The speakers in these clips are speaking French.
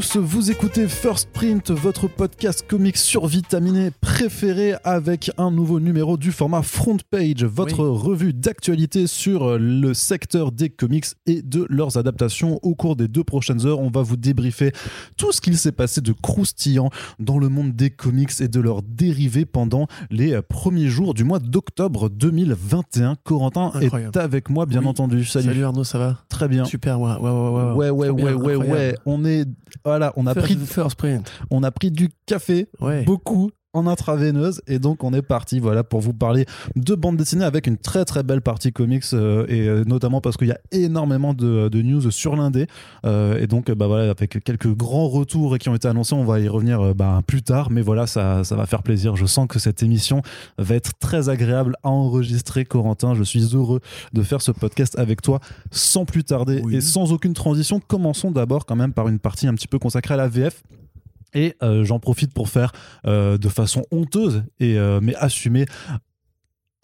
tous, vous écoutez First Print, votre podcast comics survitaminé préféré avec un nouveau numéro du format Front Page, votre revue d'actualité sur le secteur des comics et de leurs adaptations. Au cours des deux prochaines heures, on va vous débriefer tout ce qu'il s'est passé de croustillant dans le monde des comics et de leurs dérivés pendant les premiers jours du mois d'octobre 2021. Corentin Incroyable. est avec moi, bien Oui. entendu. Salut. Salut Arnaud, ça va? Très bien. Super, ouais, ouais, ouais. Ouais, ouais. On est, voilà, on a First, pris, first print. on a pris du café, Ouais. beaucoup en intraveineuse. Et donc on est parti voilà pour vous parler de bande dessinée avec une très très belle partie comics euh, et euh, notamment parce qu'il y a énormément de, de news sur l'indé. Euh, et donc bah voilà avec quelques grands retours qui ont été annoncés on va y revenir bah, plus tard. Mais voilà ça, ça va faire plaisir. Je sens que cette émission va être très agréable à enregistrer. Corentin je suis heureux de faire ce podcast avec toi sans plus tarder Oui. et sans aucune transition. Commençons d'abord quand même par une partie un petit peu consacrée à la VF et euh, j'en profite pour faire euh, de façon honteuse et euh, mais assumée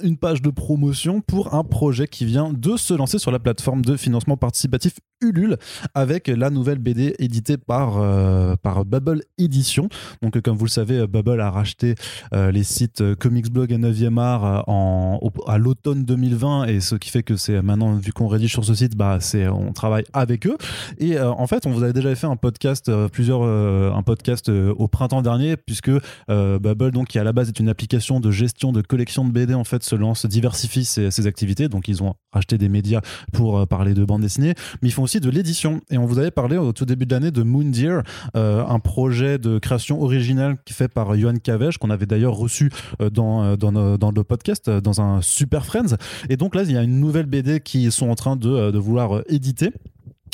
une page de promotion pour un projet qui vient de se lancer sur la plateforme de financement participatif Ulule avec la nouvelle BD éditée par, euh, par Bubble Edition. Donc, comme vous le savez, Bubble a racheté euh, les sites euh, Comics Blog et 9e Art en, à l'automne 2020 et ce qui fait que c'est maintenant, vu qu'on rédige sur ce site, bah, on travaille avec eux. Et en fait, on vous avait déjà fait un podcast, plusieurs, un podcast au printemps dernier, puisque Bubble, donc, qui à la base est une application de gestion de collection de BD, en fait, se lance, diversifie ses, ses activités. Donc, ils ont racheté des médias pour parler de bande dessinée, mais ils font aussi de l'édition. Et on vous avait parlé au tout début de l'année de Moon Deer, euh, un projet de création originale qui fait par Johan Cavège, qu'on avait d'ailleurs reçu euh, dans, euh, dans, le podcast, euh, dans un Super Friends. Et donc là, il y a une nouvelle BD qui sont en train de, de vouloir éditer.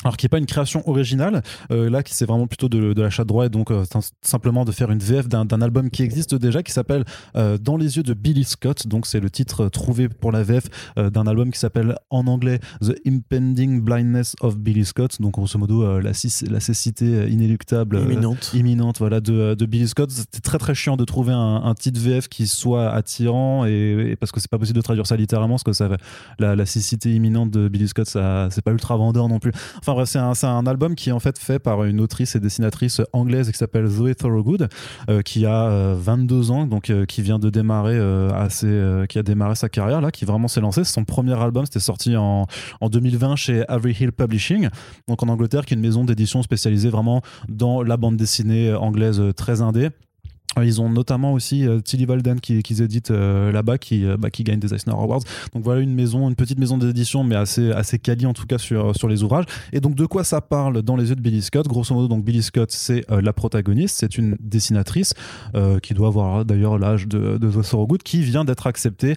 Alors qui n'est pas une création originale, euh, là qui c'est vraiment plutôt de, de l'achat de droit et donc euh, sim- simplement de faire une VF d'un album qui existe déjà qui s'appelle euh, Dans les yeux de Billy Scott. Donc c'est le titre trouvé pour la VF d'un album qui s'appelle en anglais The Impending Blindness of Billy Scott. Donc grosso modo la, la cécité inéluctable Imminente. imminente voilà de, de Billy Scott c'était très très chiant de trouver un, un titre VF qui soit attirant et, et parce que c'est pas possible de traduire ça littéralement parce que ça la, la cécité imminente de Billy Scott ça c'est pas ultra vendeur non plus enfin c'est un, album qui est en fait fait par une autrice et dessinatrice anglaise qui s'appelle Zoe Thorogood euh, qui a euh, 22 ans donc euh, qui vient de démarrer euh, euh, a démarré sa carrière là qui vraiment s'est lancé c'est son premier album c'était sorti en, en 2020 chez Avery Hill Publishing donc en Angleterre qui est une maison d'édition spécialisée vraiment dans la bande dessinée anglaise euh, très indé. Euh, Ils ont notamment aussi euh, Tilly Walden qui, qu'ils éditent euh, là-bas, qui, euh, bah, qui gagne des Eisner Awards. Donc voilà une maison, une petite maison d'édition, mais assez, assez quali en tout cas sur, sur les ouvrages. Et donc de quoi ça parle dans les yeux de Billy Scott? Grosso modo, donc Billy Scott, c'est la protagoniste, c'est une dessinatrice qui doit avoir d'ailleurs l'âge de, de The Thorogood, qui vient d'être acceptée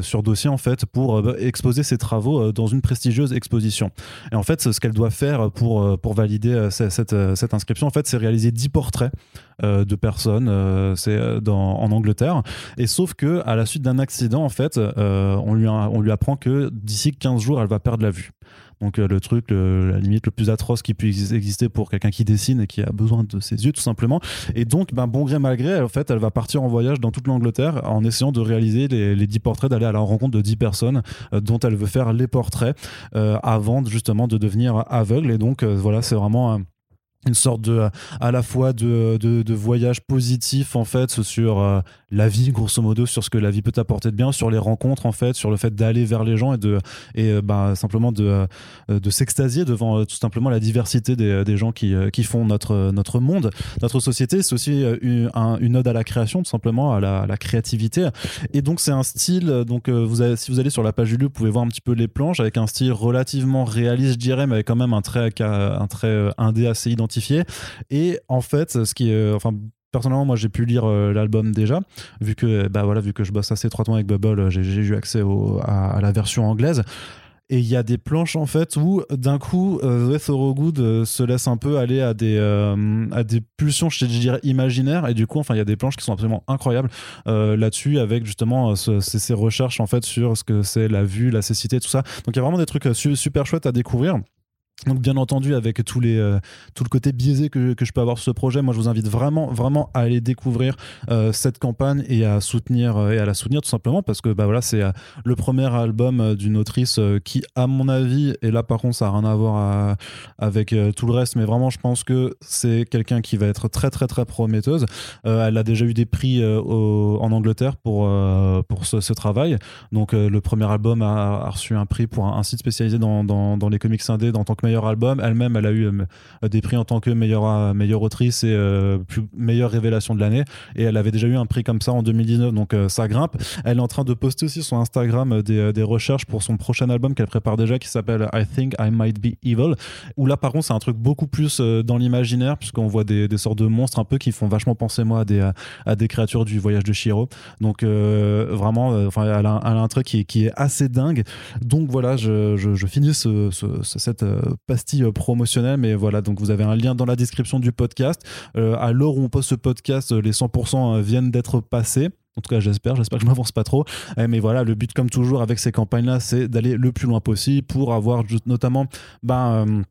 sur dossier en fait pour euh, exposer ses travaux dans une prestigieuse exposition. Et en fait, ce qu'elle doit faire pour, pour valider cette, cette, cette inscription, en fait, c'est réaliser 10 portraits euh, de personnes euh, c'est euh, en Angleterre. Et sauf que à la suite d'un accident, en fait, on, lui, on lui apprend que d'ici 15 jours, elle va perdre la vue. Donc le truc, le- la limite le plus atroce qui puisse exister pour quelqu'un qui dessine et qui a besoin de ses yeux tout simplement. Et donc, ben, bon gré mal gré, en fait, elle va partir en voyage dans toute l'Angleterre en essayant de réaliser les, les 10 portraits, d'aller à la rencontre de 10 personnes dont elle veut faire les portraits avant justement de devenir aveugle. Et donc voilà, c'est vraiment une sorte de à la fois de, de, de voyage positif en fait sur euh, la vie grosso modo sur ce que la vie peut t'apporter de bien sur les rencontres en fait sur le fait d'aller vers les gens et de et euh, bah, simplement de euh, de s'extasier devant euh, tout simplement la diversité des, des gens qui, qui font notre notre monde notre société. C'est aussi une, un- une ode à la création tout simplement à la, la créativité. Et donc c'est un style donc vous avez, si vous allez sur la page du vous pouvez voir un petit peu les planches avec un style relativement réaliste je dirais mais avec quand même un trait un trait indé assez identifié. Et en fait ce qui est enfin Personnellement, moi, j'ai pu lire euh, l'album déjà, vu que, bah voilà, vu que je bosse assez étroitement avec Bubble, euh, j'ai eu accès à, la version anglaise. Et il y a des planches en fait où d'un coup, euh, The Thorogood se laisse un peu aller à des, à des pulsions, je, imaginaires. Et du coup, enfin, il y a des planches qui sont absolument incroyables là-dessus, avec justement ce- ces, recherches en fait sur ce que c'est la vue, la cécité, tout ça. Donc il y a vraiment des trucs su- super chouettes à découvrir. Donc bien entendu avec tous les euh, tout le côté biaisé que, que, je peux avoir sur ce projet, moi je vous invite vraiment vraiment à aller découvrir euh, cette campagne et à soutenir euh, et à la soutenir tout simplement parce que bah voilà c'est le premier album d'une autrice qui à mon avis et là par contre ça a rien à voir avec tout le reste mais vraiment je pense que c'est quelqu'un qui va être très très très prometteuse. Elle a déjà eu des prix en Angleterre pour pour ce, travail. Donc le premier album a, reçu un prix pour un, site spécialisé dans, dans, dans les comics indés en tant que meilleur album. Elle-même, elle a eu euh, des prix en tant que meilleure, euh, meilleure autrice et euh, plus, meilleure révélation de l'année. Et elle avait déjà eu un prix comme ça en 2019, donc ça grimpe. Elle est en train de poster aussi sur Instagram des, recherches pour son prochain album qu'elle prépare déjà qui s'appelle I Think I Might Be Evil. Où là, par contre, c'est un truc beaucoup plus dans l'imaginaire, puisqu'on voit des, sortes de monstres un peu qui font vachement penser, moi, à des, à, des créatures du voyage de Shiro. Donc, vraiment, enfin, elle, a, un truc qui, qui est assez dingue. Donc, voilà, je, finis ce, ce- ce- cette pastille euh, promotionnelle, mais voilà, donc vous avez un lien dans la description du podcast. Euh, à l'heure où on poste ce podcast, euh, les 100% euh, viennent d'être passés. En tout cas, j'espère, j'espère que je m'avance pas trop. Euh, mais voilà, le but, comme toujours, avec ces campagnes-là, c'est d'aller le plus loin possible pour avoir notamment, ben,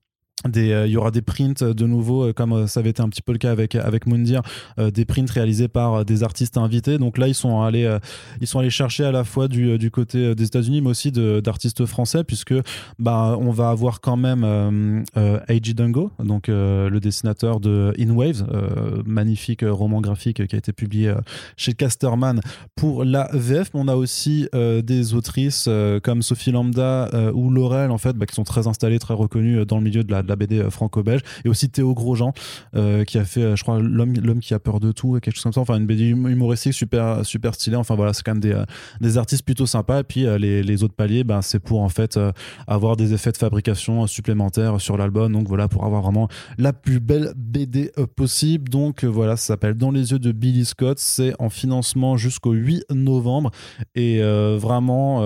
euh, euh, il y aura des prints de nouveau, euh, comme euh, ça avait été un petit peu le cas avec, avec Moundir, euh, des prints réalisés par euh, des artistes invités. Donc là, ils sont allés, euh, ils sont allés chercher à la fois du, euh, du côté euh, des États-Unis, mais aussi d'artistes français, puisque bah, on va avoir quand même euh, euh, Eiji Dungo, donc euh, le dessinateur de In Waves, euh, magnifique euh, roman graphique qui a été publié euh, chez Casterman pour la VF. Mais on a aussi euh, des autrices euh, comme Sophie Lambda euh, ou Laurel, en fait, bah, qui sont très installées, très reconnues euh, dans le milieu de la, la BD euh, franco-belge. Et aussi Théo Grosjean, euh, qui a fait, euh, je crois, L'homme qui a peur de tout, quelque chose comme ça. Enfin, une BD hum- humoristique super, super stylée. Enfin, voilà, c'est quand même des, des artistes plutôt sympas. Et puis, les, autres paliers, ben, c'est pour, en fait, avoir des effets de fabrication supplémentaires sur l'album. Donc, voilà, pour avoir vraiment la plus belle BD possible. Donc, voilà, ça s'appelle Dans les yeux de Billy Scott. C'est en financement jusqu'au 8 novembre. Et vraiment,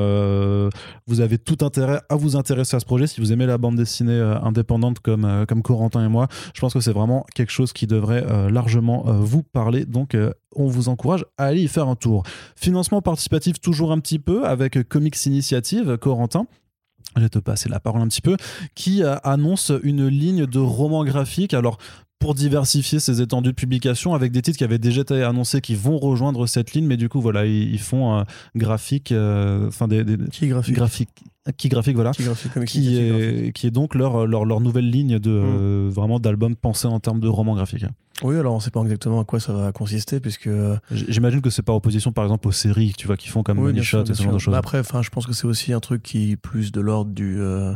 vous avez tout intérêt à vous intéresser à ce projet. Si vous aimez la bande dessinée euh, comme, euh, comme Corentin et moi, je pense que c'est vraiment quelque chose qui devrait euh, largement euh, vous parler. Donc, on vous encourage à aller y faire un tour. Financement participatif, toujours un petit peu, avec Comics Initiative, Corentin. Je vais te passer la parole un petit peu, qui annonce une ligne de romans graphiques. Alors, pour diversifier ses étendues de publication avec des titres qui avaient déjà été annoncés qui vont rejoindre cette ligne, mais du coup, voilà, ils, ils font un graphique, euh, enfin des, des- Qui graphique graphiques, qui graphique, voilà, Qui graphique graphique. est, qui est donc leur, leur, leur nouvelle ligne de Mm. euh, vraiment d'albums pensés en termes de romans graphiques. Oui, alors on sait pas exactement à quoi ça va consister, puisque. J- J'imagine que c'est par opposition, par exemple, aux séries, tu vois, qui font comme Oui, Money Shot et ce genre de choses. Après, enfin, je pense que c'est aussi un truc qui est plus de l'ordre du euh,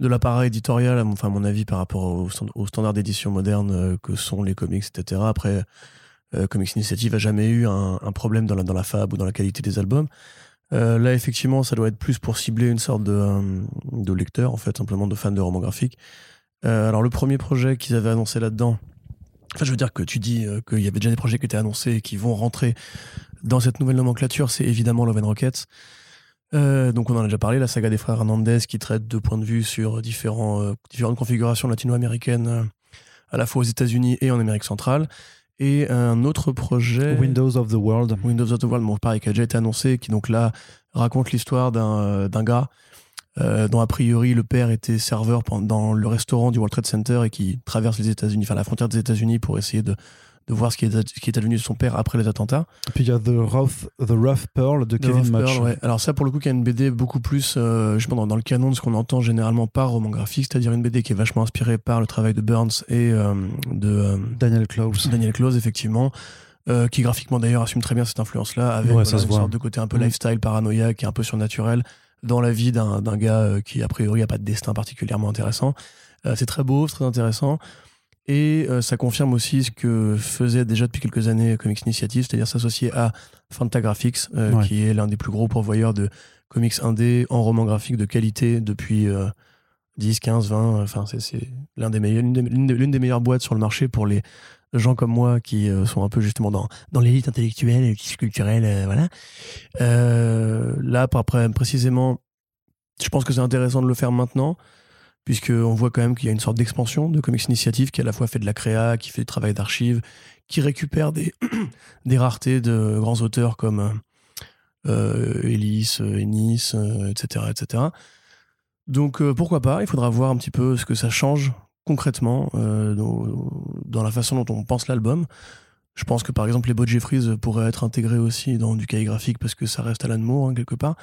de l'appareil éditorial, à mon- enfin à mon avis, par rapport aux, aux standards d'édition moderne euh, que sont les comics, etc. Après, euh, Comics Initiative a jamais eu un, problème dans la, dans la fab ou dans la qualité des albums. Euh, là, effectivement, ça doit être plus pour cibler une sorte de, de lecteur, en fait, simplement de fans de romans graphiques. Alors, le premier projet qu'ils avaient annoncé là-dedans, enfin, je veux dire que tu dis qu'il y avait déjà des projets qui étaient annoncés et qui vont rentrer dans cette nouvelle nomenclature, c'est évidemment Love and Rockets. Euh, donc on en a déjà parlé, la saga des frères Hernandez qui traite de points de vue sur différents, euh, différentes configurations latino-américaines euh, à la fois aux États-Unis et en Amérique centrale. Et un autre projet, Windows of the World. Windows of the World, bon, pareil, qui a déjà été annoncé, qui donc là raconte l'histoire d'un gars dont a priori le père était serveur dans le restaurant du World Trade Center et qui traverse les États-Unis, enfin la frontière des États-Unis pour essayer de, de voir ce qui, est, ce qui est advenu de son père après les attentats. Puis il y a The Rough, The Rough Pearl de The Kevin Rough Match. Pearl, ouais. Alors ça, pour le coup, qui a une BD beaucoup plus, euh, justement, dans, dans le canon de ce qu'on entend généralement par roman graphique, c'est-à-dire une BD qui est vachement inspirée par le travail de Burns et euh, de euh, Daniel Close. Daniel Close, effectivement, euh, qui graphiquement d'ailleurs assume très bien cette influence-là, avec Ouais, voilà, ça se une voit. sorte de côté un peu Mm. lifestyle, paranoïaque, est un peu surnaturel dans la vie d'un gars euh, qui, a priori, a pas de destin particulièrement intéressant. Euh, c'est très beau, c'est très intéressant. Et euh, ça confirme aussi ce que faisait déjà depuis quelques années Comics Initiative, c'est-à-dire s'associer à Fantagraphics, euh, Ouais. qui est l'un des plus gros pourvoyeurs de comics indés en roman graphique de qualité depuis euh, 10, 15, 20. Enfin, c'est- c'est l'un des meilleurs, l'une des, l'une des- l'une meilleures boîtes sur le marché pour les gens comme moi qui euh, sont un peu justement dans, dans l'élite intellectuelle et culturelle. euh, voilà. Là, après, précisément, je pense que c'est intéressant de le faire maintenant puisqu'on voit quand même qu'il y a une sorte d'expansion de Comics Initiative qui à la fois fait de la créa, qui fait du travail d'archives, qui récupère des, raretés de grands auteurs comme euh, Ellis, euh, Ennis, euh, etc., etc. Donc euh, pourquoi pas, il faudra voir un petit peu ce que ça change concrètement dans, la façon dont on pense l'album. Je pense que par exemple les Bob Jeffries pourraient être intégrés aussi dans du cahier graphique parce que ça reste Alan Moore hein, quelque part.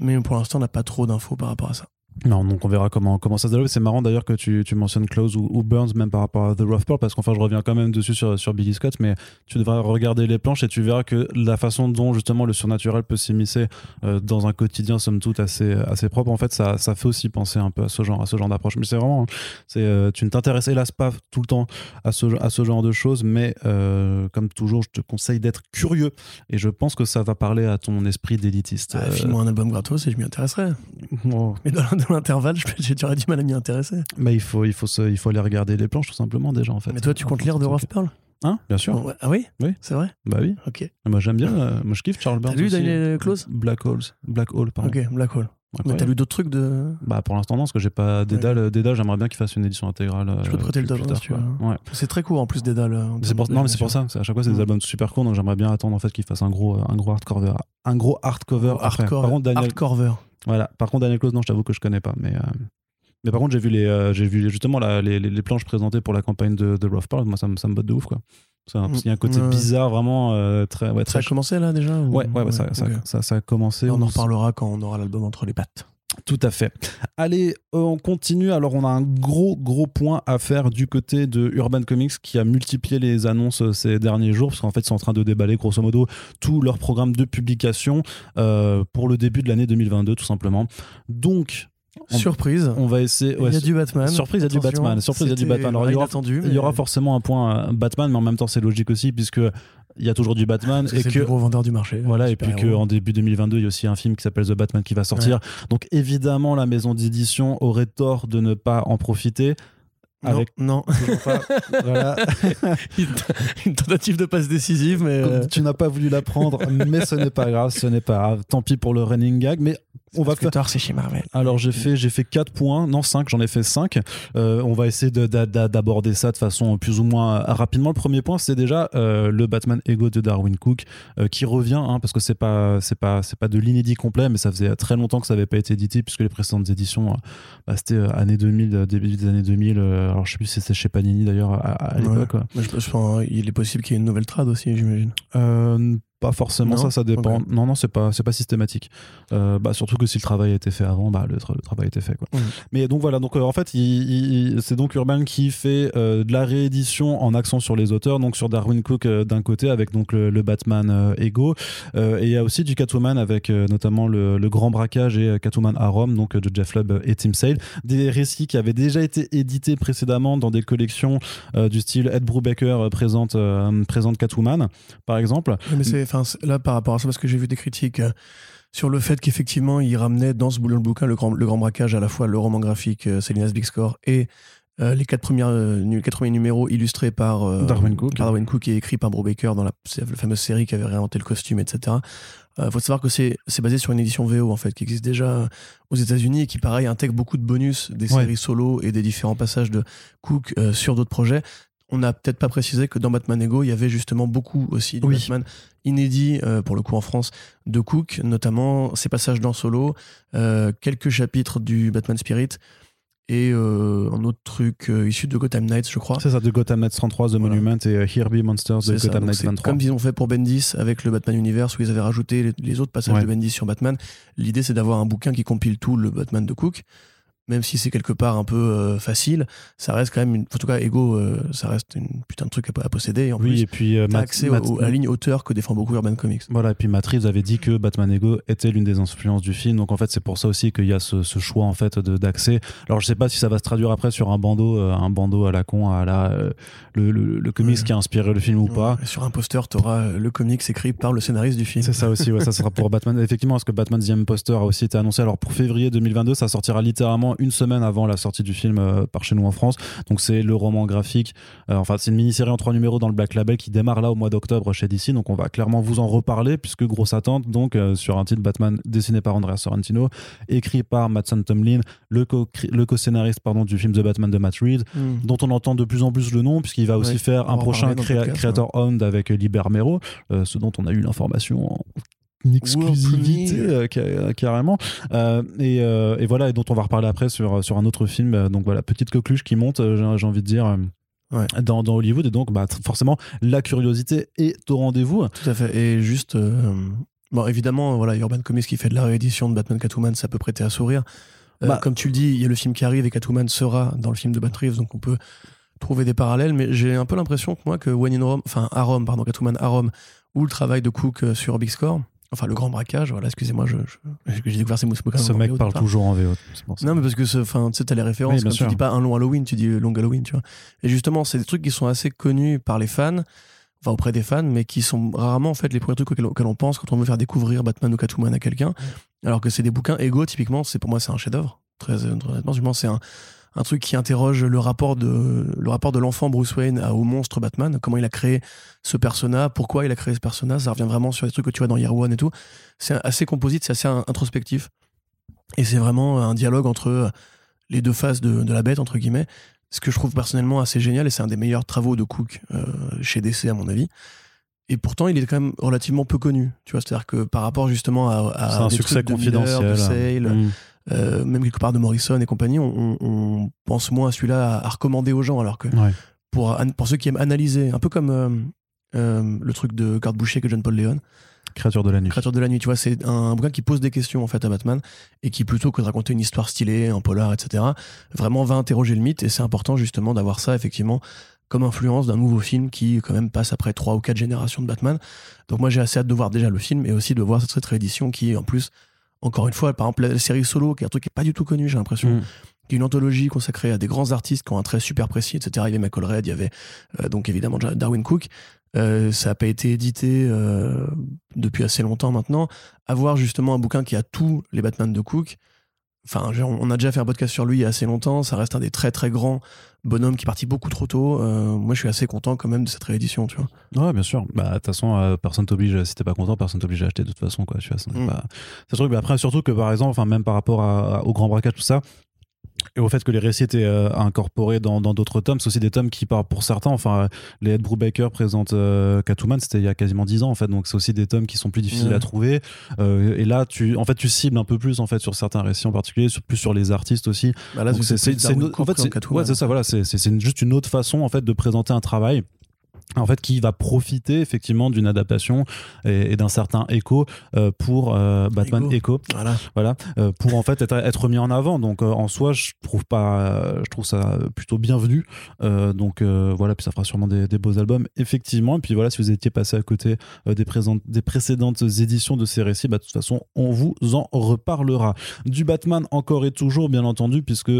Mais pour l'instant on n'a pas trop d'infos par rapport à ça. Non, donc on verra comment, comment ça se développe. C'est marrant d'ailleurs que tu, tu mentionnes Close ou, ou Burns, même par rapport à The Rough Pearl, parce qu'enfin je reviens quand même dessus sur, sur Billy Scott, mais tu devras regarder les planches et tu verras que la façon dont justement le surnaturel peut s'immiscer euh, dans un quotidien, somme toute, assez, assez propre, en fait, ça, ça fait aussi penser un peu à ce genre, à ce genre d'approche. Mais c'est vraiment, c'est, euh, tu ne t'intéresses hélas pas tout le temps à ce, à ce genre de choses, mais euh, comme toujours, je te conseille d'être curieux et je pense que ça va parler à ton esprit d'élitiste. Ah, File-moi un album gratos et je m'y intéresserai. Oh. Mais dans, dans l'intervalle, j'ai j'aurais du mal à m'y intéresser. Bah, il, faut, il, faut se- il faut aller regarder les planches tout simplement déjà en fait. Mais toi, tu comptes lire The Rough Pearl? Hein? Bien sûr. Ouais. Ah oui? Oui. C'est vrai? Bah oui. Ok. Moi j'aime bien. euh, moi je kiffe Charles Burns. T'as lu. Daniel Close? Black Holes. Black Hole, pardon. Ok, Black Hole. Mais t'as lu d'autres trucs de. Bah pour l'instant non, parce que j'ai pas Dédale. Dédale, j'aimerais bien qu'il fasse une édition intégrale. Je peux te euh, prêter le tome, tard, si tu veux. Ouais. C'est très court en plus des dalles. en C'est termes pour, de non mais c'est pour ça. À chaque fois c'est des Mm. albums super courts, donc j'aimerais bien attendre en fait qu'il fasse un gros, un gros hardcover, un gros hardcover. Hardcore. Par contre Daniel, Hardcover. voilà. Par contre Daniel Close, non, je t'avoue que je connais pas, mais. euh, Mais par contre, j'ai vu, les, euh, j'ai vu justement la- les, les, planches présentées pour la campagne de, de Rough Pearl. Moi, ça, me- ça me botte de ouf. Quoi. Il y a un côté bizarre, vraiment euh, très, ouais, Ça a commencé là déjà ou- Ouais, ouais, ouais, ça, ça, ok. ça- ça a commencé. On en reparlera quand on aura l'album entre les pattes. Tout à fait. Allez, euh, on continue. Alors, on a un gros, gros point à faire du côté de Urban Comics qui a multiplié les annonces euh, ces derniers jours, parce qu'en fait, ils sont en train de déballer, grosso modo, tout leur programme de publication euh, pour le début de l'année 2022, tout simplement. Donc, On- Surprise. on va essayer. ouais, il y a du Batman. surprise, il y a du Batman. Surprise, il y a du Batman. Alors, il y aura- inattendu, il y aura mais forcément un point euh, Batman, mais en même temps, c'est logique aussi, puisque il y a toujours du Batman c'est et le que plus gros vendeur du marché. Voilà, et puis qu'en début 2022, il y a aussi un film qui s'appelle The Batman qui va sortir. Donc évidemment, la maison d'édition aurait tort de ne pas en profiter. Non, Avec non. pas- voilà. une, une tentative de passe décisive, mais euh, tu n'as pas voulu la prendre, mais ce n'est pas grave, ce n'est pas grave. Tant pis pour le running gag, mais on va parce que faire. tard, c'est chez Marvel. Alors j'ai fait j'ai fait 4 points, non 5, j'en ai fait 5. on va essayer de- d'a- d'a- d'aborder ça de façon plus ou moins euh, rapidement. Le premier point, c'est déjà euh, le Batman Ego de Darwin Cook euh, qui revient hein, parce que c'est pas c'est pas c'est pas de l'inédit complet, mais ça faisait très longtemps que ça n'avait pas été édité puisque les précédentes éditions euh, bah, c'était euh, années 2000, euh, début des années 2000. euh, alors je sais plus si c'était chez Panini d'ailleurs à, l'époque. je pense hein, il est possible qu'il y ait une nouvelle trad aussi, j'imagine. Pas forcément, Non ça, ça dépend. Non, non, c'est pas, c'est pas systématique. Euh, bah, surtout que si le travail a été fait avant, bah, le, tra- le travail a été fait. Quoi. Mais donc voilà, donc euh, en fait, c'est donc Urban qui fait euh, de la réédition en accent sur les auteurs, donc sur Darwin Cook d'un côté avec donc le, le Batman Ego, et il y a aussi du Catwoman avec notamment le, le Grand Braquage et Catwoman à Rome, donc de Jeff Lubb et Tim Sale, des récits qui avaient déjà été édités précédemment dans des collections du style Ed Brubaker présente présente Catwoman, par exemple. Mais c'est, enfin, là, par rapport à ça, parce que j'ai vu des critiques euh, sur le fait qu'effectivement, il ramenait dans ce boulot le bouquin le grand, le grand braquage à la fois le roman graphique euh, Salinas Big Score et euh, les quatre, premières, euh, quatre premiers numéros illustrés par euh, Darwin Cook. par Darwin Cook et écrits par Brubaker dans la, fameuse série qui avait réinventé le costume, etc. Il faut savoir que c'est, basé sur une édition VO en fait qui existe déjà aux États-Unis et qui pareil intègre beaucoup de bonus des Ouais. séries solo et des différents passages de Cook euh, sur d'autres projets. On n'a peut-être pas précisé que dans Batman Ego, il y avait justement beaucoup aussi du Oui. Batman inédit, euh, pour le coup en France, de Cook, notamment ses passages dans Solo, euh, quelques chapitres du Batman Spirit et euh, un autre truc euh, issu de Gotham Knights, je crois. C'est ça, de Gotham Knights 33, The Voilà. Monument et euh, Herbie Monsters de ça, Gotham Knights c'est 23. Comme ils ont fait pour Bendis avec le Batman Universe où ils avaient rajouté les, les autres passages Ouais. de Bendis sur Batman. L'idée c'est d'avoir un bouquin qui compile tout le Batman de Cook. Même si c'est quelque part un peu euh, facile, ça reste quand même une. En tout cas, Ego, euh, ça reste une putain de truc à, à posséder. Et en Oui, plus, et puis euh, t'as accès au- à la ligne auteur que défend beaucoup Urban Comics. Voilà, et puis Reeves avait dit que Batman Ego était l'une des influences du film, donc en fait c'est pour ça aussi qu'il y a ce, ce choix en fait d'accès. Alors je sais pas si ça va se traduire après sur un bandeau, euh, un bandeau à la con, à la le, le, le comics Ouais. qui a inspiré le film ou pas. Et sur un poster, tu auras le comics écrit par le scénariste du film. C'est ça aussi, ouais, ça sera pour Batman. Effectivement, parce que Batman The Imposter a aussi été annoncé. Alors pour février 2022, ça sortira littéralement une semaine avant la sortie du film euh, par chez nous en France. Donc c'est le roman graphique. euh, enfin, c'est une mini-série en trois numéros dans le Black Label qui démarre là au mois d'octobre chez DC. Donc on va clairement vous en reparler puisque grosse attente. Donc euh, sur un titre Batman dessiné par Andrea Sorrentino, écrit par Mattson Tomlin, le co- co-scénariste pardon du film The Batman de Matt Reeves Hmm. dont on entend de plus en plus le nom, puisqu'il va aussi Ouais, faire un prochain parler dans le créa- podcast, Creator Owned avec Liber Mero, euh, ce dont on a eu l'information en une exclusivité carrément. Et, et, voilà, et dont on va reparler après sur, sur un autre film. Donc voilà, petite coqueluche qui monte, j'ai envie de dire. Dans, dans, Hollywood et donc bah, forcément la curiosité est au rendez-vous tout à fait et juste bon évidemment voilà Urban Comics qui fait de la réédition de Batman Catwoman ça peut prêter à sourire bah, comme tu le dis il y a le film qui arrive et Catwoman sera dans le film de Batman Reeves donc on peut trouver des parallèles, mais j'ai un peu l'impression que moi, que When in Rome, enfin à Rome, pardon, Catwoman à Rome, ou le travail de Cook euh, sur Big Score, enfin le grand braquage, voilà, excusez-moi, je, j'ai découvert ces mots. Ce mec parle toujours en VO. Non, mais parce que tu sais, t'as les références, tu dis pas un long Halloween, tu dis long Halloween, tu vois. Et justement, c'est des trucs qui sont assez connus par les fans, enfin auprès des fans, mais qui sont rarement en fait les premiers trucs auxquels, on pense quand on veut faire découvrir Batman ou Catwoman à quelqu'un. Alors que c'est des bouquins Ego, typiquement, c'est pour moi, c'est un chef-d'œuvre. Très honnêtement, c'est un un truc qui interroge le rapport de le rapport de l'enfant Bruce Wayne au monstre Batman, comment il a créé ce personnage, pourquoi il a créé ce personnage, ça revient vraiment sur les trucs que tu vois dans Year One et tout. C'est assez composite, c'est assez introspectif. Et c'est vraiment un dialogue entre les deux faces de, la bête, entre guillemets. Ce que je trouve personnellement assez génial, et c'est un des meilleurs travaux de Cook euh, chez DC, à mon avis. Et pourtant, il est quand même relativement peu connu. Tu vois, c'est-à-dire que par rapport justement à, à un succès confidentiel, de Sale, mm. Euh, même quelque part de Morrison et compagnie, on, pense moins à celui-là à, recommander aux gens, alors que pour, pour ceux qui aiment analyser, un peu comme euh, euh, le truc de Garde Boucher que John Paul Leon. Créature de la nuit. Créature de la nuit, tu vois, c'est un, bouquin qui pose des questions en fait à Batman et qui plutôt que de raconter une histoire stylée, un polar, etc., vraiment va interroger le mythe et c'est important justement d'avoir ça effectivement comme influence d'un nouveau film qui quand même passe après trois ou quatre générations de Batman. Donc moi j'ai assez hâte de voir déjà le film et aussi de voir cette réédition qui en plus encore une fois, par exemple, la série Solo, qui est un truc qui n'est pas du tout connu, j'ai l'impression. Mm. Qui est une anthologie consacrée à des grands artistes qui ont un trait super précis, etc. Il y avait Michael Red, il y avait euh, donc évidemment Darwin Cook. Euh, ça n'a pas été édité euh, depuis assez longtemps maintenant. Avoir justement un bouquin qui a tous les Batman de Cook, Enfin, on a déjà fait un podcast sur lui il y a assez longtemps. Ça reste un des très très grands bonhommes qui est parti beaucoup trop tôt. Euh, moi, je suis assez content quand même de cette réédition, tu vois. Ouais, bien sûr. Bah, de toute façon, euh, personne t'oblige. Si t'es pas content, personne t'oblige à acheter de toute façon, quoi. Tu vois, c'est mm. truc. Mais après, surtout que par exemple, enfin, même par rapport au grand braquage, tout ça, et au fait que les récits étaient euh, incorporés dans d'autres tomes, c'est aussi des tomes qui, pour certains, enfin, les Ed Brubaker présentent euh, Catwoman, c'était il y a quasiment 10 ans en fait, donc c'est aussi des tomes qui sont plus difficiles à trouver. Euh, et là, tu, en fait, tu cibles un peu plus en fait sur certains récits en particulier, sur, plus sur les artistes aussi. Bah là, c'est en fait, c'est ça, voilà, c'est juste une autre façon en fait de présenter un travail en fait qui va profiter effectivement d'une adaptation et, d'un certain écho euh, pour euh, Batman Echo, voilà, voilà. Euh, pour en fait être, être, mis en avant. Donc en soi je trouve pas je trouve ça plutôt bienvenu. Donc voilà. Puis ça fera sûrement des, beaux albums effectivement. Et puis voilà si vous étiez passé à côté des, des précédentes éditions de ces récits bah, de toute façon on vous en reparlera. Du Batman encore et toujours bien entendu puisque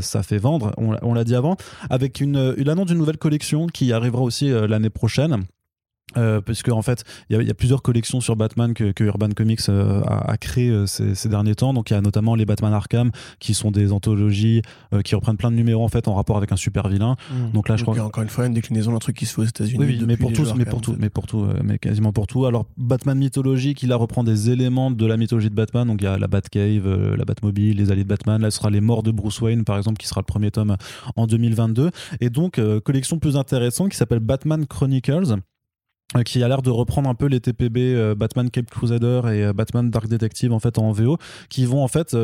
ça fait vendre. On, l'a dit avant. Avec une, une annonce d'une nouvelle collection qui arrivera aussi l'année prochaine. Euh, parce qu'en en fait, il y, a plusieurs collections sur Batman que, Urban Comics euh, a, créé euh, ces, derniers temps. Donc il y a notamment les Batman Arkham, qui sont des anthologies qui reprennent plein de numéros en fait en rapport avec un super vilain. Mmh. Donc là, je crois. encore une fois une déclinaison d'un truc qui se fait aux États-Unis. Oui, mais pour tous, mais pour tout, mais pour tout, mais quasiment pour tout. Alors Batman mythologie, qui là reprend des éléments de la mythologie de Batman. Donc il y a la Batcave, la Batmobile, les alliés de Batman. Là, ce sera les morts de Bruce Wayne, par exemple, qui sera le premier tome en 2022. Et donc collection plus intéressante qui s'appelle Batman Chronicles euh, qui a l'air de reprendre un peu les TPB euh, Batman Cape Crusader et euh, Batman Dark Detective en fait en VO qui vont en fait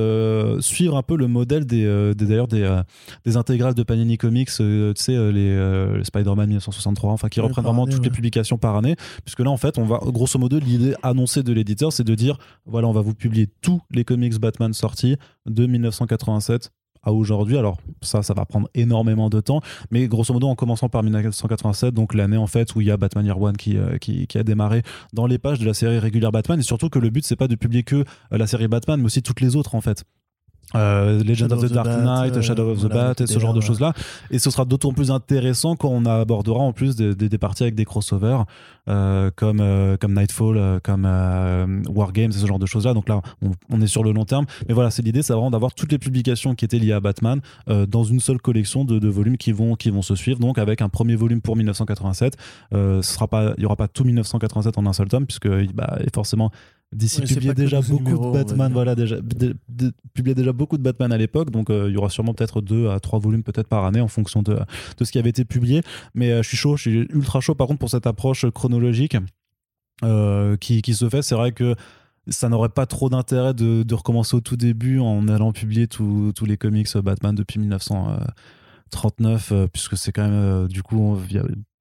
suivre un peu le modèle des d'ailleurs des, des, intégrales de Panini Comics tu sais les, Spider-Man 1963 enfin qui reprennent vraiment toutes les publications par année puisque là en fait on va grosso modo l'idée annoncée de l'éditeur c'est de dire voilà on va vous publier tous les comics Batman sortis de 1987 à aujourd'hui. Alors ça, ça va prendre énormément de temps, mais grosso modo en commençant par 1987, donc l'année en fait où il y a Batman Year One qui, euh, qui, qui, a démarré dans les pages de la série régulière Batman, et surtout que le but c'est pas de publier que euh, la série Batman, mais aussi toutes les autres en fait. Euh, Legend of the, Dark Knight, Shadow of the Bat, et ce genre de choses-là. Et ce sera d'autant plus intéressant quand on abordera en plus des, des, parties avec des crossovers euh, comme, euh, comme Nightfall, euh, comme Wargames, ce genre de choses-là. Donc là, on, est sur le long terme. Mais voilà, c'est l'idée, c'est vraiment d'avoir toutes les publications qui étaient liées à Batman dans une seule collection de, de, volumes qui vont, qui vont se suivre. Donc avec un premier volume pour 1987. ce sera pas, il n'y aura pas tout 1987 en un seul tome, puisque bah, forcément DC publiait déjà beaucoup de Batman, voilà, déjà, publiait déjà beaucoup de Batman à l'époque, donc euh, il y aura sûrement peut-être deux à trois volumes peut-être par année en fonction de, de, ce qui avait été publié. Mais euh, je suis chaud, je suis ultra chaud par contre pour cette approche chronologique euh, qui, qui, se fait. C'est vrai que ça n'aurait pas trop d'intérêt de, de, recommencer au tout début en allant publier tous les comics Batman depuis 1939 puisque c'est quand même du coup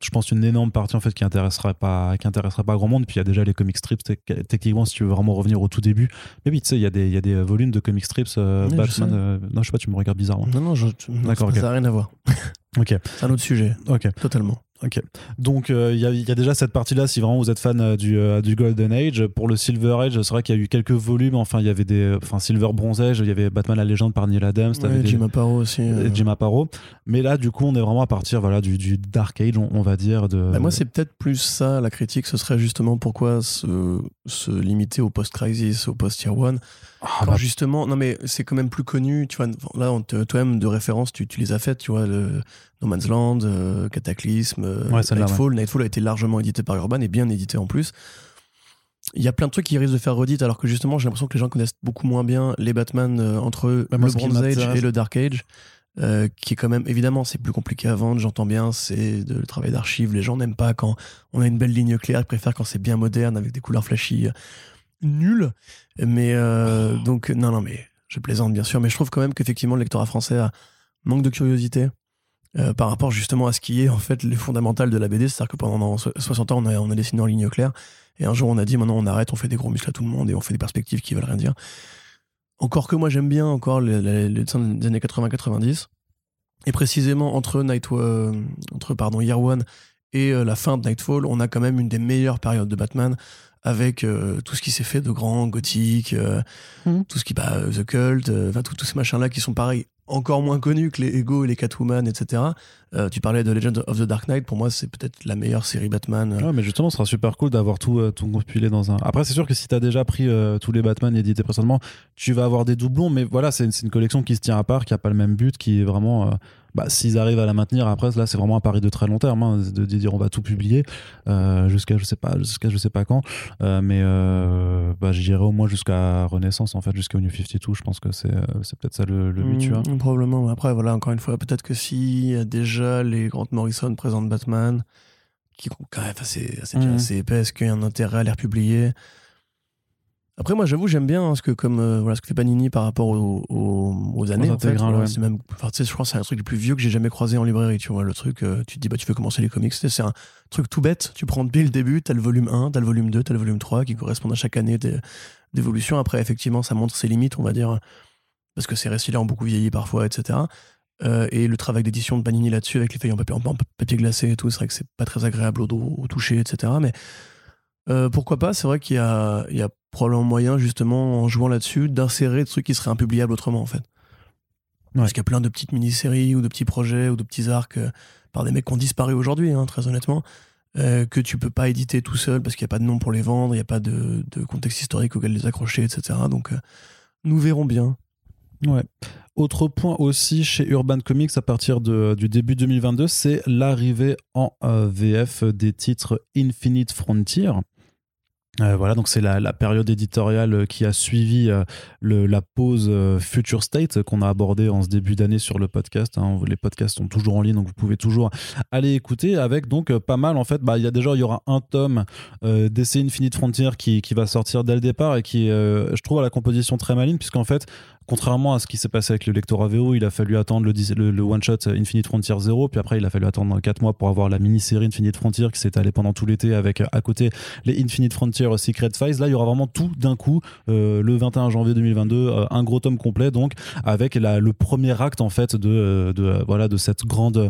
je pense une énorme partie en fait qui intéresserait pas qui intéresserait pas grand monde. Puis il y a déjà les comic strips techniquement si tu veux vraiment revenir au tout début. Mais oui tu sais il y a des il y a des volumes de comic strips Batman je non je sais pas tu me regardes bizarrement non non, je, d'accord ça n'a rien à voir. Ok. C'est un autre sujet. Ok. Totalement Ok. Donc il euh, y, a déjà cette partie-là. Si vraiment vous êtes fan euh, du, euh, du, Golden Age, pour le Silver Age, c'est vrai qu'il y a eu quelques volumes. Enfin, il y avait des, enfin Silver Bronze Age, il y avait Batman la légende par Neil Adams, ouais, Jim Aparo aussi. Jim Aparo. Mais là, du coup, on est vraiment à partir, voilà, du, du Dark Age, on, va dire. De. Bah, moi, c'est peut-être plus ça la critique. Ce serait justement pourquoi se, se limiter au post-crisis, au post-tier 1 ah, bah. justement, non mais c'est quand même plus connu, tu vois, là, toi-même de référence, tu, tu, les as faites, tu vois, le No Man's Land, euh, Cataclysme, euh, Nightfall. Nightfall a été largement édité par Urban et bien édité en plus. Il y a plein de trucs qui risquent de faire redite, alors que justement, j'ai l'impression que les gens connaissent beaucoup moins bien les Batman euh, entre le Bronze Age et le Dark Age. qui est quand même évidemment c'est plus compliqué à vendre j'entends bien c'est le travail d'archives les gens n'aiment pas quand on a une belle ligne claire ils préfèrent quand c'est bien moderne avec des couleurs flashy nul. Mais donc, non, non, mais je plaisante bien sûr, mais je trouve quand même qu'effectivement le lectorat français a manque de curiosité euh, par rapport justement à ce qui est en fait les fondamentales de la BD. C'est-à-dire que pendant 60 ans, on a, on a dessiné en ligne claire, et un jour on a dit maintenant on arrête, on fait des gros muscles à tout le monde et on fait des perspectives qui veulent rien dire. Encore que moi j'aime bien encore les, les, dessins des années 80-90, et précisément entre Night, euh, entre pardon Year One et la fin de Nightfall, on a quand même une des meilleures périodes de Batman avec euh, tout ce qui s'est fait de grand, gothique, euh, mhm. tout ce qui, bah, The Cult, euh, enfin, tous ces machins-là qui sont pareils, encore moins connus que les Ego et les Catwoman, etc. tu parlais de Legend of the Dark Knight, pour moi, c'est peut-être la meilleure série Batman. Ouais, mais justement, ce sera super cool d'avoir tout, tout compilé dans un. Après, c'est sûr que si tu as déjà pris tous les Batman édités précédemment, tu vas avoir des doublons, mais voilà, c'est une, une, collection qui se tient à part, qui a pas le même but, qui est vraiment bah, s'ils arrivent à la maintenir après là c'est vraiment un pari de très long terme hein, de, dire on va tout publier euh, jusqu'à je sais pas jusqu'à je sais pas quand. Euh, mais euh, bah, j'irai au moins jusqu'à Renaissance en fait jusqu'au New 52 je pense que c'est c'est peut-être ça le, but tu vois. mmh, probablement après voilà encore une fois peut-être que si déjà les Grant Morrison présentent Batman qui quand même assez assez, mmh. assez épais est-ce qu'il y a un intérêt à les republier? Après, moi, j'avoue, j'aime bien hein, ce que comme euh, voilà ce que fait Panini par rapport aux, années. En fait, c'est même, je crois, c'est un truc le plus vieux que j'ai jamais croisé en librairie. Tu vois, le truc, euh, tu te dis, bah, tu veux commencer les comics. C'est un truc tout bête. Tu prends dès le début, t'as le volume 1, t'as le volume 2, t'as le volume 3 qui correspondent à chaque année d'évolution. Après, effectivement, ça montre ses limites, on va dire, parce que ces récits-là ont beaucoup vieilli parfois, etc. Euh, et le travail d'édition de Panini là-dessus, avec les feuilles en papier, en papier glacé et tout, c'est vrai que c'est pas très agréable au, au toucher, etc. Mais pourquoi pas C'est vrai qu'il y a, il y a probablement moyen, justement, en jouant là-dessus, d'insérer des trucs qui seraient impubliables autrement, en fait. Parce qu'il y a plein de petites mini-séries ou de petits projets ou de petits arcs euh, par des mecs qui ont disparu aujourd'hui, hein, très honnêtement, euh, que tu peux pas éditer tout seul parce qu'il n'y a pas de nom pour les vendre, il n'y a pas de, contexte historique auquel les accrocher, etc. Donc, nous verrons bien. Ouais. Autre point aussi chez Urban Comics à partir de, du début 2022, c'est l'arrivée en VF des titres Infinite Frontier. Euh, voilà, donc c'est la, période éditoriale euh, qui a suivi euh, la pause Future State qu'on a abordée en ce début d'année sur le podcast. Hein. Les podcasts sont toujours en ligne, donc vous pouvez toujours aller écouter avec donc pas mal en fait. Bah, il y a déjà il y aura un tome d'essai Infinite Frontier qui, qui, va sortir dès le départ et qui, je trouve, à la composition très maligne puisqu'en fait contrairement à ce qui s'est passé avec le lecteur AVO, il a fallu attendre le, one-shot Infinite Frontier 0, puis après il a fallu attendre 4 mois pour avoir la mini-série Infinite Frontier qui s'est allée pendant tout l'été avec à côté les Infinite Frontier Secret Files. Là, il y aura vraiment tout d'un coup euh, le 21 janvier 2022, euh, un gros tome complet donc avec le premier acte en fait de, euh, de voilà de cette grande euh,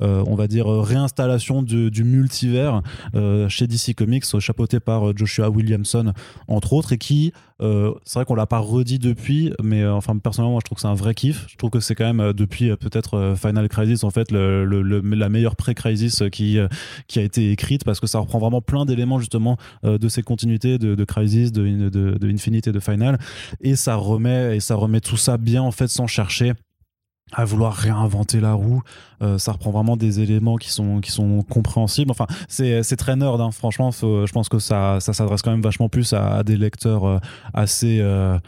on va dire, euh, réinstallation du, multivers euh, chez DC Comics, chapeauté par Joshua Williamson, entre autres, et qui, c'est vrai qu'on l'a pas redit depuis, mais enfin, personnellement, moi, je trouve que c'est un vrai kiff. Je trouve que c'est quand même, depuis peut-être Final Crisis, en fait, la meilleure pré-crisis qui, qui a été écrite, parce que ça reprend vraiment plein d'éléments, justement, de ces continuités de, Crisis, de, de, de Infinite et de Final, et ça remet, et ça remet tout ça bien, en fait, sans chercher à vouloir réinventer la roue. Euh, ça reprend vraiment des éléments qui sont, qui sont compréhensibles. Enfin, c'est, très nerd, hein. franchement. je pense que ça, ça s'adresse quand même vachement plus à, des lecteurs euh, assez euh,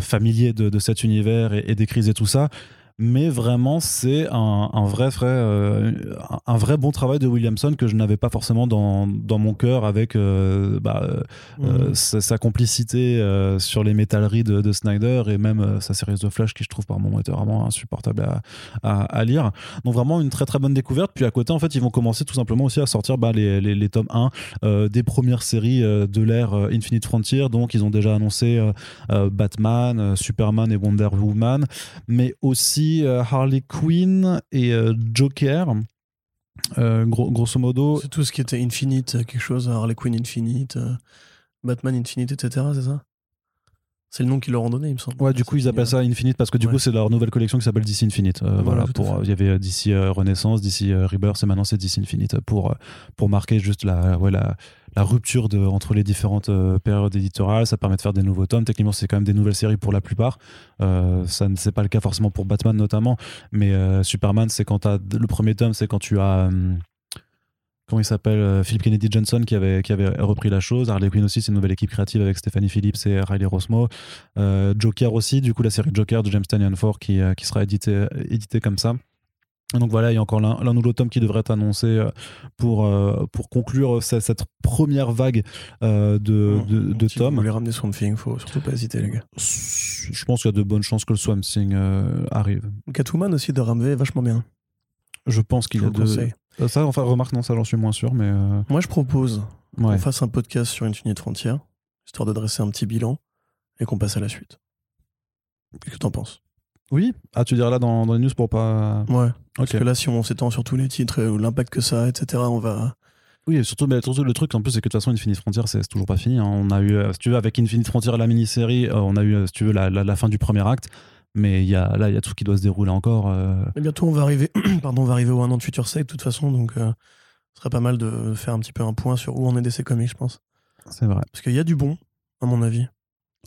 familiers de, cet univers et, des crises et tout ça. Mais vraiment c'est un, un, vrai vrai euh, un, vrai bon travail de Williamson que je n'avais pas forcément dans, dans mon cœur avec euh, bah, euh, mhm. sa, complicité sur les métalleries de, de, Snyder et même sa série de Flash qui je trouve par moments était vraiment insupportable à, à, à, lire. Donc vraiment une très très bonne découverte. Puis à côté en fait ils vont commencer tout simplement aussi à sortir bah, les, les, les, tomes 1 des premières séries de l'ère Infinite Frontier. Donc ils ont déjà annoncé Batman Superman et Wonder Woman. Mais aussi euh, Harley Quinn et euh, Joker. Euh, grosso modo. C'est tout ce qui était Infinite, quelque chose, Harley Quinn Infinite, Batman Infinite, etc. C'est ça? C'est le nom qu'ils leur ont donné, il me semble. Ouais, du coup, ils appellent ça Infinite parce que du coup, c'est leur nouvelle collection qui s'appelle DC Infinite. voilà, pour il y avait DC Renaissance, DC Rebirth et maintenant c'est DC Infinite pour pour marquer juste la ouais, la, la rupture de, entre les différentes euh, périodes éditoriales. Ça permet de faire des nouveaux tomes. Techniquement, c'est quand même des nouvelles séries pour la plupart. Euh, ça ne c'est pas le cas forcément pour Batman notamment, mais euh, Superman, c'est quand as, le premier tome, c'est quand tu as comment il s'appelle Philip Kennedy Johnson qui avait, qui avait repris la chose. Harley Quinn aussi, c'est une nouvelle équipe créative avec Stephanie Phillips et Riley Rosmo. Joker aussi, du coup, la série Joker de James Tynion Ford qui, qui sera édité, édité comme ça. Donc voilà, il y a encore l'un ou l'autre tome qui devrait être annoncé euh, pour, euh, pour conclure cette, première vague euh, de, de, de tomes. Vous voulez ramener Swamp Thing, faut surtout pas hésiter, les gars. Je pense qu'il y a de bonnes chances que le Swamp Thing arrive. Catwoman aussi de Ramvé, vachement bien. Je pense qu'il y a de. Ça, enfin, remarque, non, ça j'en suis moins sûr, mais. Moi, je propose qu'on fasse un podcast sur Infinite Frontier, histoire de dresser un petit bilan et qu'on passe à la suite. Qu'est-ce que t'en penses? Oui Ah, tu dirais là dans, dans, les news pour pas. Ouais. Parce que là, si on s'étend sur tous les titres, ou l'impact que ça a, etc., on va. Oui, et surtout, mais, surtout, le truc en plus, c'est que de toute façon, Infinite Frontier, c'est toujours pas fini. Hein. On a eu, euh, si tu veux, avec Infinite Frontier, la mini-série, euh, on a eu, euh, si tu veux, la, la, fin du premier acte. Mais y a, là, il y a tout qui doit se dérouler encore. Et bientôt, on va arriver, pardon, on va arriver au 1 an de Future Sight, de toute façon. Donc, ce serait pas mal de faire un petit peu un point sur où on est DC Comics, je pense. C'est vrai. Parce qu'il y a du bon, à mon avis.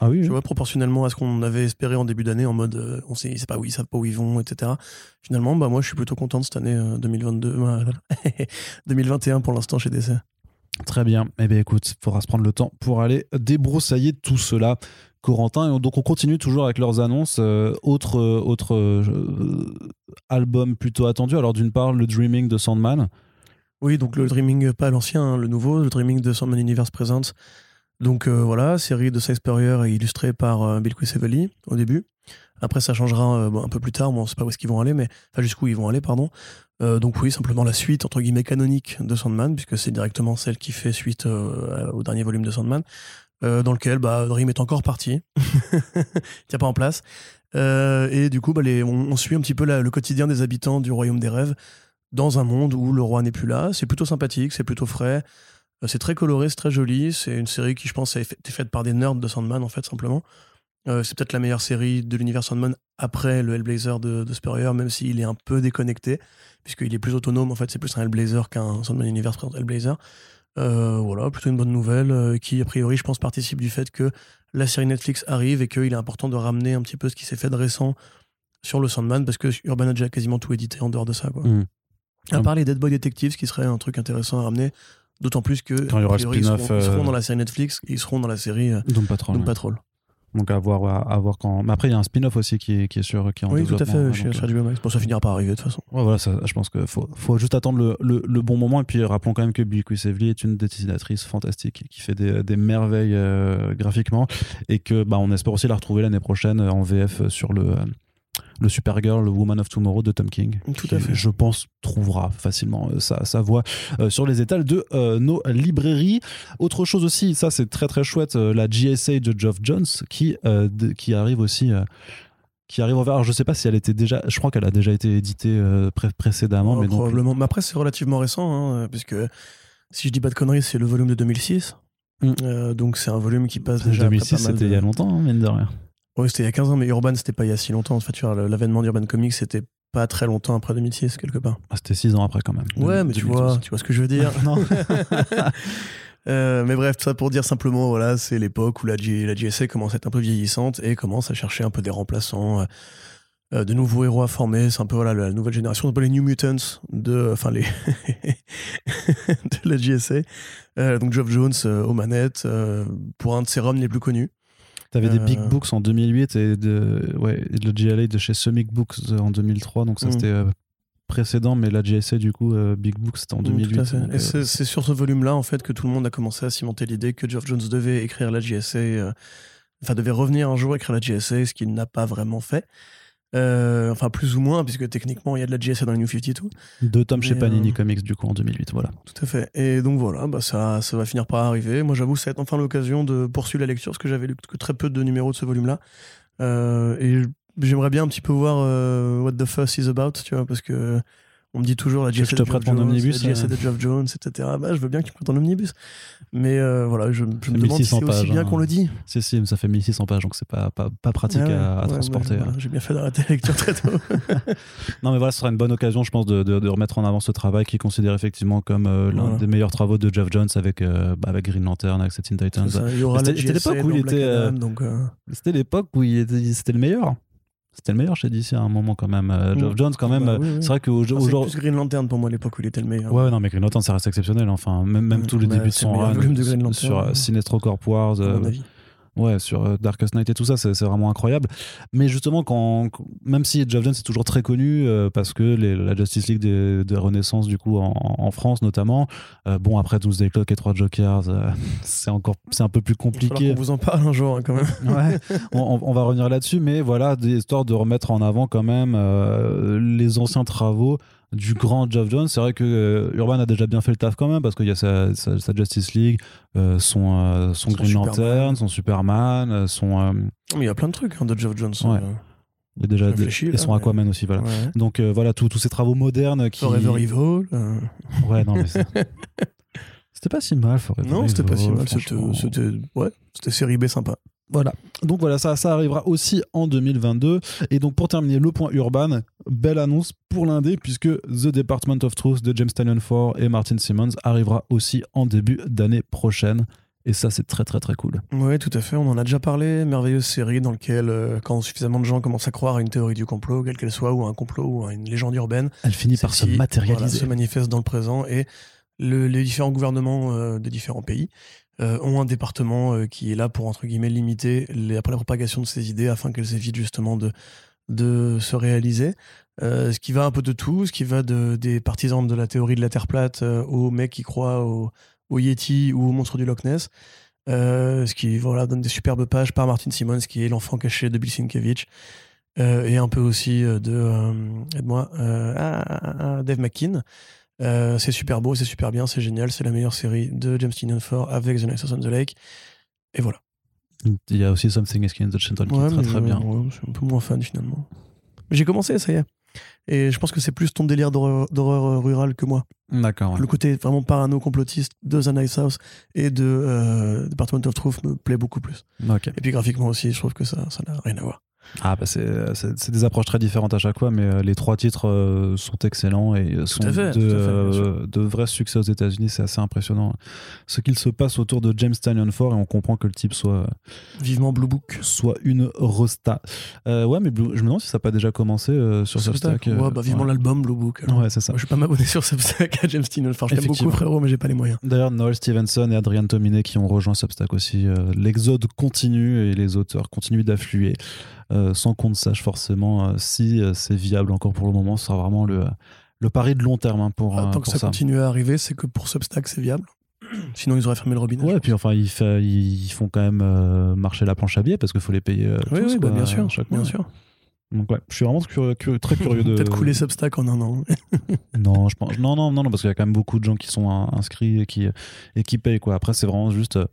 Ah oui, tu vois, proportionnellement à ce qu'on avait espéré en début d'année, en mode euh, on sait, sait pas où ils savent pas où ils vont, etc. Finalement, bah moi je suis plutôt content de cette année 2022, 2021 pour l'instant chez DC. Très bien. Eh bien écoute, il faudra se prendre le temps pour aller débroussailler tout cela. Corentin, et donc on continue toujours avec leurs annonces. Euh, autre autre euh, album plutôt attendu. Alors d'une part, le Dreaming de Sandman. Oui, donc le Dreaming, pas l'ancien, hein, le nouveau, le Dreaming de Sandman Universe Presents donc euh, voilà, série de Size Spurrier illustrée par euh, Bill Quisevely au début. Après, ça changera euh, un peu plus tard. Bon, on sait pas où est-ce qu'ils vont aller, mais enfin jusqu'où ils vont aller, pardon. donc oui, simplement la suite entre guillemets canonique de Sandman, puisque c'est directement celle qui fait suite au dernier volume de Sandman, dans lequel bah, Dream est encore parti, tient pas en place. et du coup, bah, les, on, suit un petit peu le quotidien des habitants du royaume des rêves dans un monde où le roi n'est plus là. C'est plutôt sympathique, c'est plutôt frais. Euh, c'est très coloré, c'est très joli. C'est une série qui, je pense, a été faite par des nerds de Sandman, en fait, simplement. Euh, c'est peut-être la meilleure série de l'univers Sandman après le Hellblazer de, de Spurrier, même s'il est un peu déconnecté, puisqu'il est plus autonome. En fait, c'est plus un Hellblazer qu'un Sandman Universe Hellblazer. Euh, voilà, plutôt une bonne nouvelle qui, a priori, je pense, participe du fait que la série Netflix arrive et qu'il est important de ramener un petit peu ce qui s'est fait de récent sur le Sandman, parce que Urban a déjà quasiment tout édité en dehors de ça. Quoi. Mmh. À part les Dead Boy Detectives, qui serait un truc intéressant à ramener, D'autant plus que Quand il y aura priori, ils, seront, ils, seront, euh, dans la série Netflix, ils seront dans la série euh, Doom Patrol. Doom Patrol. Donc à voir, à voir quand. Mais après, il y a un spin-off aussi qui est, qui est sur qui est en Oui, tout à fait, chez HBO Max. Bon, ça finira par arriver de toute façon. Ouais, voilà, ça, je pense qu'il faut, faut juste attendre le, le, le, bon moment. Et puis rappelons quand même que Bill Quisevely est une dessinatrice fantastique qui fait des, des merveilles euh, graphiquement. Et que bah, on espère aussi la retrouver l'année prochaine en VF sur le le Supergirl, le Woman of Tomorrow de Tom King. Tout à fait. Je pense trouvera facilement euh, sa, sa voix euh, sur les étals de euh, nos librairies. Autre chose aussi, ça c'est très très chouette, la GSA de Geoff Jones qui, qui arrive aussi qui arrive en Alors, je sais pas si elle était déjà. Je crois qu'elle a déjà été éditée précédemment. mais probablement. Mais après, c'est relativement récent, hein, puisque si je dis pas de conneries, c'est le volume de 2006. Mm. donc, c'est un volume qui passe déjà. 2006, c'était il y a longtemps, hein, mine de rien. Oui, c'était il y a 15 ans, mais Urban, c'était pas il y a si longtemps. En fait, l'avènement d'Urban Comics, c'était pas très longtemps après 2006, quelque part. Ah, c'était 6 ans après, quand même. Ouais, mais tu vois, tu vois ce que je veux dire. non. Euh, mais bref, tout ça pour dire simplement, voilà, c'est l'époque où la, la GSA commence à être un peu vieillissante et commence à chercher un peu des remplaçants, euh, euh, de nouveaux héros à former. C'est un peu voilà, la nouvelle génération, un peu les New Mutants de, enfin les de la GSA. donc Geoff Jones aux manettes pour un de ses runs les plus connus T'avais des Euh, Big Books en 2008 et, de, ouais, et le GLA de chez Summit Books euh, en 2003. Donc ça, Mm. c'était euh, précédent, mais la GSA, du coup, euh, Big Books, c'était en Mm, tout à 2008. fait. donc, Et euh, c'est sur ce volume-là, en fait, que tout le monde a commencé à cimenter l'idée que Geoff Jones devait écrire la GSA, euh, enfin, devait revenir un jour écrire la GSA, ce qu'il n'a pas vraiment fait. Euh, enfin, plus ou moins, puisque techniquement, il y a de la GSA dans les New 52. Deux tomes chez Panini euh, Comics, du coup, en 2008. Voilà. Tout à fait. Et donc voilà, bah ça, ça va finir par arriver. Moi, j'avoue, ça va être enfin l'occasion de poursuivre la lecture, parce que j'avais lu que très peu de numéros de ce volume-là. Euh, et j'aimerais bien un petit peu voir euh, What the Fuss is about, tu vois, parce que on me dit toujours la GSA de Geoff mon Jones, omnibus, la de Geoff Jones, etc. Bah, je veux bien que tu prêtes ton omnibus. Mais euh, voilà, je, je me demande si 1600 c'est aussi bien hein. qu'on le dit. Si, si, mais ça fait 1600 pages, donc c'est pas, pas, pas pratique Ah ouais, à, à ouais, transporter. voilà, J'ai bien fait d'arrêter la lecture très tôt. Non, mais voilà, ce sera une bonne occasion, je pense, de, de- de remettre en avant ce travail qui est considéré effectivement comme euh, l'un Voilà. des meilleurs travaux de Jeff Jones avec, euh, bah, avec Green Lantern, avec Teen Titans. C'était- l'époque où il était, C'était l'époque où c'était le meilleur. C'était le meilleur chez DC à un moment quand même. Euh, Geoff Mm. Jones, quand même. Bah euh, oui, oui. C'est vrai qu'aujourd'hui. enfin, c'est plus Green Lantern pour moi à l'époque où il était le meilleur. Ouais, non, mais Green Lantern, ça reste exceptionnel. Enfin, même, même Mm. tous les Bah, débuts de son run sur. Sinestro Corp Wars, à euh, mon avis. Ouais, sur euh, Darkest Night et tout ça, c'est vraiment incroyable. Mais justement, quand, même si Jeff Jones est toujours très connu euh, parce que les- la Justice League des, des Renaissance, du coup, en, en France notamment, euh, bon, après Doomsday Clock et trois Jokers, euh, c'est encore, c'est un peu plus compliqué. qu'on vous en parle un jour hein, quand même. Ouais, on, on- on va revenir là-dessus, mais voilà, des histoires de remettre en avant quand même les anciens travaux du grand Geoff Jones. C'est vrai que euh, Urban a déjà bien fait le taf quand même, parce qu'il y a sa, sa- sa Justice League, euh, son, euh, son Son Green Superman. Lantern, son Superman, son. Mais il y a plein de trucs hein, de Geoff Jones. Ouais. il y a déjà et là, son mais- Aquaman aussi, voilà. ouais. Donc voilà, tous ces travaux modernes qui. Forever Evil. Ouais, non, mais C'était pas si mal, Forever Non, c'était pas si mal. C'était, ouais, c'était série B sympa. Voilà. Donc voilà, ça, ça arrivera aussi en 2022. Et donc pour terminer le point urbain, belle annonce pour l'indé puisque The Department of Truth de James Tynion Ford et Martin Simmons arrivera aussi en début d'année prochaine. Et ça, c'est très très très cool. Oui, tout à fait. On en a déjà parlé. Merveilleuse série dans laquelle, euh, quand suffisamment de gens commencent à croire à une théorie du complot, quelle qu'elle soit, ou à un complot, ou à une légende urbaine, Elle finit par se voilà, matérialiser. se manifeste dans le présent et le- les différents gouvernements euh, des différents pays euh, ont un département euh, qui est là pour entre guillemets limiter les, la propagation de ces idées afin qu'elles évitent justement de, de se réaliser. Euh, ce qui va un peu de tout, ce qui va de, des partisans de la théorie de la Terre plate aux mecs qui croient au, au Yeti ou au monstre du Loch Ness. Ce qui voilà, donne des superbes pages par Martin Simmons, qui est l'enfant caché de Bill Sienkiewicz. Et un peu aussi de aide-moi ah, ah, ah, Dave McKean Euh, c'est super beau c'est super bien c'est génial c'est la meilleure série de James Tynion Ford avec The Nexus on the Lake et voilà Il y a aussi Something is in the Shenton qui Ouais, est très très bien. ouais, je suis un peu moins fan finalement mais j'ai commencé ça y est et je pense que c'est plus ton délire d'horreur euh, rurale que moi D'accord. ouais. le côté vraiment parano complotiste de The Nice House et de euh, Department of Truth me plaît beaucoup plus Ok. et puis graphiquement aussi je trouve que ça ça n'a rien à voir Ah bah c'est c'est- des approches très différentes à chaque fois, mais euh, les trois titres euh, sont excellents et euh, sont fait, de, fait, euh, vrais succès aux États-Unis. C'est assez impressionnant ce qu'il se passe autour de James Tynion Ford et on comprend que le type soit vivement Blue Book soit une rosta. Euh, ouais, mais Blue- je me demande si ça n'a pas déjà commencé euh, sur Substack. euh, ouais bah vivement ouais. l'album Blue Book alors. Ouais, c'est ça. Moi, je suis pas m'abonner sur Substack à James Tynion Ford je t'aime beaucoup frérot mais j'ai pas les moyens D'ailleurs, Noel Stevenson et Adrian Tominé qui ont rejoint Substack aussi. euh, L'exode continue et les auteurs continuent d'affluer euh, sans qu'on ne sache forcément euh, si euh, c'est viable encore pour le moment. Ce sera vraiment le, le pari de long terme hein, pour, Ah, tant que ça, ça. continue à arriver, c'est que pour Substack, c'est viable. Sinon, ils auraient fermé le robinet. Ouais, et puis enfin, ils, font quand même marcher la planche à billets parce qu'il faut les payer oui, tous, oui, bah, bien sûr. chaque Bien mois. sûr. Donc ouais, je suis vraiment curieux- curieux- très curieux de. Peut-être couler Substack en un an. Non, je pense. Non, non, non, non, parce qu'il y a quand même beaucoup de gens qui sont in- inscrits et qui, et qui payent. Quoi. Après, c'est vraiment juste euh,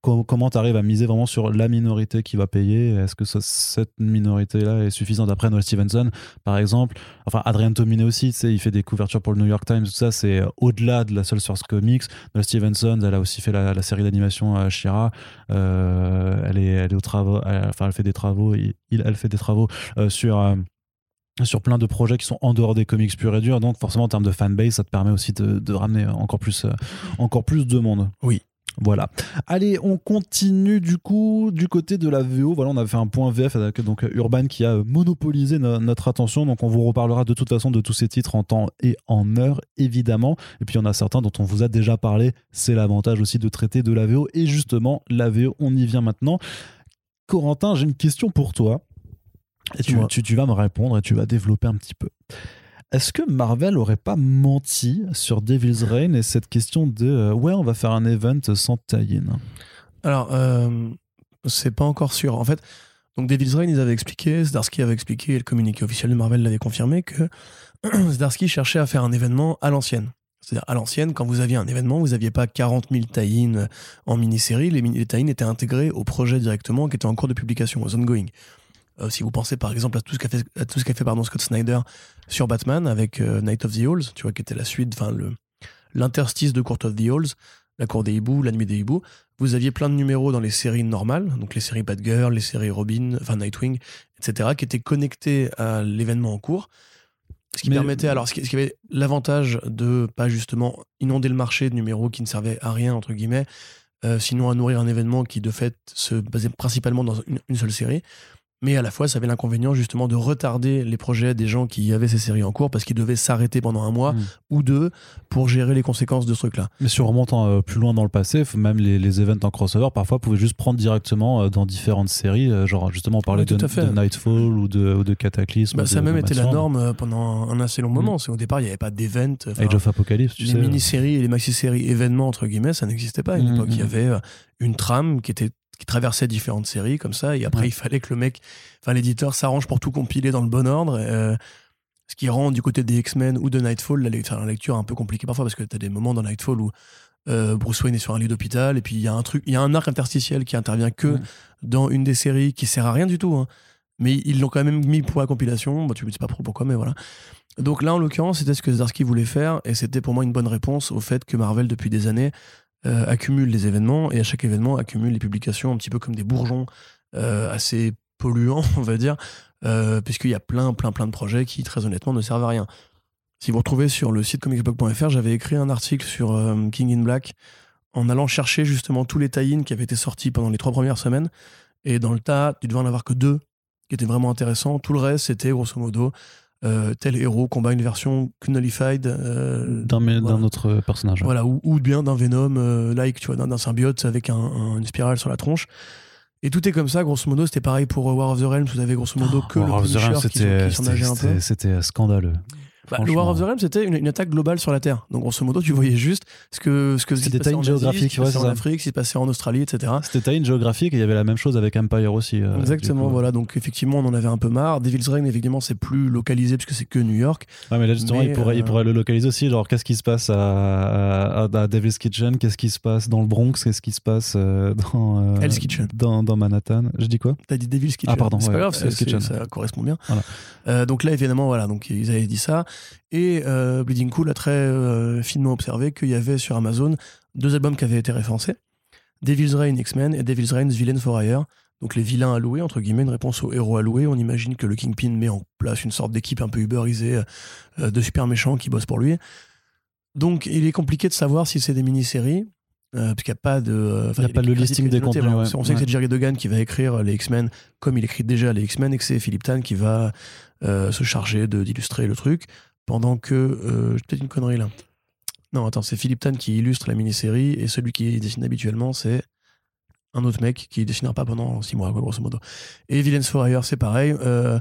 co- comment tu arrives à miser vraiment sur la minorité qui va payer? Est-ce que ça- cette minorité-là est suffisante? Après, Noel Stevenson, par exemple, enfin, Adrian Tomine aussi, tu sais, il fait des couvertures pour le New York Times, tout ça, c'est euh, au-delà de la seule source comics. Noel Stevenson, elle a aussi fait la, la série d'animation euh, Shira. Euh, elle, est, elle est au travaux, elle- enfin, elle fait des travaux, il, il- elle fait des travaux euh, sur. euh, sur plein de projets qui sont en dehors des comics purs et durs. Donc forcément en termes de fanbase, ça te permet aussi de, de ramener encore plus, euh, encore plus de monde. Oui. Voilà. Allez, on continue du coup du côté de la VO. Voilà, on a fait un point VF avec donc Urban qui a monopolisé no- notre attention. Donc on vous reparlera de toute façon de tous ces titres en temps et en heure, évidemment. Et puis il y en a certains dont on vous a déjà parlé. C'est l'avantage aussi de traiter de la VO. Et justement, la VO, on y vient maintenant. Corentin, j'ai une question pour toi. Et tu, Dis-moi. tu- tu vas me répondre et tu vas développer un petit peu. Est-ce que Marvel aurait pas menti sur Devil's Reign et cette question de euh, ouais, on va faire un event sans tie-in? Alors, euh, c'est pas encore sûr. En fait, donc Devil's Reign, ils avaient expliqué, Zdarsky avait expliqué, et le communiqué officiel de Marvel l'avait confirmé, que Zdarsky cherchait à faire un événement à l'ancienne. C'est-à-dire, à l'ancienne, quand vous aviez un événement, vous n'aviez pas 40 000 tie-in en mini-série. Les, les tie-in étaient intégrés au projet directement, qui était en cours de publication, aux ongoing. Euh, si vous pensez par exemple à tout ce qu'a fait, à tout ce qu'a fait pardon, Scott Snyder sur Batman avec euh, Night of the Owls, tu vois, qui était la suite, enfin, le, l'interstice de Court of the Owls, la cour des hiboux, la nuit des hiboux. Vous aviez plein de numéros dans les séries normales, donc les séries Batgirl, les séries Robin, enfin Nightwing, etc., qui étaient connectés à l'événement en cours. Ce qui Mais- permettait, alors, ce qui, ce qui avait l'avantage de pas justement inonder le marché de numéros qui ne servaient à rien, entre guillemets, euh, sinon à nourrir un événement qui de fait se basait principalement dans une, une seule série. Mais à la fois, ça avait l'inconvénient justement de retarder les projets des gens qui avaient ces séries en cours parce qu'ils devaient s'arrêter pendant un mois Mm. ou deux pour gérer les conséquences de ce truc-là. Mais si on remonte euh, plus loin dans le passé, même les, les events en crossover, parfois, pouvaient juste prendre directement euh, dans différentes séries. euh, genre, justement, on parlait de, Nightfall ou de, ou de Cataclysme. Bah, ou ça a même été la norme pendant un assez long moment. C'est au départ, il n'y avait pas d'event. Age of Apocalypse, tu les sais. mini-séries et les maxi-séries événements, entre guillemets, ça n'existait pas. À une Mhm, époque, il y avait une trame qui, était, qui traversait différentes séries comme ça. Et après, Ouais. il fallait que le mec, enfin, l'éditeur s'arrange pour tout compiler dans le bon ordre. euh, ce qui rend du côté des X-Men ou de Nightfall la, lecture un peu compliquée parfois parce que tu as des moments dans Nightfall où euh, Bruce Wayne est sur un lit d'hôpital et puis il y a un truc, il y a un arc interstitiel qui intervient que Ouais. dans une des séries qui sert à rien du tout. hein. Mais ils l'ont quand même mis pour la compilation. Bon, tu me dis pas trop pourquoi, mais voilà. Donc là, en l'occurrence, c'était ce que Zdarsky voulait faire et c'était pour moi une bonne réponse au fait que Marvel, depuis des années, euh, accumule les événements et à chaque événement accumule les publications un petit peu comme des bourgeons euh, assez polluants, on va dire, euh, puisqu'il y a plein, plein, plein de projets qui, très honnêtement, ne servent à rien. Si vous retrouvez sur le site comicsblog.fr, j'avais écrit un article sur euh, King in Black en allant chercher justement tous les tie qui avaient été sortis pendant les trois premières semaines. Et dans le tas, tu devais en avoir que deux qui étaient vraiment intéressants. Tout le reste, c'était grosso modo euh, tel héros combat une version nullified euh, D'un voilà. autre personnage. voilà, ou, ou bien d'un Venom, euh, like, tu vois, d'un symbiote avec un- un- une spirale sur la tronche. Et tout est comme ça, grosso modo. C'était pareil pour euh, War of the Realms. Vous avez grosso modo que War le of the Realms, c'était- c'était scandaleux. Bah, le War of the Realms, c'était une, une attaque globale sur la Terre. Donc, grosso modo, tu voyais juste ce que ce que se passait une en géographique, ouais. Afrique, ce qui se passait en Australie, etc. C'était tie-in géographique et il y avait la même chose avec Empire aussi. euh, Exactement, voilà. Donc, effectivement, on en avait un peu marre. Devil's Reign, évidemment, c'est plus localisé puisque c'est que New York. Ouais, mais là, justement, Mais, il, pourrait, il euh, pourrait le localiser aussi. Genre, qu'est-ce qui se passe à, à, à Devil's Kitchen? Qu'est-ce qui se passe dans le Bronx? Qu'est-ce qui se passe euh, dans, euh, Hell's Kitchen. dans, dans Manhattan? Je dis quoi? T'as dit Devil's Kitchen. Ah, pardon, C'est pas ouais, grave, c'est- Kitchen. ça correspond bien. Voilà. Donc là, évidemment, voilà, donc ils avaient dit ça. Et euh, Bleeding Cool a très euh, finement observé qu'il y avait sur Amazon deux albums qui avaient été référencés Devil's Reign X-Men et Devil's Reign's Villain for Hire. Donc les vilains louer, entre guillemets, une réponse aux héros louer. On imagine que le Kingpin met en place une sorte d'équipe un peu uberisée euh, de super méchants qui bossent pour lui. Donc il est compliqué de savoir si c'est des mini-séries. euh, parce qu'il n'y a pas de. euh, Il y a pas le listing des contenus, ouais. On sait que c'est Jerry Degan qui va écrire les X-Men comme il écrit déjà les X-Men et que c'est Philippe Tan qui va euh, se charger d'illustrer le truc. Pendant que. Euh, peut-être une connerie là. Non, attends, c'est Philippe Tan qui illustre la mini-série et celui qui dessine habituellement, c'est un autre mec qui dessinera pas pendant six mois, quoi, grosso modo. Et Villains for Hire, c'est pareil. Euh,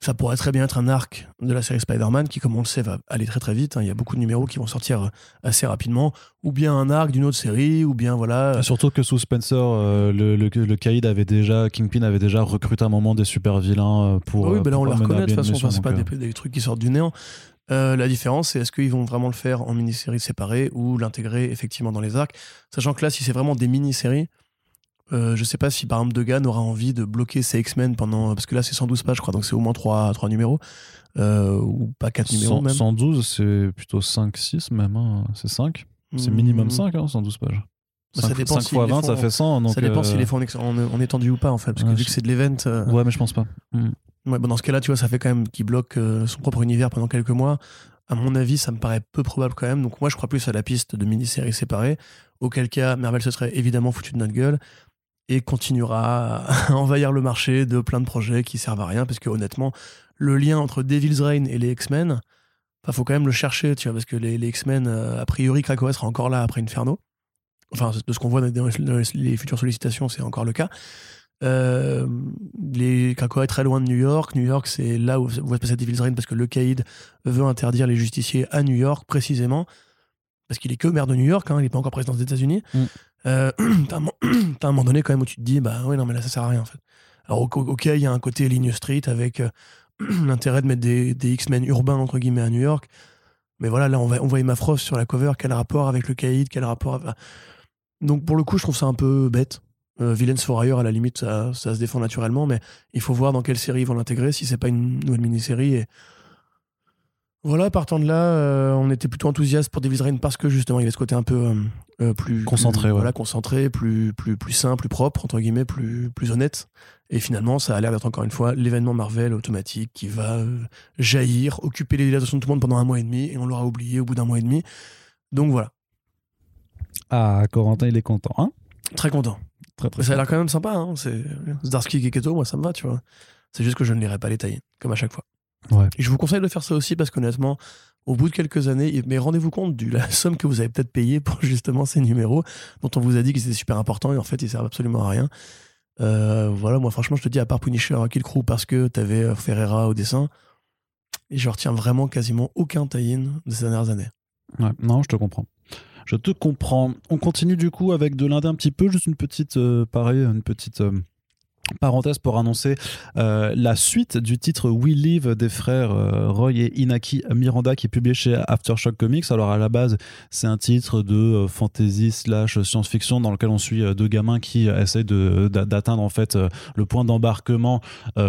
ça pourrait très bien être un arc de la série Spider-Man qui, comme on le sait, va aller très très vite. hein. Il y a beaucoup de numéros qui vont sortir assez rapidement. Ou bien un arc d'une autre série, ou bien voilà. Et Surtout que sous Spencer, euh, le, le, le Caïd avait déjà, Kingpin avait déjà recruté un moment des super vilains euh, pour. Ah oui, euh, bah là on la reconnaît de toute façon, enfin, c'est pas des trucs qui sortent du néant. Euh, la différence, c'est est-ce qu'ils vont vraiment le faire en mini-série séparée ou l'intégrer effectivement dans les arcs? Sachant que là, si c'est vraiment des mini-séries, euh, je sais pas si par exemple Degan aura envie de bloquer ses X-Men pendant. Parce que là, c'est 112 pages, je crois, donc c'est au moins 3, trois numéros. Euh, ou pas 4 numéros Cent- même. 112, c'est plutôt 5-6 même. hein. C'est 5 C'est Hmm. minimum 5, hein, 112 pages. Bah, ça 5, dépend s'ils fois les 20, font ça fait 100. Donc, ça dépend s'il euh, les font en, en, en étendu ou pas, en fait. Parce que Ouais, vu que c'est de l'event. euh, Ouais, mais je pense pas. Hmm. Ouais, bon, dans ce cas-là, tu vois, ça fait quand même qu'il bloque euh, son propre univers pendant quelques mois. À mon avis, ça me paraît peu probable quand même. Donc moi, je crois plus à la piste de mini-séries séparées. Auquel cas, Marvel se serait évidemment foutu de notre gueule et continuera à envahir le marché de plein de projets qui servent à rien. Parce que honnêtement, le lien entre Devil's Reign et les X-Men, il faut quand même le chercher, tu vois, parce que les, les X-Men, euh, a priori, Krakoa sera encore là après Inferno. Enfin, de ce qu'on voit dans les, dans les futures sollicitations, c'est encore le cas. Euh, les Krakoa est très loin de New York. New York, c'est là où va se passer Devil's Reign parce que le caïd veut interdire les justiciers à New York, précisément. Parce qu'il est que maire de New York, hein, il n'est pas encore président des États-Unis. Mm. Euh, t'as un, moment donné quand même où tu te dis, bah oui, non, mais là, ça sert à rien en fait. Alors, ok, il y a un côté ligne street avec euh, l'intérêt de mettre des, des X-Men urbains, entre guillemets, à New York. Mais voilà, là, on, va, on voit Emma Frost sur la cover. Quel rapport avec le caïd Quel rapport avec- Donc, pour le coup, je trouve ça un peu bête. Euh, Villains for Hire, à la limite, ça, ça se défend naturellement, mais il faut voir dans quelle série ils vont l'intégrer, si c'est pas une nouvelle mini-série. Et voilà, partant de là, euh, on était plutôt enthousiaste pour Devil's Reign parce que justement, il y avait ce côté un peu euh, euh, plus Concentré, plus- ouais. voilà, concentré, plus plus plus sain, plus propre entre guillemets, plus plus honnête. Et finalement, ça a l'air d'être encore une fois l'événement Marvel automatique qui va jaillir, occuper les attentions de tout le monde pendant un mois et demi, et on l'aura oublié au bout d'un mois et demi. Donc voilà, Ah, Corentin, il est content. Hein? Très content. Très, ça a l'air quand même sympa. Hein. C'est Zdarsky Keketo, moi ça me va, tu vois. C'est juste que je ne lirai pas les tailles, comme à chaque fois. Ouais. Et je vous conseille de faire ça aussi parce qu'honnêtement, au bout de quelques années, mais rendez-vous compte de la somme que vous avez peut-être payée pour justement ces numéros dont on vous a dit qu'ils étaient super importants et en fait ils servent absolument à rien. Euh, voilà, moi franchement, je te dis, à part Punisher, Kill Crew, parce que t'avais euh, Ferreira au dessin, et je retiens vraiment quasiment aucun tie-in de ces dernières années. Ouais, non, je te comprends. Je te comprends. On continue du coup avec de l'indé un petit peu, juste une petite, euh, pareil, une petite euh, parenthèse pour annoncer euh, la suite du titre We Live des frères euh, Roy et Inaki Miranda qui est publié chez Aftershock Comics. Alors à la base, c'est un titre de euh, fantasy slash science-fiction dans lequel on suit deux gamins qui essayent d'atteindre en fait le point d'embarquement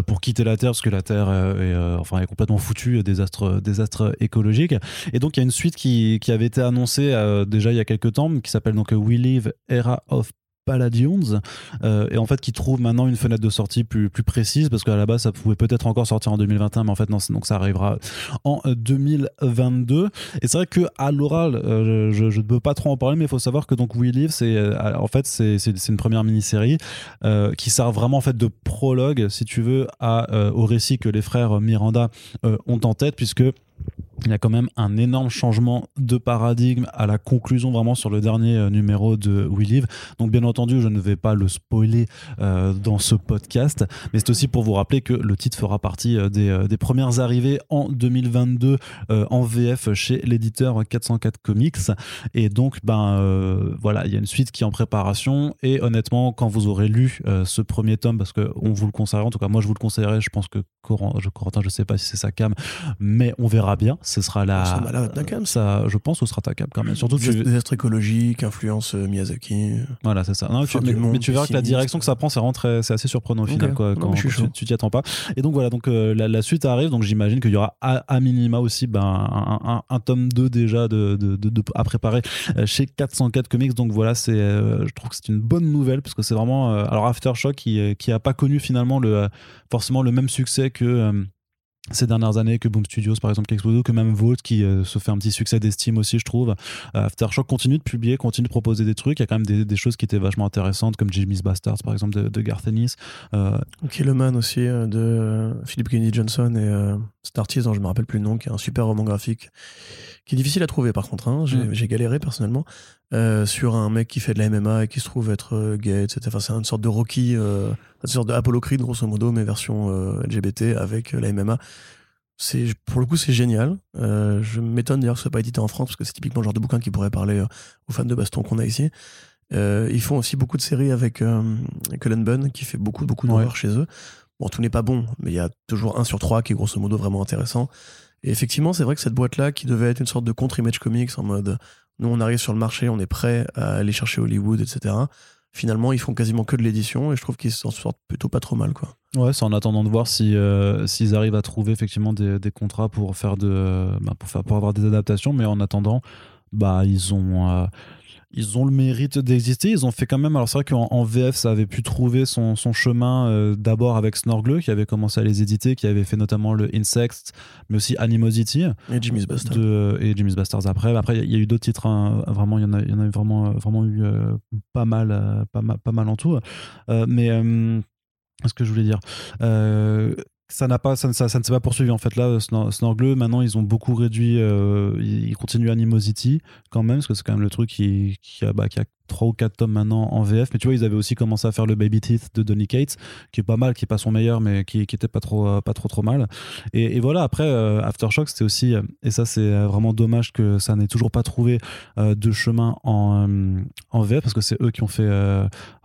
pour quitter la Terre parce que la Terre est, enfin, est complètement foutue, désastre, désastre écologique. Et donc il y a une suite qui, qui avait été annoncée déjà il y a quelques temps, qui s'appelle donc We Live Era of Palladiums euh, et en fait qui trouve maintenant une fenêtre de sortie plus, plus précise parce qu'à la base ça pouvait peut-être encore sortir en 2021 mais en fait non donc ça arrivera en euh, 2022 et c'est vrai que à l'oral euh, je, ne peux pas trop en parler mais il faut savoir que donc We Live c'est euh, en fait c'est une première mini-série euh, qui sert vraiment en fait de prologue si tu veux à, euh, au récit que les frères Miranda euh, ont en tête puisque il y a quand même un énorme changement de paradigme à la conclusion vraiment sur le dernier euh, numéro de We Live. Donc bien entendu, je ne vais pas le spoiler euh, dans ce podcast, mais c'est aussi pour vous rappeler que le titre fera partie euh, des, premières arrivées en 2022 euh, en VF chez l'éditeur 404 Comics. Et donc, ben voilà, il y a une suite qui est en préparation. Et honnêtement, quand vous aurez lu ce premier tome, parce qu'on vous le conseillerait, en tout cas moi je vous le conseillerais, je pense que Corentin, je sais pas si c'est sa cam, mais on verra bien. Ce sera la. Ça m'a l'air d'être ta cam, ça, je pense que ce sera ta cam quand même. Surtout que Désastre tu- désastre écologique, influence euh, Miyazaki. voilà, c'est ça. Non, tu- mais, monde, mais tu verras que la direction que ça prend, c'est assez surprenant au final, quoi, quand, tu t'y attends pas. Et donc voilà, donc euh, la, la suite arrive, donc j'imagine qu'il y aura à, à minima aussi ben, un, un- un tome 2 déjà de, de- de- de- à préparer euh, chez 404 Comics. Donc voilà, c'est, euh, je trouve que c'est une bonne nouvelle parce que c'est vraiment. euh, alors Aftershock qui, euh, qui a pas connu finalement le, euh, forcément le même succès que. Euh, ces dernières années que Boom Studios par exemple qui explose que même Vault qui euh, se fait un petit succès d'estime aussi je trouve. Euh, Aftershock continue de publier continue de proposer des trucs. Il y a quand même des, des choses qui étaient vachement intéressantes comme Jimmy's Bastards par exemple de, de Garth Ennis. Euh, Killeman aussi euh, de euh, Philip Kennedy Johnson et euh, cet artiste dont je me rappelle plus le nom qui est un super roman graphique qui est difficile à trouver par contre hein. j'ai Mm. galéré personnellement. Euh, sur un mec qui fait de la MMA et qui se trouve être euh, gay etc enfin, c'est une sorte de Rocky euh, une sorte de Apollo Creed grosso modo mais version euh, LGBT avec euh, la MMA c'est pour le coup c'est génial Euh, je m'étonne d'ailleurs que ce soit pas édité en France parce que c'est typiquement le genre de bouquin qui pourrait parler aux fans de baston qu'on a ici ils font aussi beaucoup de séries avec Cullen Bunn qui fait beaucoup beaucoup d'horreur Ouais. chez eux Bon, tout n'est pas bon, mais il y a toujours un sur trois qui est grosso modo vraiment intéressant. Et effectivement, c'est vrai que cette boîte-là, qui devait être une sorte de contre-image comics en mode nous, on arrive sur le marché, on est prêt à aller chercher Hollywood, etc. Finalement, ils font quasiment que de l'édition et je trouve qu'ils s'en sortent plutôt pas trop mal, quoi. Ouais, c'est en attendant de voir si euh, s'ils arrivent à trouver effectivement des, contrats pour faire de bah, pour faire pour avoir des adaptations, mais en attendant, bah ils ont euh, ils ont le mérite d'exister. Ils ont fait quand même. Alors c'est vrai qu'en en VF, ça avait pu trouver son, son chemin euh, d'abord avec Snorgle qui avait commencé à les éditer, qui avait fait notamment le Insect, mais aussi Animosity Et Jimmy's Bastard. de, et Jimmy's Bastards après. Après, il y a- il y, a eu d'autres titres. hein. Vraiment, il y en a, y en a vraiment, euh, vraiment eu euh, pas mal, euh, pas mal, pas mal en tout. Euh, mais euh, ce que je voulais dire. Euh, ça n'a pas ça, ne- s'est pas poursuivi en fait. Là Snor- Snorgle maintenant ils ont beaucoup réduit euh, ils continuent Animosity quand même parce que c'est quand même le truc qui, qui a, bah, qui a 3 ou 4 tomes maintenant en VF. Mais tu vois, ils avaient aussi commencé à faire le Baby Teeth de Donny Cates, qui est pas mal, qui est pas son meilleur, mais qui, qui était pas trop, pas trop, trop mal. Et, voilà, après, Aftershock, c'était aussi, et ça, c'est vraiment dommage que ça n'ait toujours pas trouvé de chemin en, en VF, parce que c'est eux qui ont fait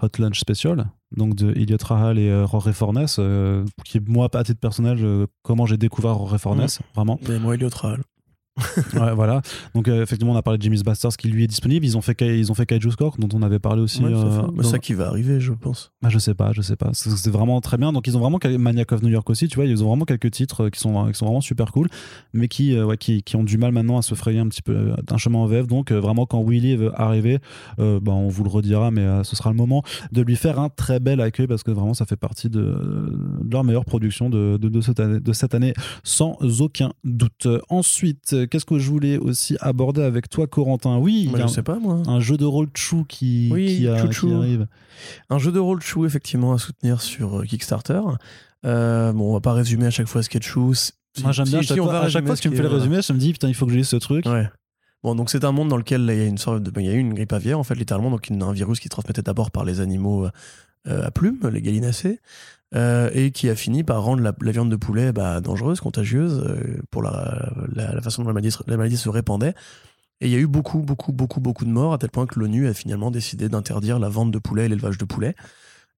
Hot Lunch Special, donc de Elliot Rahal et Rory Fornes, qui, moi, à titre personnel, comment j'ai découvert Rory Fornes, mmh. vraiment. Et moi, Elliot Rahal. ouais, voilà. Donc euh, effectivement, on a parlé de Jimmy's Bastards qui lui est disponible. Ils ont fait ils ont fait Kaiju Score dont on avait parlé aussi. Ouais, euh, ça qui va arriver, je pense. Bah, je sais pas, je sais pas. C'est vraiment très bien. Donc ils ont vraiment Maniac of New York aussi. Tu vois, ils ont vraiment quelques titres euh, qui sont qui sont vraiment super cool, mais qui ouais, qui, qui ont du mal maintenant à se frayer un petit peu d'un chemin en VF. Donc vraiment quand Willy veut arriver, bah, on vous le redira, mais ce sera le moment de lui faire un très bel accueil parce que vraiment ça fait partie de, de leur meilleure production de, de, de, cette année, de cette année sans aucun doute. Ensuite, qu'est-ce que je voulais aussi aborder avec toi, Corentin Oui, bah, je sais pas moi. Un jeu de rôle chou qui, qui, arrive. Un jeu de rôle chou effectivement à soutenir sur euh, Kickstarter. Euh, bon, on va pas résumer à chaque fois ce qu'est chou. Moi j'aime bien. à chaque, fois, à chaque fois que tu me fais le résumé, je me dis putain, il faut que je lise ce truc. Ouais. Bon, donc c'est un monde dans lequel il y a une sorte de, il y a eu une grippe aviaire en fait littéralement, donc un virus qui transmettait d'abord par les animaux euh, à plumes, les gallinacés. Euh, et qui a fini par rendre la, viande de poulet bah, dangereuse, contagieuse, euh, pour la, la, façon dont la maladie, la maladie, se répandait. Et il y a eu beaucoup, beaucoup, beaucoup, beaucoup de morts, à tel point que l'ONU a finalement décidé d'interdire la vente de poulet et l'élevage de poulet.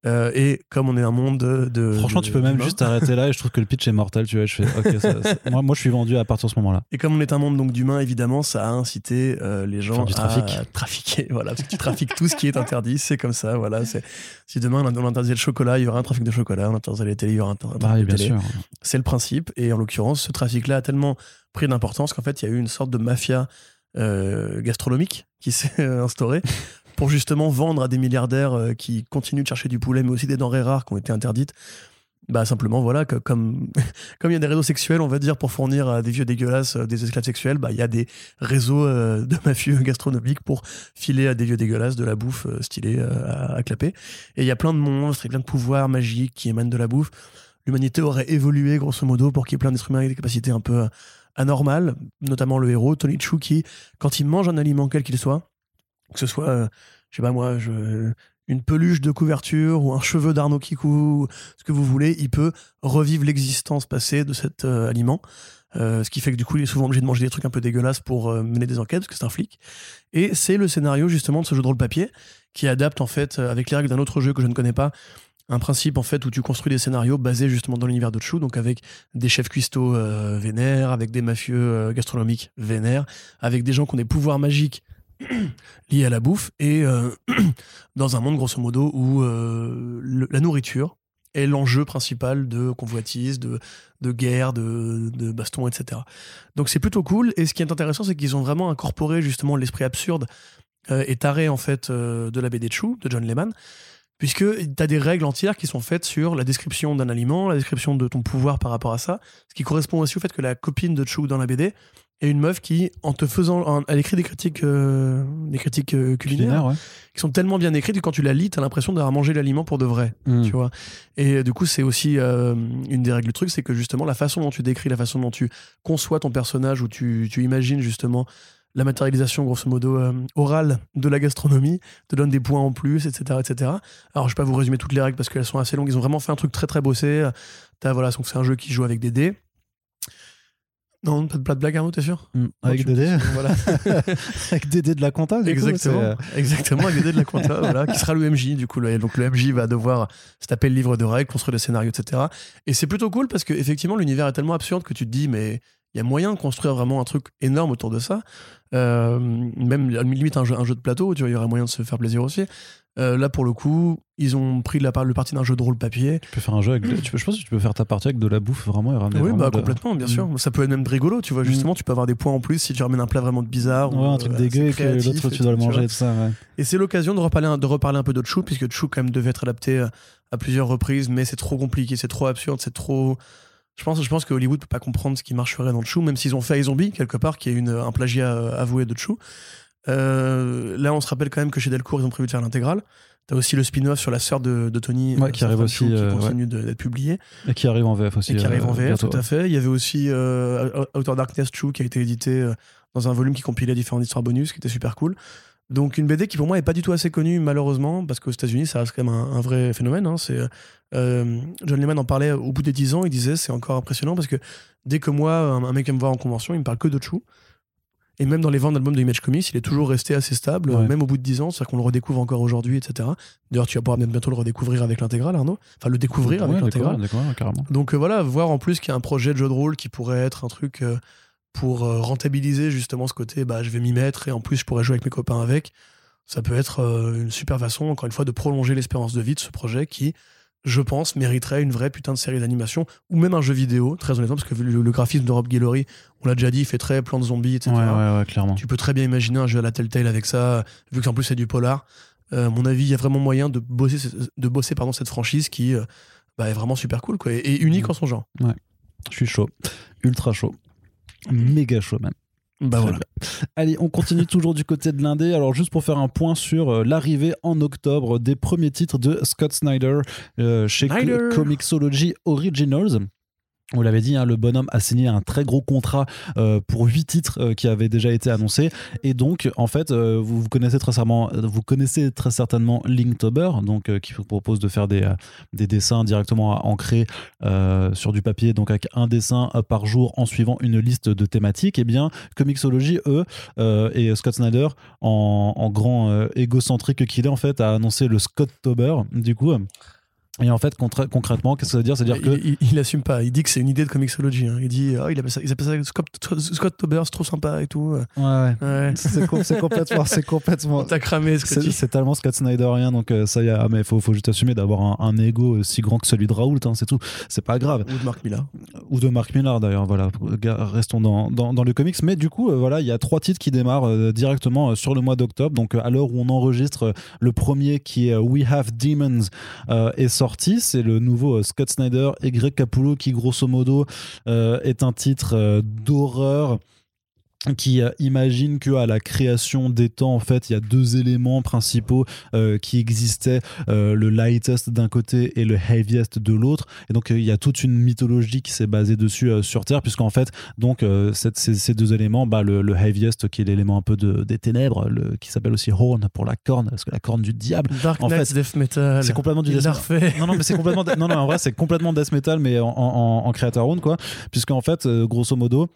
Euh, et comme on est un monde de. Franchement, tu peux même juste arrêter là et je trouve que le pitch est mortel. Tu vois, je fais, moi, moi, je suis vendu à partir de ce moment-là. Et comme on est un monde donc d'humains, évidemment, ça a incité euh, les gens du trafic. à trafiquer. Voilà, parce que tu trafiques tout ce qui est interdit. C'est comme ça. Voilà, c'est si demain on interdisait le chocolat, il y aura un trafic de chocolat. On interdisait les télé, il y aura un trafic bah, de bien Sûr. C'est le principe. Et en l'occurrence, ce trafic-là a tellement pris d'importance qu'en fait, il y a eu une sorte de mafia euh, gastronomique qui s'est instaurée pour justement vendre à des milliardaires euh, qui continuent de chercher du poulet, mais aussi des denrées rares qui ont été interdites. Bah simplement voilà que comme comme il y a des réseaux sexuels on va dire pour fournir à des vieux dégueulasses euh, des esclaves sexuels bah il y a des réseaux euh, de mafieux gastronomiques pour filer à des vieux dégueulasses de la bouffe stylée à, à, et il y a plein de monstres et plein de pouvoirs magiques qui émanent de la bouffe. L'humanité aurait évolué grosso modo pour qu'il y ait plein d'êtres humains avec des capacités un peu anormales notamment le héros Tony Chu qui quand il mange un aliment quel qu'il soit que ce soit, euh, je sais pas moi, une peluche de couverture ou un cheveu d'Arnaud Kikou, ce que vous voulez, il peut revivre l'existence passée de cet euh, aliment. Euh, ce qui fait que du coup, il est souvent obligé de manger des trucs un peu dégueulasses pour mener des enquêtes, parce que c'est un flic. Et c'est le scénario justement de ce jeu de rôle papier qui adapte en fait, avec les règles d'un autre jeu que je ne connais pas, un principe en fait où tu construis des scénarios basés justement dans l'univers de Chou, donc avec des chefs cuistots vénères, avec des mafieux gastronomiques vénères, avec des gens qui ont des pouvoirs magiques lié à la bouffe et euh, dans un monde grosso modo où euh, la nourriture est l'enjeu principal de convoitise, de, de guerre, de, de baston, etc. Donc c'est plutôt cool. Et ce qui est intéressant, c'est qu'ils ont vraiment incorporé justement l'esprit absurde euh, et taré en fait de la BD de Chou, de John Lehman, puisque tu as des règles entières qui sont faites sur la description d'un aliment, la description de ton pouvoir par rapport à ça, ce qui correspond aussi au fait que la copine de Chou dans la BD et une meuf qui, en te faisant, elle écrit des critiques, euh, des critiques euh, culinaires, qui sont tellement bien écrites que quand tu la lis, t'as l'impression d'avoir mangé l'aliment pour de vrai, hmm. tu vois. Et euh, du coup, c'est aussi une des règles du truc, c'est que justement la façon dont tu décris, la façon dont tu conçois ton personnage, ou tu, tu imagines justement la matérialisation grosso modo orale de la gastronomie te donne des points en plus, etc., etc. Alors je vais pas vous résumer toutes les règles parce qu'elles sont assez longues. Ils ont vraiment fait un truc très très bossé. As, voilà, c'est un jeu qui joue avec des dés. Non, pas de, blague, Arnaud, t'es sûr mm, Avec Dédé voilà. Avec Dédé de la compta, Exactement, euh, exactement, avec Dédé de la compta, voilà, qui sera le MJ, du coup. donc le MJ va devoir se taper le livre de règles, construire des scénarios, etc. Et c'est plutôt cool parce que effectivement l'univers est tellement absurde que tu te dis, mais il y a moyen de construire vraiment un truc énorme autour de ça. Euh, même limite un jeu, un jeu de plateau, tu vois, il y aurait moyen de se faire plaisir aussi. Euh, là, pour le coup, ils ont pris la, le parti d'un jeu de rôle papier. Tu peux faire un jeu avec. tu peux, je pense que tu peux faire ta partie avec de la bouffe vraiment et ramener. Oui, bah, complètement, bien sûr. Mm. Ça peut être même rigolo, tu vois. Mm. Justement, tu peux avoir des points en plus si tu ramènes un plat vraiment bizarre. Ouais, un truc euh, dégueu et que l'autre tu dois le manger et tout ça. Ouais. Et c'est l'occasion de reparler, de reparler un peu de Chou, puisque Chou, quand même, devait être adapté à plusieurs reprises, mais c'est trop compliqué, c'est trop absurde, c'est trop. Je pense, je pense que Hollywood peut pas comprendre ce qui marcherait dans Chou, même s'ils ont fait Zombie quelque part, qui est une, un plagiat avoué de Chou. Euh, là, on se rappelle quand même que chez Delcourt, ils ont prévu de faire l'intégrale. T'as aussi le spin-off sur la sœur de, Tony, euh, qui arrive aussi, qui euh, continue d'être publié. Et qui arrive en VF aussi. Et qui arrive en VF, tout à fait. Il y avait aussi Outer Darkness True qui a été édité dans un volume qui compilait différentes histoires bonus, qui était super cool. Donc une BD qui pour moi est pas du tout assez connue malheureusement parce qu'aux États-Unis ça reste quand même un, un vrai phénomène. hein. C'est euh, John Lehman en parlait au bout des 10 ans, il disait c'est encore impressionnant parce que dès que moi un, un mec me voir en convention, il me parle que de Chou. Et même dans les ventes d'albums de Image Comics, il est toujours resté assez stable, Ouais. même au bout de 10 ans, c'est-à-dire qu'on le redécouvre encore aujourd'hui, etc. D'ailleurs, tu vas pouvoir bientôt le redécouvrir avec l'intégrale, Arnaud. Enfin, le découvrir avec l'intégrale. Donc euh, voilà, voir en plus qu'il y a un projet de jeu de rôle qui pourrait être un truc euh, pour euh, rentabiliser justement ce côté, bah, je vais m'y mettre et en plus je pourrais jouer avec mes copains avec. Ça peut être euh, une super façon, encore une fois, de prolonger l'espérance de vie de ce projet qui, je pense, mériterait une vraie putain de série d'animation ou même un jeu vidéo, très honnêtement, parce que le, le graphisme de Rob Guillory, on l'a déjà dit, il fait très plan de zombies, etc. Ouais, ouais, ouais, clairement. Tu peux très bien imaginer un jeu à la Telltale avec ça, vu que en plus c'est du polar. Euh, à mon avis, il y a vraiment moyen de bosser, de bosser pardon, cette franchise qui euh, bah, est vraiment super cool quoi, et, et unique Mm. en son genre. Je suis chaud. Ultra chaud. Méga chaud, même. Bah voilà. Allez, on continue toujours du côté de l'indé. Alors, juste pour faire un point sur euh, l'arrivée en octobre des premiers titres de Scott Snyder euh, chez Snyder. Comixology Originals. On l'avait dit, hein, le bonhomme a signé un très gros contrat euh, pour huit titres euh, qui avaient déjà été annoncés. Et donc, en fait, euh, vous, connaissez très certainement, vous connaissez très certainement Linktober, donc qui vous propose de faire des, des dessins directement ancrés sur du papier, donc avec un dessin par jour en suivant une liste de thématiques. Et bien, Comixology, eux, et Scott Snyder, en, grand égocentrique qu'il est, en fait, a annoncé le Scott-tober, du coup. Et en fait, concrètement, qu'est-ce que ça veut dire? C'est-à-dire que il, il, il assume pas, il dit que c'est une idée de Comixology. hein. Il dit, oh, il appelle ça, ils appellent ça Scott, Scott Tober, c'est trop sympa et tout. Ouais, ouais. Ouais. C'est com- c'est complètement, c'est complètement. T'as cramé ce que C'est c'est tellement Scott Snyderien, donc euh, ça y a. ah, mais faut, faut juste assumer d'avoir un, un ego aussi grand que celui de Raoult, hein, c'est tout. C'est pas grave. Ou de Marc Millar. Ou de Mark Millar d'ailleurs, voilà. Restons dans, dans, dans le comics. Mais du coup, euh, voilà, il y a trois titres qui démarrent euh, directement euh, sur le mois d'octobre. Donc euh, à l'heure où on enregistre, euh, le premier qui est euh, We Have Demons euh, est C'est le nouveau euh, Scott Snyder et Greg Capullo qui, grosso modo, euh, est un titre euh, d'horreur qui euh, imagine que à la création des temps en fait il y a deux éléments principaux euh, qui existaient euh, le lightest d'un côté et le heaviest de l'autre et donc euh, il y a toute une mythologie qui s'est basée dessus sur Terre puisqu'en fait donc cette- ces, ces deux éléments bah, le, le heaviest qui est l'élément un peu de, des ténèbres le, qui s'appelle aussi horn pour la corne parce que la corne du diable Dark En fait, Death Metal. c'est complètement du death metal. non, non, mais c'est complètement. non, non, en vrai, c'est complètement death metal, mais en, en, en creator own, quoi. Puisqu'en fait, grosso modo.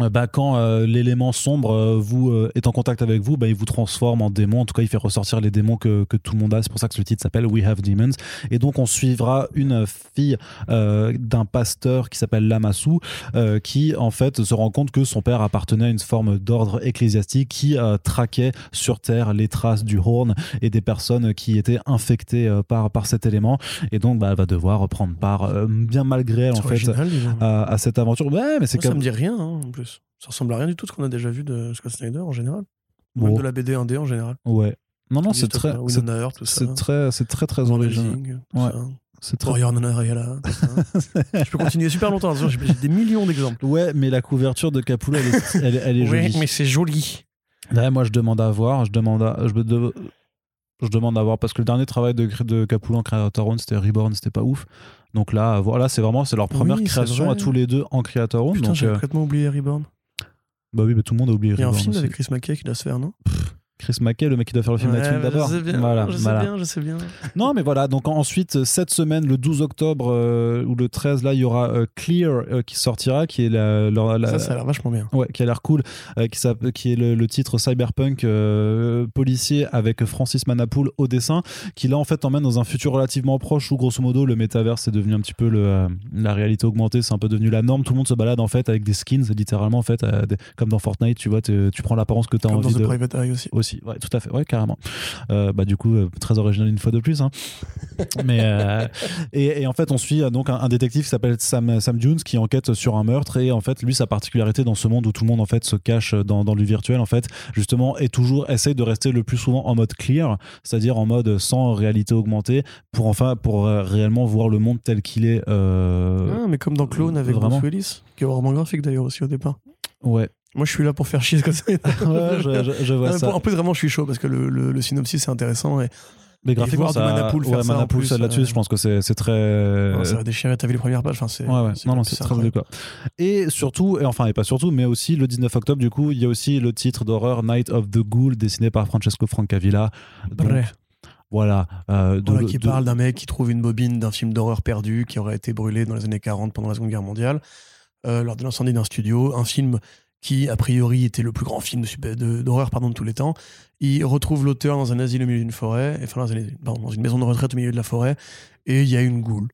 Euh, Bah, quand euh, l'élément sombre euh, vous euh, est en contact avec vous, bah, il vous transforme en démon. En tout cas, il fait ressortir les démons que, que tout le monde a. C'est pour ça que le titre s'appelle We Have Demons. Et donc, on suivra une fille euh, d'un pasteur qui s'appelle Lamassu, euh, qui en fait se rend compte que son père appartenait à une forme d'ordre ecclésiastique qui euh, traquait sur terre les traces du Horn et des personnes qui étaient infectées euh, par, par cet élément. Et donc, bah, elle va devoir prendre part, euh, bien malgré elle, en fait, original, à, à cette aventure. Ouais, mais c'est Moi, ça comme. me dit rien hein, en plus. Ça ressemble à rien du tout ce qu'on a déjà vu de Scott Snyder en général. Même de la BD 1D en général. Ouais. Non, non, c'est très. c'est- très, c'est très, très original. Ouais. C'est très. Je peux continuer super longtemps. J'ai des millions d'exemples. Ouais, mais la couverture de Capullo, elle est, elle, est- elle est jolie. c'est joli. Ouais, moi, je demande à voir. Je demande à, je, de- je demande à voir parce que le dernier travail de, de Capullo en Creator Own, c'était Reborn, c'était pas ouf. Donc là, voilà, c'est vraiment c'est leur première Oui, création vrai. à tous les deux en Creator Own. Putain, j'avais euh, complètement oublié Reborn. bah oui, mais tout le monde a oublié Il y a un Reborn film aussi. avec Chris McKay qui doit se faire, non? Chris McKay, le mec qui doit faire le film Ouais, je d'abord. sais bien, Voilà, je sais voilà. bien, je sais bien. Non, mais voilà. Donc ensuite, cette semaine, le 12 octobre euh, ou le 13, là, il y aura euh, Clear euh, qui sortira, qui est la, la- la- Ça, ça a l'air vachement bien. Ouais, qui a l'air cool, euh, qui, est le, le titre cyberpunk euh, policier avec Francis Manapoul au dessin, qui là en fait emmène dans un futur relativement proche où grosso modo le métaverse est devenu un petit peu le, euh, la réalité augmentée, c'est un peu devenu la norme. Tout le monde se balade en fait avec des skins, littéralement en fait, euh, des- comme dans Fortnite, tu vois, tu prends l'apparence que tu as Comme dans envie The de. Private Eye aussi. Aussi, ouais, tout à fait, ouais, carrément. Euh, bah, du coup, euh, très original une fois de plus. Hein. Mais, euh, et, et en fait, on suit donc un, un détective qui s'appelle Sam, Sam Jones qui enquête sur un meurtre. Et en fait, lui, sa particularité dans ce monde où tout le monde en fait se cache dans, dans le virtuel, en fait, justement, est toujours essaye de rester le plus souvent en mode clear, c'est-à-dire en mode sans réalité augmentée, pour enfin pour réellement voir le monde tel qu'il est. Ah, mais comme dans Clone avec vraiment. Bruce Willis, qui est roman graphique d'ailleurs aussi au départ. Ouais, Moi, je suis là pour faire chier Scott Snyder. ouais je, je- je vois Non, mais ça. pour- En plus, vraiment, je suis chaud parce que le, le- le synopsis est intéressant et Mais graphiquement, ça, Manapool ouais, Manapool, là-dessus, euh, je pense que c'est c'est très. Non, ça va déchirer. T'as vu les premières pages enfin, c'est, Ouais, ouais. Non, non, c'est c'est très quoi. Et surtout, et enfin, et pas surtout, mais aussi le 19 octobre, du coup, il y a aussi le titre d'horreur Night of the Ghoul, dessiné par Francesco Francavilla. Donc, Bref. voilà. euh, de- Voilà, qui de- parle d'un mec qui trouve une bobine d'un film d'horreur perdu qui aurait été brûlé dans les années 40 pendant la Seconde Guerre mondiale, euh, lors de l'incendie d'un studio. Un film qui, a priori, était le plus grand film d'horreur pardon, de tous les temps. Il retrouve l'auteur dans un asile au milieu d'une forêt, enfin, dans, dans une maison de retraite au milieu de la forêt, et il y a une goule.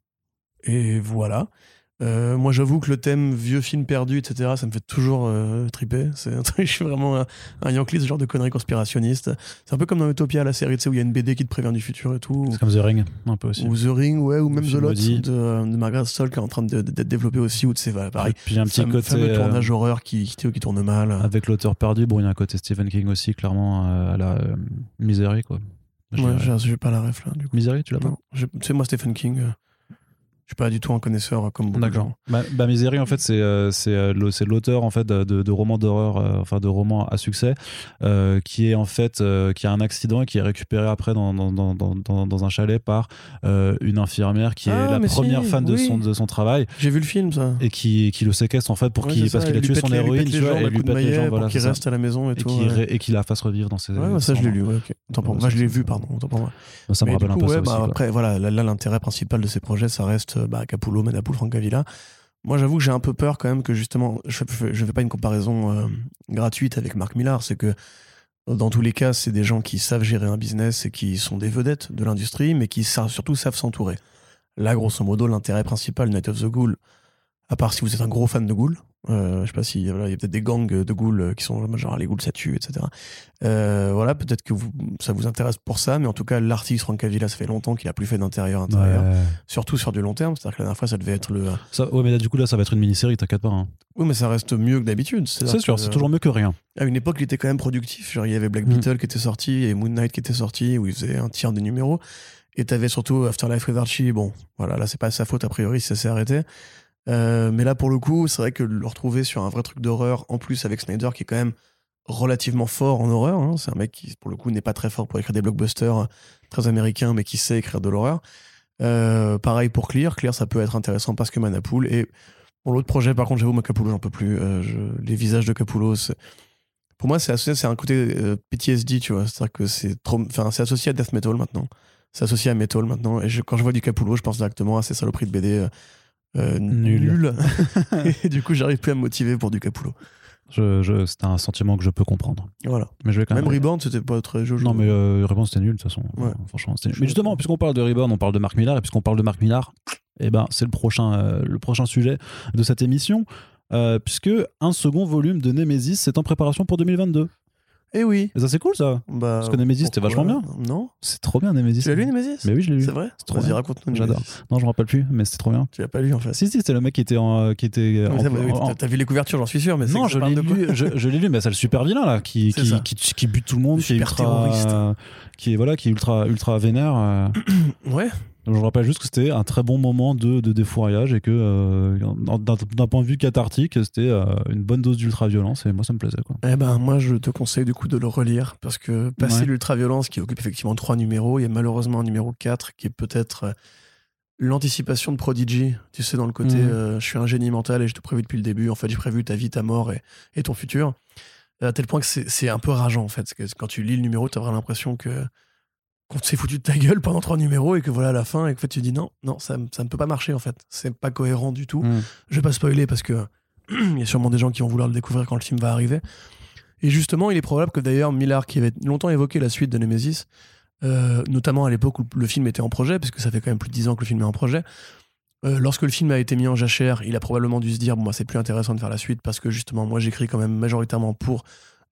Et voilà. Euh, moi, j'avoue que le thème vieux film perdu, etc., ça me fait toujours euh, triper. C'est un truc, je suis vraiment un, un Yankee, ce genre de conneries conspirationnistes. C'est un peu comme dans Utopia, la série, tu sais, où il y a une BD qui te prévient du futur et tout. C'est comme The Ring, un peu aussi. Ou The Ring, ouais, ou même The Lot de, euh, de Margaret Stoll qui est en train de- d'être développé aussi, où tu sais, voilà, pareil. Puis il y a un petit côté. fameux euh, tournage horreur qui, qui, qui tourne mal. avec l'auteur perdu, bon, il y a un côté Stephen King aussi, clairement, à la Misery, quoi. Je ouais, j'ai pas la ref là, du coup. Tu l'as pas sais, moi, Stephen King, je suis pas du tout un connaisseur euh, comme beaucoup de D'accord. gens. Bah, bah, Misery, en fait, c'est euh, c'est euh, c'est l'auteur en fait de, de romans d'horreur, euh, enfin de romans à succès, qui est en fait qui a un accident et qui est récupéré après dans, dans, dans, dans, dans un chalet par une infirmière qui Ah, est la mais première si, fan de son de son travail J'ai vu le film, ça. et qui, qui le séquestre en fait pour Ouais, qu'il parce qu'il a tué son les- héroïne, tu vois, et lui pète les pour voilà, qu'il ça. reste à la maison et, et tout. qui ouais. et qui la fasse revivre dans ses. Ouais, ça, je l'ai lu, ouais, moi. je l'ai vu, pardon. Ça me rappelle un peu ça bah, aussi. quoi. Après, voilà, là, là, l'intérêt principal de ces projets, ça reste euh, bah, Capullo, Manapoul, Francavilla. Moi, j'avoue que j'ai un peu peur quand même que justement, je je fais pas une comparaison euh, gratuite avec Marc Millar, c'est que dans tous les cas, c'est des gens qui savent gérer un business et qui sont des vedettes de l'industrie, mais qui surtout savent s'entourer. Là, grosso modo, l'intérêt principal Night of the Ghoul, à part si vous êtes un gros fan de Ghoul, euh, je sais pas si voilà, il y a peut-être des gangs de Ghoul euh, qui sont genre les Ghouls ça tue, etc. Euh, voilà, peut-être que vous, ça vous intéresse pour ça, mais en tout cas, l'artiste Francavilla, ça fait longtemps qu'il a plus fait d'intérieur intérieur, Ouais. surtout sur du long terme. C'est-à-dire que la dernière fois, ça devait être le. Ça- ouais, mais là, du coup, là, ça va être une mini-série, t'inquiète pas. hein. Oui, mais ça reste mieux que d'habitude. C'est sûr, c'est toujours mieux que rien. À une époque, il était quand même productif. Genre, il y avait Black Mm. Beetle qui était sorti, avait Moon Knight qui était sorti, où il faisait un tiers des numéros. Et t'avais surtout Afterlife with Archie. Bon, voilà, là, c'est pas sa faute, a priori, ça s'est arrêté. Euh, mais là, pour le coup, c'est vrai que le retrouver sur un vrai truc d'horreur, en plus avec Snyder, qui est quand même relativement fort en horreur. hein. C'est un mec qui, pour le coup, n'est pas très fort pour écrire des blockbusters euh, très américains, mais qui sait écrire de l'horreur. Euh, pareil pour Clear. Clear, ça peut être intéressant parce que Manapool. Et pour l'autre projet, par contre, j'avoue, moi, Capullo, j'en peux plus. Les visages de Capullo, pour moi, c'est associé, c'est un côté PTSD, tu vois. C'est-à-dire que c'est trop, enfin, c'est associé à death metal maintenant. C'est associé à metal maintenant. Et quand je vois du Capullo, je pense directement à ces saloperies de BD euh, Nul. et du coup, j'arrive plus à me motiver pour du Capullo. Je, je, c'est un sentiment que je peux comprendre. Voilà. Mais je vais quand même. Même Reborn, c'était pas très jojo. Non, mais euh, Reborn, c'était nul, de toute façon. Ouais. Franchement, nul. Mais justement, puisqu'on parle de Reborn, on parle de Marc Millar. Et puisqu'on parle de Marc Millar, eh ben, c'est le prochain, euh, le prochain sujet de cette émission. euh, puisque un second volume de Nemesis est en préparation pour 2022. Eh oui. Et ça, c'est cool, ça. Bah, Parce que Nemesis, c'était vachement bien. Non C'est trop bien, Nemesis. Tu l'as lu, Nemesis Mais oui, je l'ai lu. C'est vrai C'est trop bien. raconte-nous. J'adore. Non, je me rappelle plus, mais c'était trop bien. Tu l'as pas lu, en fait. Si, si, c'était le mec qui était en. Qui était Oui, en- ça, oui, en- t'as- vu les couvertures, j'en suis sûr, mais non, je l'ai lu, je, je l'ai lu, mais c'est le super vilain là, qui, qui, qui, qui bute tout le monde, Le qui est ultra, terroriste. euh, qui est voilà, qui est ultra, ultra vénère. euh. Ouais. Donc, je rappelle juste que c'était un très bon moment de, de et que euh, d'un point de vue cathartique, c'était euh, une bonne dose d'ultra-violence et moi ça me plaisait quoi. Eh ben, moi, je te conseille du coup de le relire parce que passer Ouais. l'ultra-violence qui occupe effectivement trois numéros, il y a malheureusement un numéro 4 qui est peut-être euh, l'anticipation de Prodigy. Tu sais, dans le côté euh, je suis un génie mental et je te prévu depuis le début. En fait, j'ai prévu ta vie, ta mort et, et ton futur. À tel point que c'est un peu rageant en fait. Que quand tu lis le numéro, tu as vraiment l'impression que qu'on s'est foutu de ta gueule pendant trois numéros et que voilà à la fin et que en fait, tu dis non, non, ça, ça ne peut pas marcher en fait. C'est pas cohérent du tout. Je vais pas spoiler parce que il y a sûrement des gens qui vont vouloir le découvrir quand le film va arriver. Et justement, il est probable que d'ailleurs Millard, qui avait longtemps évoqué la suite de Nemesis, euh, notamment à l'époque où le film était en projet, puisque ça fait quand même plus de 10 ans que le film est en projet, euh, lorsque le film a été mis en jachère, il a probablement dû se dire bon, bah, c'est plus intéressant de faire la suite parce que justement, moi j'écris quand même majoritairement pour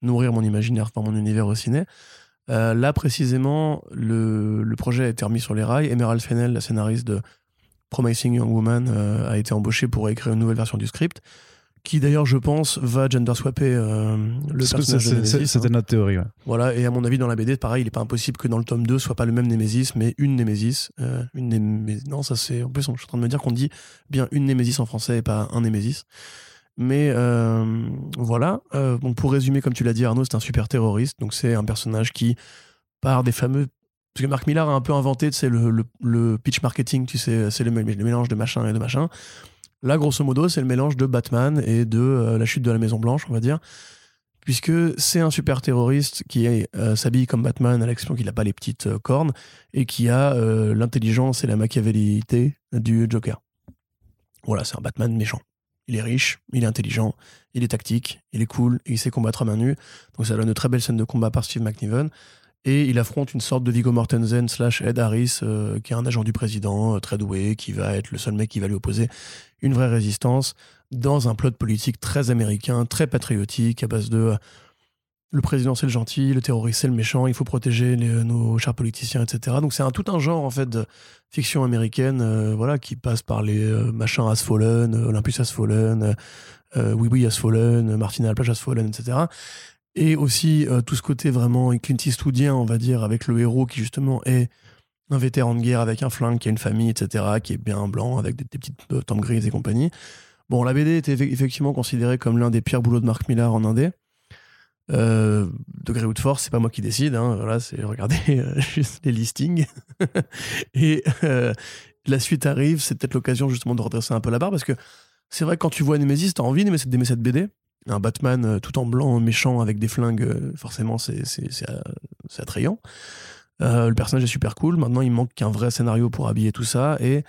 nourrir mon imaginaire, enfin mon univers au ciné. Euh, là, précisément, le, le projet a été remis sur les rails. Emerald Fennell, la scénariste de Promising Young Woman, euh, a été embauchée pour écrire une nouvelle version du script, qui d'ailleurs, je pense, va gender swapper euh, le Parce que personnage de Nemesis. c'était hein. notre théorie. ouais. Voilà, et à mon avis, dans la BD, pareil, il est pas impossible que dans le tome 2 soit pas le même Nemesis, mais une Nemesis. une Némé- Non, ça c'est. En plus, je suis en train de me dire qu'on dit bien une Nemesis en français et pas un Nemesis. Mais euh, voilà. Euh, bon, pour résumer, comme tu l'as dit, Arnaud, c'est un super terroriste. Donc, c'est un personnage qui, par des fameux parce que Mark Millar a un peu inventé c'est le, le, pitch marketing, tu sais, c'est le, mélange de machin et de machin. Là, grosso modo, c'est le mélange de Batman et de euh, la chute de la Maison Blanche, on va dire. Puisque c'est un super terroriste qui s'habille comme Batman à l'exception qu'il n'a pas les petites cornes et qui a l'intelligence et la machiavélité du Joker. Voilà, c'est un Batman méchant. Il est riche, il est intelligent, il est tactique, il est cool, il sait combattre à main nue. Donc ça donne de très belles scènes de combat par Steve McNiven. Et il affronte une sorte de Viggo Mortensen slash Ed Harris, euh, qui est un agent du président, euh, très doué, qui va être le seul mec qui va lui opposer une vraie résistance, dans un plot politique très américain, très patriotique, à base de euh, le président c'est le gentil, le terroriste c'est le méchant, il faut protéger nos chers politiciens, etc. Donc c'est un, tout un genre en fait de fiction américaine, voilà, qui passe par les machins As Fallen, Olympus As Fallen, Oui Oui As Fallen, Martina la plage As Fallen, etc et aussi euh, tout ce côté vraiment Clint Eastwoodien, on va dire, avec le héros qui justement est un vétéran de guerre avec un flingue, qui a une famille, etc., qui est bien blanc, avec des, petites euh, tempes grises et compagnie. Bon, la BD était effectivement considérée comme l'un des pires boulots de Mark Millar en indé. Euh, degré ou de force, c'est pas moi qui décide. Hein, voilà, c'est regarder euh, juste les listings. et la suite arrive, c'est peut-être l'occasion justement de redresser un peu la barre parce que c'est vrai que quand tu vois Nemesis, t'as envie d'aimer cette BD un Batman euh, tout en blanc, méchant, avec des flingues, euh, forcément, c'est attrayant. Euh, le personnage est super cool. Maintenant, il manque qu'un vrai scénario pour habiller tout ça. Et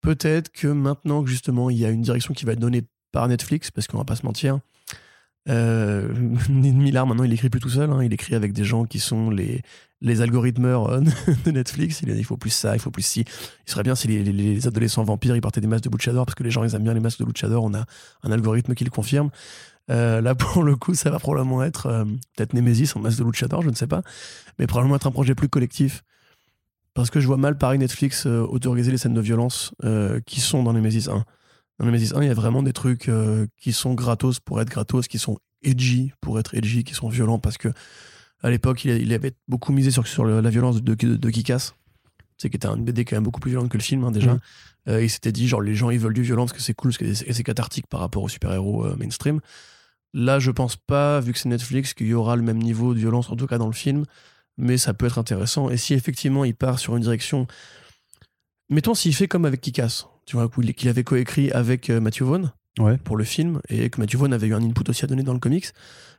peut-être que maintenant que justement, il y a une direction qui va être donnée par Netflix, parce qu'on va pas se mentir, euh, Millard, maintenant, il écrit plus tout seul. Hein. il écrit avec des gens qui sont les, les algorithmeurs de Netflix. Il il faut plus ça, il faut plus ci. Il serait bien si les, les, adolescents vampires ils portaient des masques de luchador parce que les gens ils aiment bien les masques de luchador. On a un algorithme qui le confirme. Euh, là, pour le coup, ça va probablement être euh, peut-être Nemesis en masse de Luchador, je ne sais pas, mais probablement être un projet plus collectif. Parce que je vois mal Paris Netflix euh, autoriser les scènes de violence qui sont dans Nemesis 1. Nemesis 1, il y a vraiment des trucs qui sont gratos pour être gratos, qui sont edgy pour être edgy, qui sont violents parce que à l'époque, il, avait beaucoup misé sur, sur la violence de, de, Kikas. C'est qui était un BD quand même beaucoup plus violent que le film hein, déjà. Mmh. il s'était dit genre les gens ils veulent du violent parce que c'est cool, parce que c'est cathartique par rapport aux super-héros mainstream. Là, je pense pas, vu que c'est Netflix, qu'il y aura le même niveau de violence, en tout cas dans le film, mais ça peut être intéressant. Et si effectivement il part sur une direction. Mettons s'il fait comme avec Kikas, tu vois, qu'il avait coécrit avec euh, Matthew Vaughn pour le film, et que Matthew Vaughn avait eu un input aussi à donner dans le comics.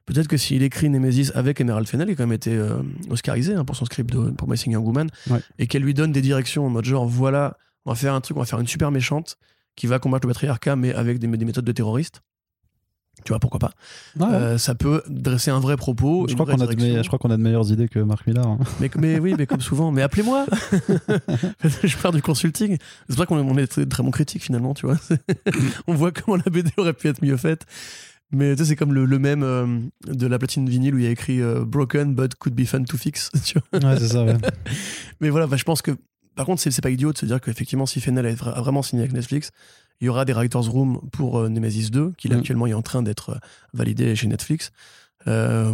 Peut-être que s'il écrit Nemesis avec Emerald Fennell, qui a quand même été euh, oscarisé hein, pour son script de, pour Missing Young Woman, et qu'elle lui donne des directions en mode genre, voilà, on va faire un truc, on va faire une super méchante qui va combattre le patriarcat, mais avec des, des méthodes de terroriste tu vois, pourquoi pas. Euh, ça peut dresser un vrai propos. Je crois qu'on a, de je crois qu'on a de meilleures idées que Marc Millar. Hein. Mais, mais, oui, mais comme souvent. Mais appelez-moi Je pars du consulting. C'est vrai qu'on est très, très bon critique finalement, tu vois. on voit comment la BD aurait pu être mieux faite. Mais tu sais, c'est comme le, même euh, de la platine vinyle où il y a écrit euh, Broken but could be fun to fix. Tu vois ouais, c'est ça, ouais. Mais voilà, bah, je pense que par contre, c'est pas idiot de se dire qu'effectivement, si Fennel a vraiment signé avec Netflix, il y aura des Writers Room pour euh, Nemesis 2, qui mm. actuellement est en train d'être euh, validé chez Netflix. Euh,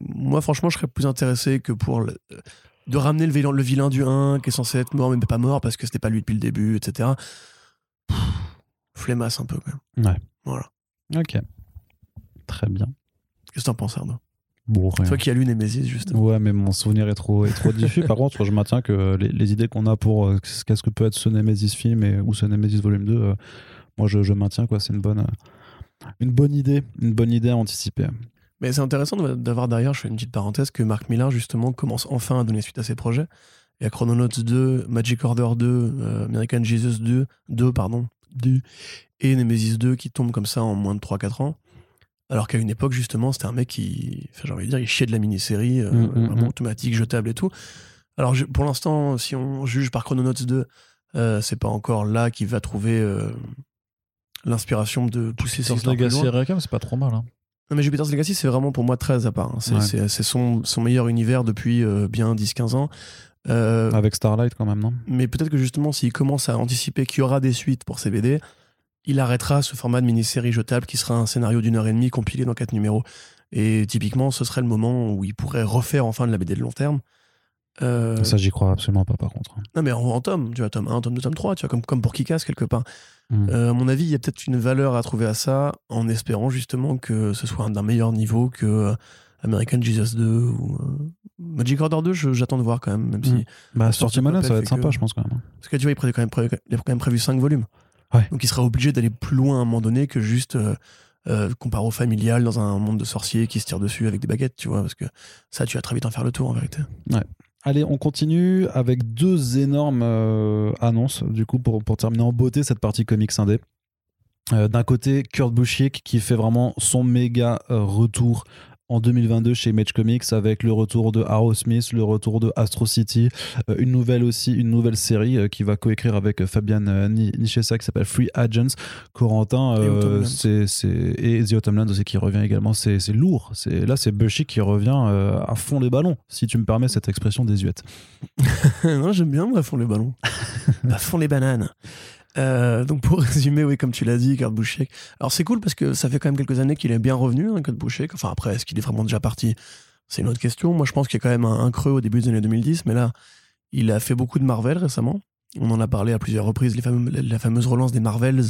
moi, franchement, je serais plus intéressé que pour de ramener le vilain, le vilain du 1, qui est censé être mort, mais pas mort, parce que c'était pas lui depuis le début, etc. flémasse un peu, quand même. Ouais. Voilà. Ok. Très bien. Qu'est-ce que t'en penses, Arnaud? Bon, Toi qui as lu Nemesis, justement. Ouais, mais mon souvenir est trop, est trop diffus. Par contre, je maintiens que les, idées qu'on a pour qu'est-ce que peut être ce Nemesis film et, ou ce Nemesis volume 2, moi je, maintiens quoi c'est une bonne une bonne idée une bonne idée à anticiper mais c'est intéressant d'avoir derrière je fais une petite parenthèse que Marc Millar justement commence enfin à donner suite à ses projets il y a Chrononauts 2 Magic Order 2 euh, American Jesus 2 2 pardon 2 et Nemesis 2 qui tombent comme ça en moins de 3-4 ans alors qu'à une époque justement c'était un mec qui enfin, j'ai envie de dire il chiait de la mini-série euh, mm, mm, vraiment mm. automatique jetable et tout alors pour l'instant si on juge par Chrononauts 2 euh, c'est pas encore là qu'il va trouver l'inspiration de pousser Jupiter's Legacy et c'est pas trop mal. Hein. Non, mais Jupiter's Legacy, c'est vraiment pour moi très à part. Hein. C'est son, son, meilleur univers depuis euh, bien 10-15 ans. Euh, Avec Starlight quand même, non? Mais peut-être que justement, s'il commence à anticiper qu'il y aura des suites pour ces BD, il arrêtera ce format de mini-série jetable qui sera un scénario d'une heure et demie compilé dans quatre numéros. Et typiquement, ce serait le moment où il pourrait refaire enfin de la BD de long terme. Euh, Ça, j'y crois absolument pas, par contre. Non, mais en, tome, tu vois, tome 1, tome 2, tome 3, tu vois, comme, comme pour Kikas, quelque part. Hmm. Euh, à mon avis, il y a peut-être une valeur à trouver à ça, en espérant justement que ce soit d'un meilleur niveau que euh, American Jesus 2 ou Magic Order 2, je- j'attends de voir quand même, même si. Mm. Bah, sortie Puppet ça va être sympa, que- je pense quand même. Parce que tu vois, il, quand même, il a quand même prévu 5 volumes. Ouais. Donc il sera obligé d'aller plus loin à un moment donné que juste euh, euh, comparé au familial dans un monde de sorciers qui se tirent dessus avec des baguettes, tu vois. Parce que ça, tu vas très vite en faire le tour en vérité. Allez, on continue avec deux énormes euh, annonces, du coup, pour, pour terminer en beauté cette partie comics indé. Euh, D'un côté, Kurt Busiek qui fait vraiment son méga euh, retour en 2022 chez Image Comics avec le retour de Arrow Smith, le retour de Astro City, euh, une nouvelle aussi, une nouvelle série euh, qui va coécrire avec euh, Fabian Ni- Nichessa qui s'appelle Free Agents. Corentin, Et euh, c'est c'est- et The Autumnland aussi qui revient également. C'est c'est lourd. C'est là, c'est Busiek qui revient euh, à fond les ballons, si tu me permets cette expression désuète. non, j'aime bien, moi, à fond les ballons. à fond les bananes. Euh, donc pour résumer, oui, comme tu l'as dit, Kurt Busiek. Alors c'est cool parce que ça fait quand même quelques années qu'il est bien revenu, hein, Kurt Busiek. Enfin après, est-ce qu'il est vraiment déjà parti? C'est une autre question. Moi, je pense qu'il y a quand même un, un creux au début des années 2010, mais là, il a fait beaucoup de Marvel récemment. On en a parlé à plusieurs reprises, les fameux- la fameuse relance des Marvels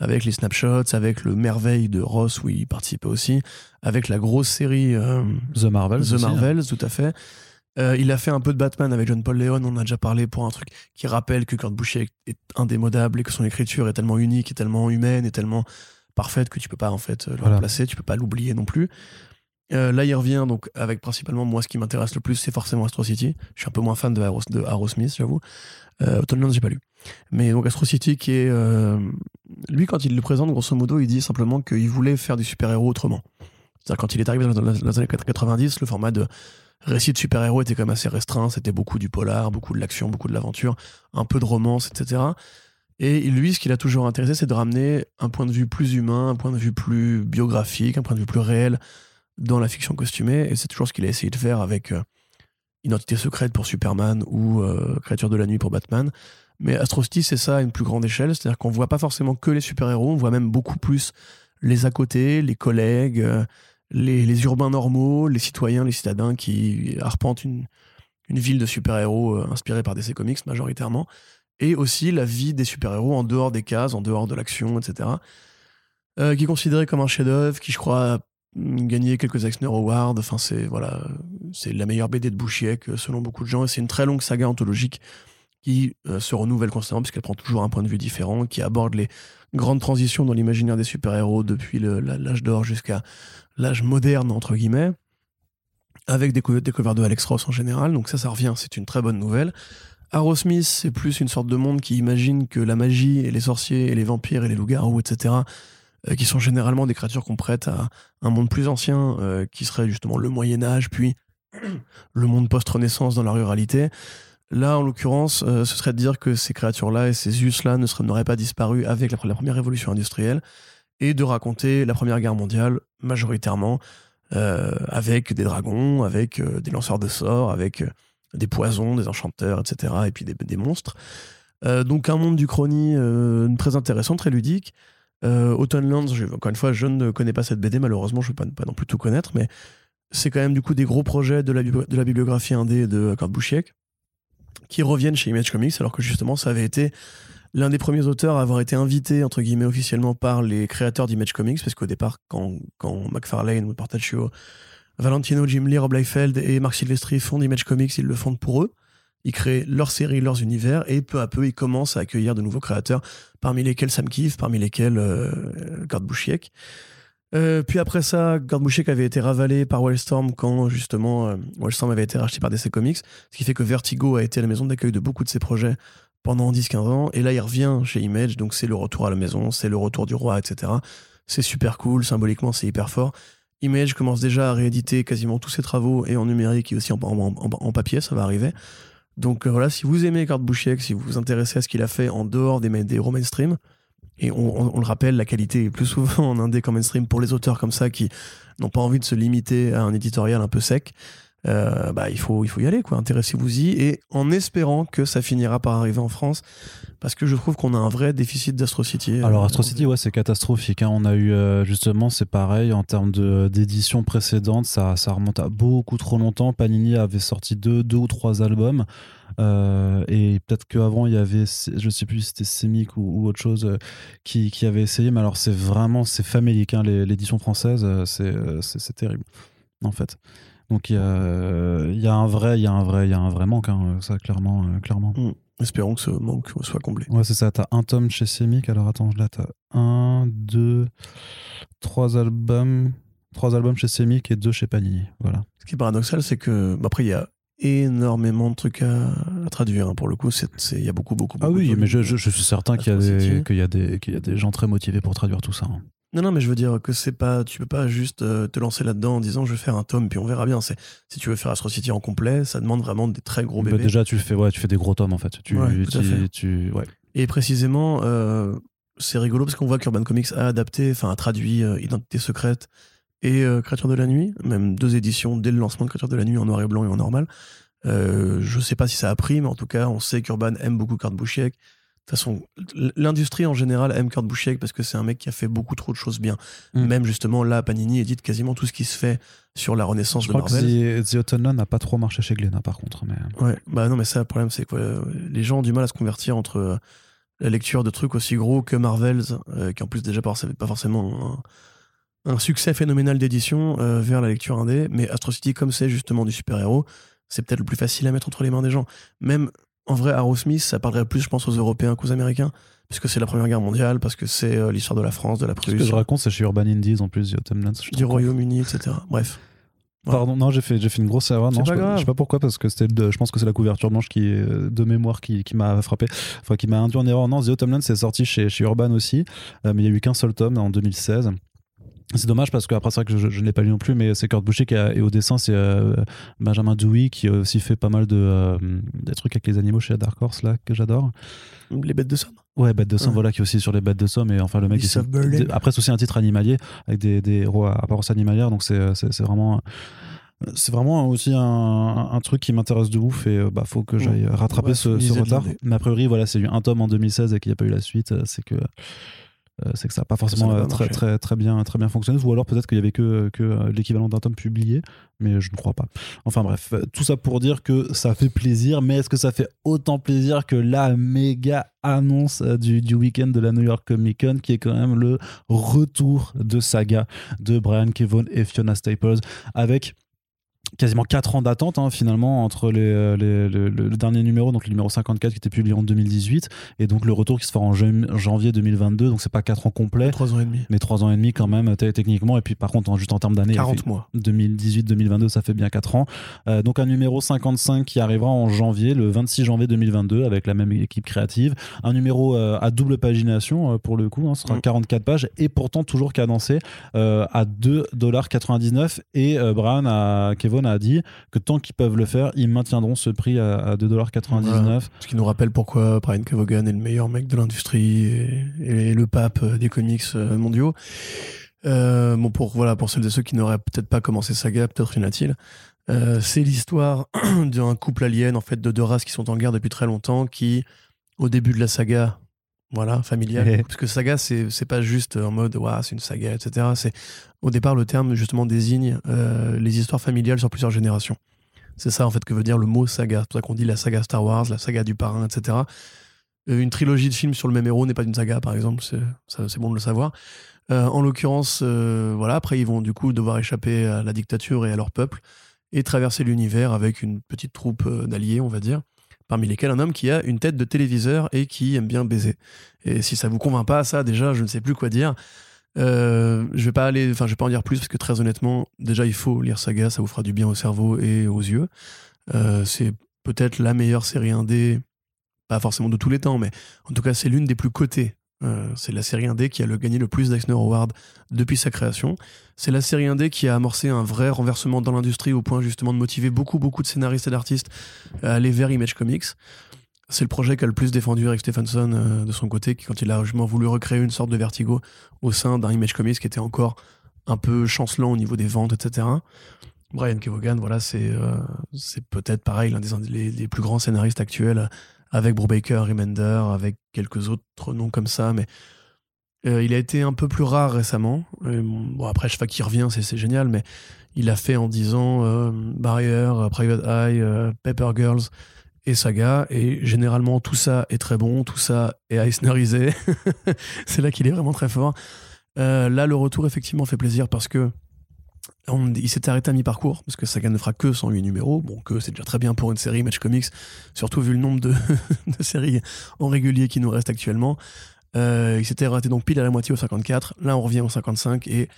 avec les snapshots, avec le merveille de Ross où il participait aussi, avec la grosse série euh, The Marvels. The aussi, hein. Marvels, tout à fait. Euh, il a fait un peu de Batman avec John Paul Leon, on en a déjà parlé pour un truc qui rappelle que Kurt Busiek est indémodable et que son écriture est tellement unique et tellement humaine et tellement parfaite que tu peux pas en fait le Voilà. remplacer, tu peux pas l'oublier non plus. Euh, là, il revient donc avec principalement moi ce qui m'intéresse le plus, c'est forcément Astro City. Je suis un peu moins fan de Arrow, de Arrow Smith, j'avoue. Euh, Autumnland, j'ai pas lu. Mais donc Astro City qui est euh, lui quand il le présente grosso modo, il dit simplement qu'il voulait faire du super-héros autrement. C'est-à-dire quand il est arrivé dans, dans- dans les années 90, le format de récit de super-héros était quand même assez restreint. C'était beaucoup du polar, beaucoup de l'action, beaucoup de l'aventure, un peu de romance, etc. Et lui, ce qui l'a toujours intéressé, c'est de ramener un point de vue plus humain, un point de vue plus biographique, un point de vue plus réel dans la fiction costumée. Et c'est toujours ce qu'il a essayé de faire avec euh, Identité secrète pour Superman ou euh, Créature de la nuit pour Batman. Mais Astro City, c'est ça à une plus grande échelle. C'est-à-dire qu'on voit pas forcément que les super-héros, on voit même beaucoup plus les à côté, les collègues, euh, les, urbains normaux, les citoyens, les citadins qui arpentent une, ville de super-héros euh, inspirée par DC Comics majoritairement, et aussi la vie des super-héros en dehors des cases, en dehors de l'action, etc. Euh, qui est considéré comme un chef-d'œuvre, qui je crois a gagné quelques Eisner Awards. Enfin, c'est voilà, c'est la meilleure BD de Bouchiek selon beaucoup de gens, et c'est une très longue saga anthologique qui euh, se renouvelle constamment puisqu'elle prend toujours un point de vue différent, qui aborde les grandes transitions dans l'imaginaire des super-héros depuis l'âge d'or jusqu'à l'âge moderne entre guillemets avec des, co- des covers de Alex Ross en général. Donc ça ça revient c'est une très bonne nouvelle. Arrow Smith c'est plus une sorte de monde qui imagine que la magie et les sorciers et les vampires et les loups-garous etc euh, qui sont généralement des créatures qu'on prête à un monde plus ancien euh, qui serait justement le Moyen Âge puis le monde post-renaissance dans la ruralité Là, en l'occurrence, euh, ce serait de dire que ces créatures-là et ces us-là n'auraient pas disparu avec la, première révolution industrielle et de raconter la Première Guerre mondiale majoritairement euh, avec des dragons, avec euh, des lanceurs de sorts, avec des poisons, des enchanteurs, etc. et puis des, monstres. Donc un monde du chrony très intéressant, très ludique. Autumnlands, je- encore une fois, je ne connais pas cette BD, malheureusement, je ne vais pas, non plus tout connaître, mais c'est quand même du coup des gros projets de la, de la bibliographie indé de Kurt Busiek qui reviennent chez Image Comics, alors que justement, ça avait été l'un des premiers auteurs à avoir été invité, entre guillemets, officiellement par les créateurs d'Image Comics, parce qu'au départ, quand, quand McFarlane Portaccio, Valentino, Jim Lee, Rob Liefeld et Marc Silvestri fondent Image Comics, ils le font pour eux. Ils créent leurs séries, leurs univers, et peu à peu, ils commencent à accueillir de nouveaux créateurs, parmi lesquels Sam Keefe, parmi lesquels euh, Gord Busiek. Euh, puis après ça, Gord Busiek avait été ravalé par Wildstorm quand justement euh, Wildstorm avait été racheté par DC Comics, ce qui fait que Vertigo a été la maison d'accueil de beaucoup de ses projets pendant 10-15 ans, et là il revient chez Image, donc c'est le retour à la maison, c'est le retour du roi, etc. C'est super cool, symboliquement c'est hyper fort. Image commence déjà à rééditer quasiment tous ses travaux, et en numérique et aussi en, papier, ça va arriver. Donc euh, voilà, si vous aimez Gord Busiek, si vous vous intéressez à ce qu'il a fait en dehors des, des héros mainstream, et on, le rappelle, la qualité est plus souvent en indé qu'en mainstream pour les auteurs comme ça qui n'ont pas envie de se limiter à un éditorial un peu sec. euh, bah, il, faut, il faut y aller, quoi. Intéressez-vous-y et en espérant que ça finira par arriver en France parce que je trouve qu'on a un vrai déficit d'Astro City. Alors Euh, Astro City, ouais, c'est catastrophique. hein. On a eu euh, justement, c'est pareil en termes d'édition précédente, ça, ça remonte à beaucoup trop longtemps. Panini avait sorti deux, deux ou trois albums. Euh, et peut-être qu'avant il y avait, je sais plus si c'était Semic ou, ou autre chose euh, qui, qui avait essayé, mais alors c'est vraiment c'est famélique hein, l'édition française, euh, c'est terrible en fait. Donc il y a, il y a un vrai, il y a un vrai, il y a un vrai manque, hein, ça clairement, euh, clairement. Mm. Espérons que ce manque soit comblé. Ouais, c'est ça. T'as un tome chez Semic. Alors attends, là t'as un, deux, trois albums, trois albums chez Semic et deux chez Panini. Voilà. Ce qui est paradoxal, c'est que bah, après il y a énormément de trucs à, à traduire. hein. Pour le coup, il y a beaucoup, beaucoup. Ah beaucoup oui, de- mais je, je- je suis certain qu'il y, a Astro des- City. qu'il y, a des- qu'il y a des gens très motivés pour traduire tout ça. hein. Non, non, mais je veux dire que c'est pas, tu peux pas juste euh, te lancer là-dedans en disant je vais faire un tome puis on verra bien. C'est si tu veux faire Astro City en complet, ça demande vraiment des très gros Bah, bébés. déjà, tu fais, ouais, tu fais des gros tomes en fait. Tu, Ouais, tout à tu- fait. tu- ouais. Et précisément, euh, c'est rigolo parce qu'on voit qu'Urban Comics a adapté, enfin a traduit euh, Identité secrète et euh, Créature de la nuit, même deux éditions dès le lancement de Créature de la nuit en noir et blanc et en normal. Euh, je sais pas si ça a pris, mais en tout cas, on sait qu'Urban aime beaucoup Kurt Busiek. De toute façon, l'industrie en général aime Kurt Busiek parce que c'est un mec qui a fait beaucoup trop de choses bien. Mm. Même justement, là, Panini édite quasiment tout ce qui se fait sur la renaissance Je de crois que Marvel. The, The n'a pas trop marché chez Glénat par contre. Mais... Ouais, bah non, mais ça, le problème, c'est que euh, les gens ont du mal à se convertir entre euh, la lecture de trucs aussi gros que Marvels, euh, qui en plus déjà pas pas forcément un, succès phénoménal d'édition, euh, vers la lecture indé. Mais Astro City, comme c'est justement du super-héros, c'est peut-être le plus facile à mettre entre les mains des gens. Même en vrai, Arrowsmith, ça parlerait plus, je pense, aux Européens qu'aux Américains, puisque c'est la Première Guerre mondiale, parce que c'est euh, l'histoire de la France, de la Ce que Prusse, je raconte, c'est chez Urban Indies en plus, du. Royaume-Uni, etc. Bref. Pardon, non, j'ai fait, j'ai fait une grosse erreur. Non, pas je, grave. je sais pas pourquoi, parce que c'était, je pense que c'est la couverture blanche qui, euh, de mémoire qui, qui m'a frappé, enfin qui m'a induit en erreur. Non, The Autumn Lands, c'est sorti chez, chez Urban aussi, euh, mais il y a eu qu'un seul tome en 2016. C'est dommage parce que après c'est vrai que je, je ne l'ai pas lu non plus, mais c'est Kurt Busiek qui a- et au dessin c'est euh, Benjamin Dewey qui a aussi fait pas mal de euh, des trucs avec les animaux chez Dark Horse là que j'adore. Les bêtes de somme. Ouais, bête de somme, Ouais. voilà, qui est aussi sur les bêtes de somme. Et enfin, le mec, il- après, c'est aussi un titre animalier avec des, des héros à apparence animalière. Donc, c'est vraiment. C'est vraiment aussi un, un truc qui m'intéresse de ouf et euh, bah faut que j'aille rattraper Ouais, ce, ce retard. Mais a priori, voilà, c'est eu un tome en 2016 et qu'il n'y a pas eu la suite. C'est que c'est que ça n'a pas forcément n'a pas euh, très, marché. très, très, bien, très bien fonctionné. Ou alors peut-être qu'il y avait que, que euh, l'équivalent d'un tome publié, mais je ne crois pas. Enfin bref, euh, tout ça pour dire que ça fait plaisir, mais est-ce que ça fait autant plaisir que la méga annonce euh, du, du week-end de la New York Comic Con, qui est quand même le retour de saga de Brian Kevon et Fiona Staples, avec quasiment 4 ans d'attente hein, finalement entre les, euh, les- le, dernier numéro, donc le numéro 54 qui était publié en 2018, et donc le retour qui se fera en jan- janvier 2022, donc c'est pas 4 ans complets, Trois ans et demi. mais 3 ans et demi quand même t- techniquement, et puis par contre juste en termes d'années, 40 mois. 2018-2022, ça fait bien 4 ans. Euh, donc un numéro 55 qui arrivera en janvier, le 26 janvier 2022, avec la même équipe créative. Un numéro euh, à double pagination, euh, pour le coup, hein, ce sera Mm. 44 pages, et pourtant toujours cadencé euh, à 2,99$. Et euh, Brian a, A dit que tant qu'ils peuvent le faire, ils maintiendront ce prix à, à 2,99$. Voilà. Ce qui nous rappelle pourquoi Brian Kevogan est le meilleur mec de l'industrie et, et le pape des comics euh, mondiaux. Euh, bon, pour, voilà, pour celles et ceux qui n'auraient peut-être pas commencé Saga, peut-être y en a-t-il. Euh, c'est l'histoire d'un couple alien, en fait, de deux races qui sont en guerre depuis très longtemps, qui, au début de la saga, voilà, familiale, Eh. parce que saga, c'est c'est pas juste en mode, Ouah, c'est une saga, etc. C'est au départ le terme justement désigne euh, les histoires familiales sur plusieurs générations. C'est ça en fait que veut dire le mot saga. C'est pour ça qu'on dit la saga Star Wars, la saga du parrain, etc. Euh, Une trilogie de films sur le même héros n'est pas une saga, par exemple. C'est bon de le savoir. Euh, en l'occurrence, euh, voilà. Après, ils vont du coup devoir échapper à la dictature et à leur peuple et traverser l'univers avec une petite troupe d'alliés, on va dire. Parmi lesquels un homme qui a une tête de téléviseur et qui aime bien baiser. Et si ça vous convainc pas, ça déjà, je ne sais plus quoi dire. Euh, je vais pas aller, je vais pas en dire plus parce que très honnêtement, déjà, il faut lire Saga, ça vous fera du bien au cerveau et aux yeux. Euh, c'est peut-être la meilleure série indé, pas forcément de tous les temps, mais en tout cas, c'est l'une des plus cotées. Euh, c'est la série indé qui a le, gagné le plus d'Eisner Award depuis sa création. C'est la série indé qui a amorcé un vrai renversement dans l'industrie au point justement de motiver beaucoup, beaucoup de scénaristes et d'artistes à aller vers Image Comics. C'est le projet qu'a le plus défendu Eric Stephenson euh, de son côté, quand il a justement voulu recréer une sorte de vertigo au sein d'un Image Comics qui était encore un peu chancelant au niveau des ventes, etc. Brian Kevogan, voilà, c'est euh, c'est peut-être pareil, l'un des les plus grands scénaristes actuels, avec Brubaker, Remender, avec quelques autres noms comme ça, mais euh, il a été un peu plus rare récemment. Bon, après, je sais pas qui revient, c'est génial, mais il a fait en 10 ans euh, Barrier, Private Eye, euh, Paper Girls et Saga, et généralement tout ça est très bon, tout ça est Eisnerisé. c'est là qu'il est vraiment très fort. Euh, là, le retour effectivement fait plaisir parce que Il s'était arrêté à mi-parcours parce que Saga ne fera que 108 numéros. Bon, que c'est déjà très bien pour une série Match Comics, surtout vu le nombre de, séries en régulier qui nous restent actuellement. Euh, il s'était arrêté donc pile à la moitié au 54. Là, on revient au 55 et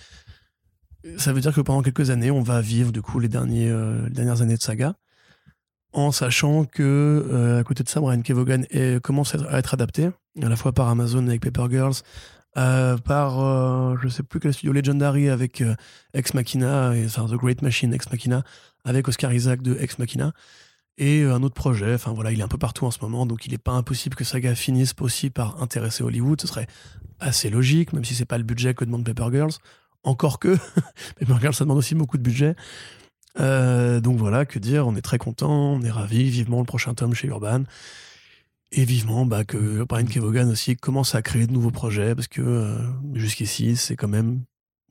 ça veut dire que pendant quelques années, on va vivre du coup les, euh, dernières années de Saga en sachant que euh, à côté de ça, Brian Kevogan commence à être adapté à la fois par Amazon avec Paper Girls, euh, par euh, je sais plus quel studio Legendary avec euh, Ex Machina, et, enfin The Great Machine Ex Machina avec Oscar Isaac de Ex Machina et euh, un autre projet. Enfin voilà, il est un peu partout en ce moment, donc il n'est pas impossible que Saga finisse aussi par intéresser Hollywood. Ce serait assez logique, même si c'est pas le budget que demande Paper Girls. Encore que Paper Girls, ça demande aussi beaucoup de budget. Donc voilà, que dire, on est très content, on est ravis, vivement le prochain tome chez Urban. Et vivement bah, que Brian Kevogan aussi commence à créer de nouveaux projets, parce que euh, jusqu'ici, c'est quand même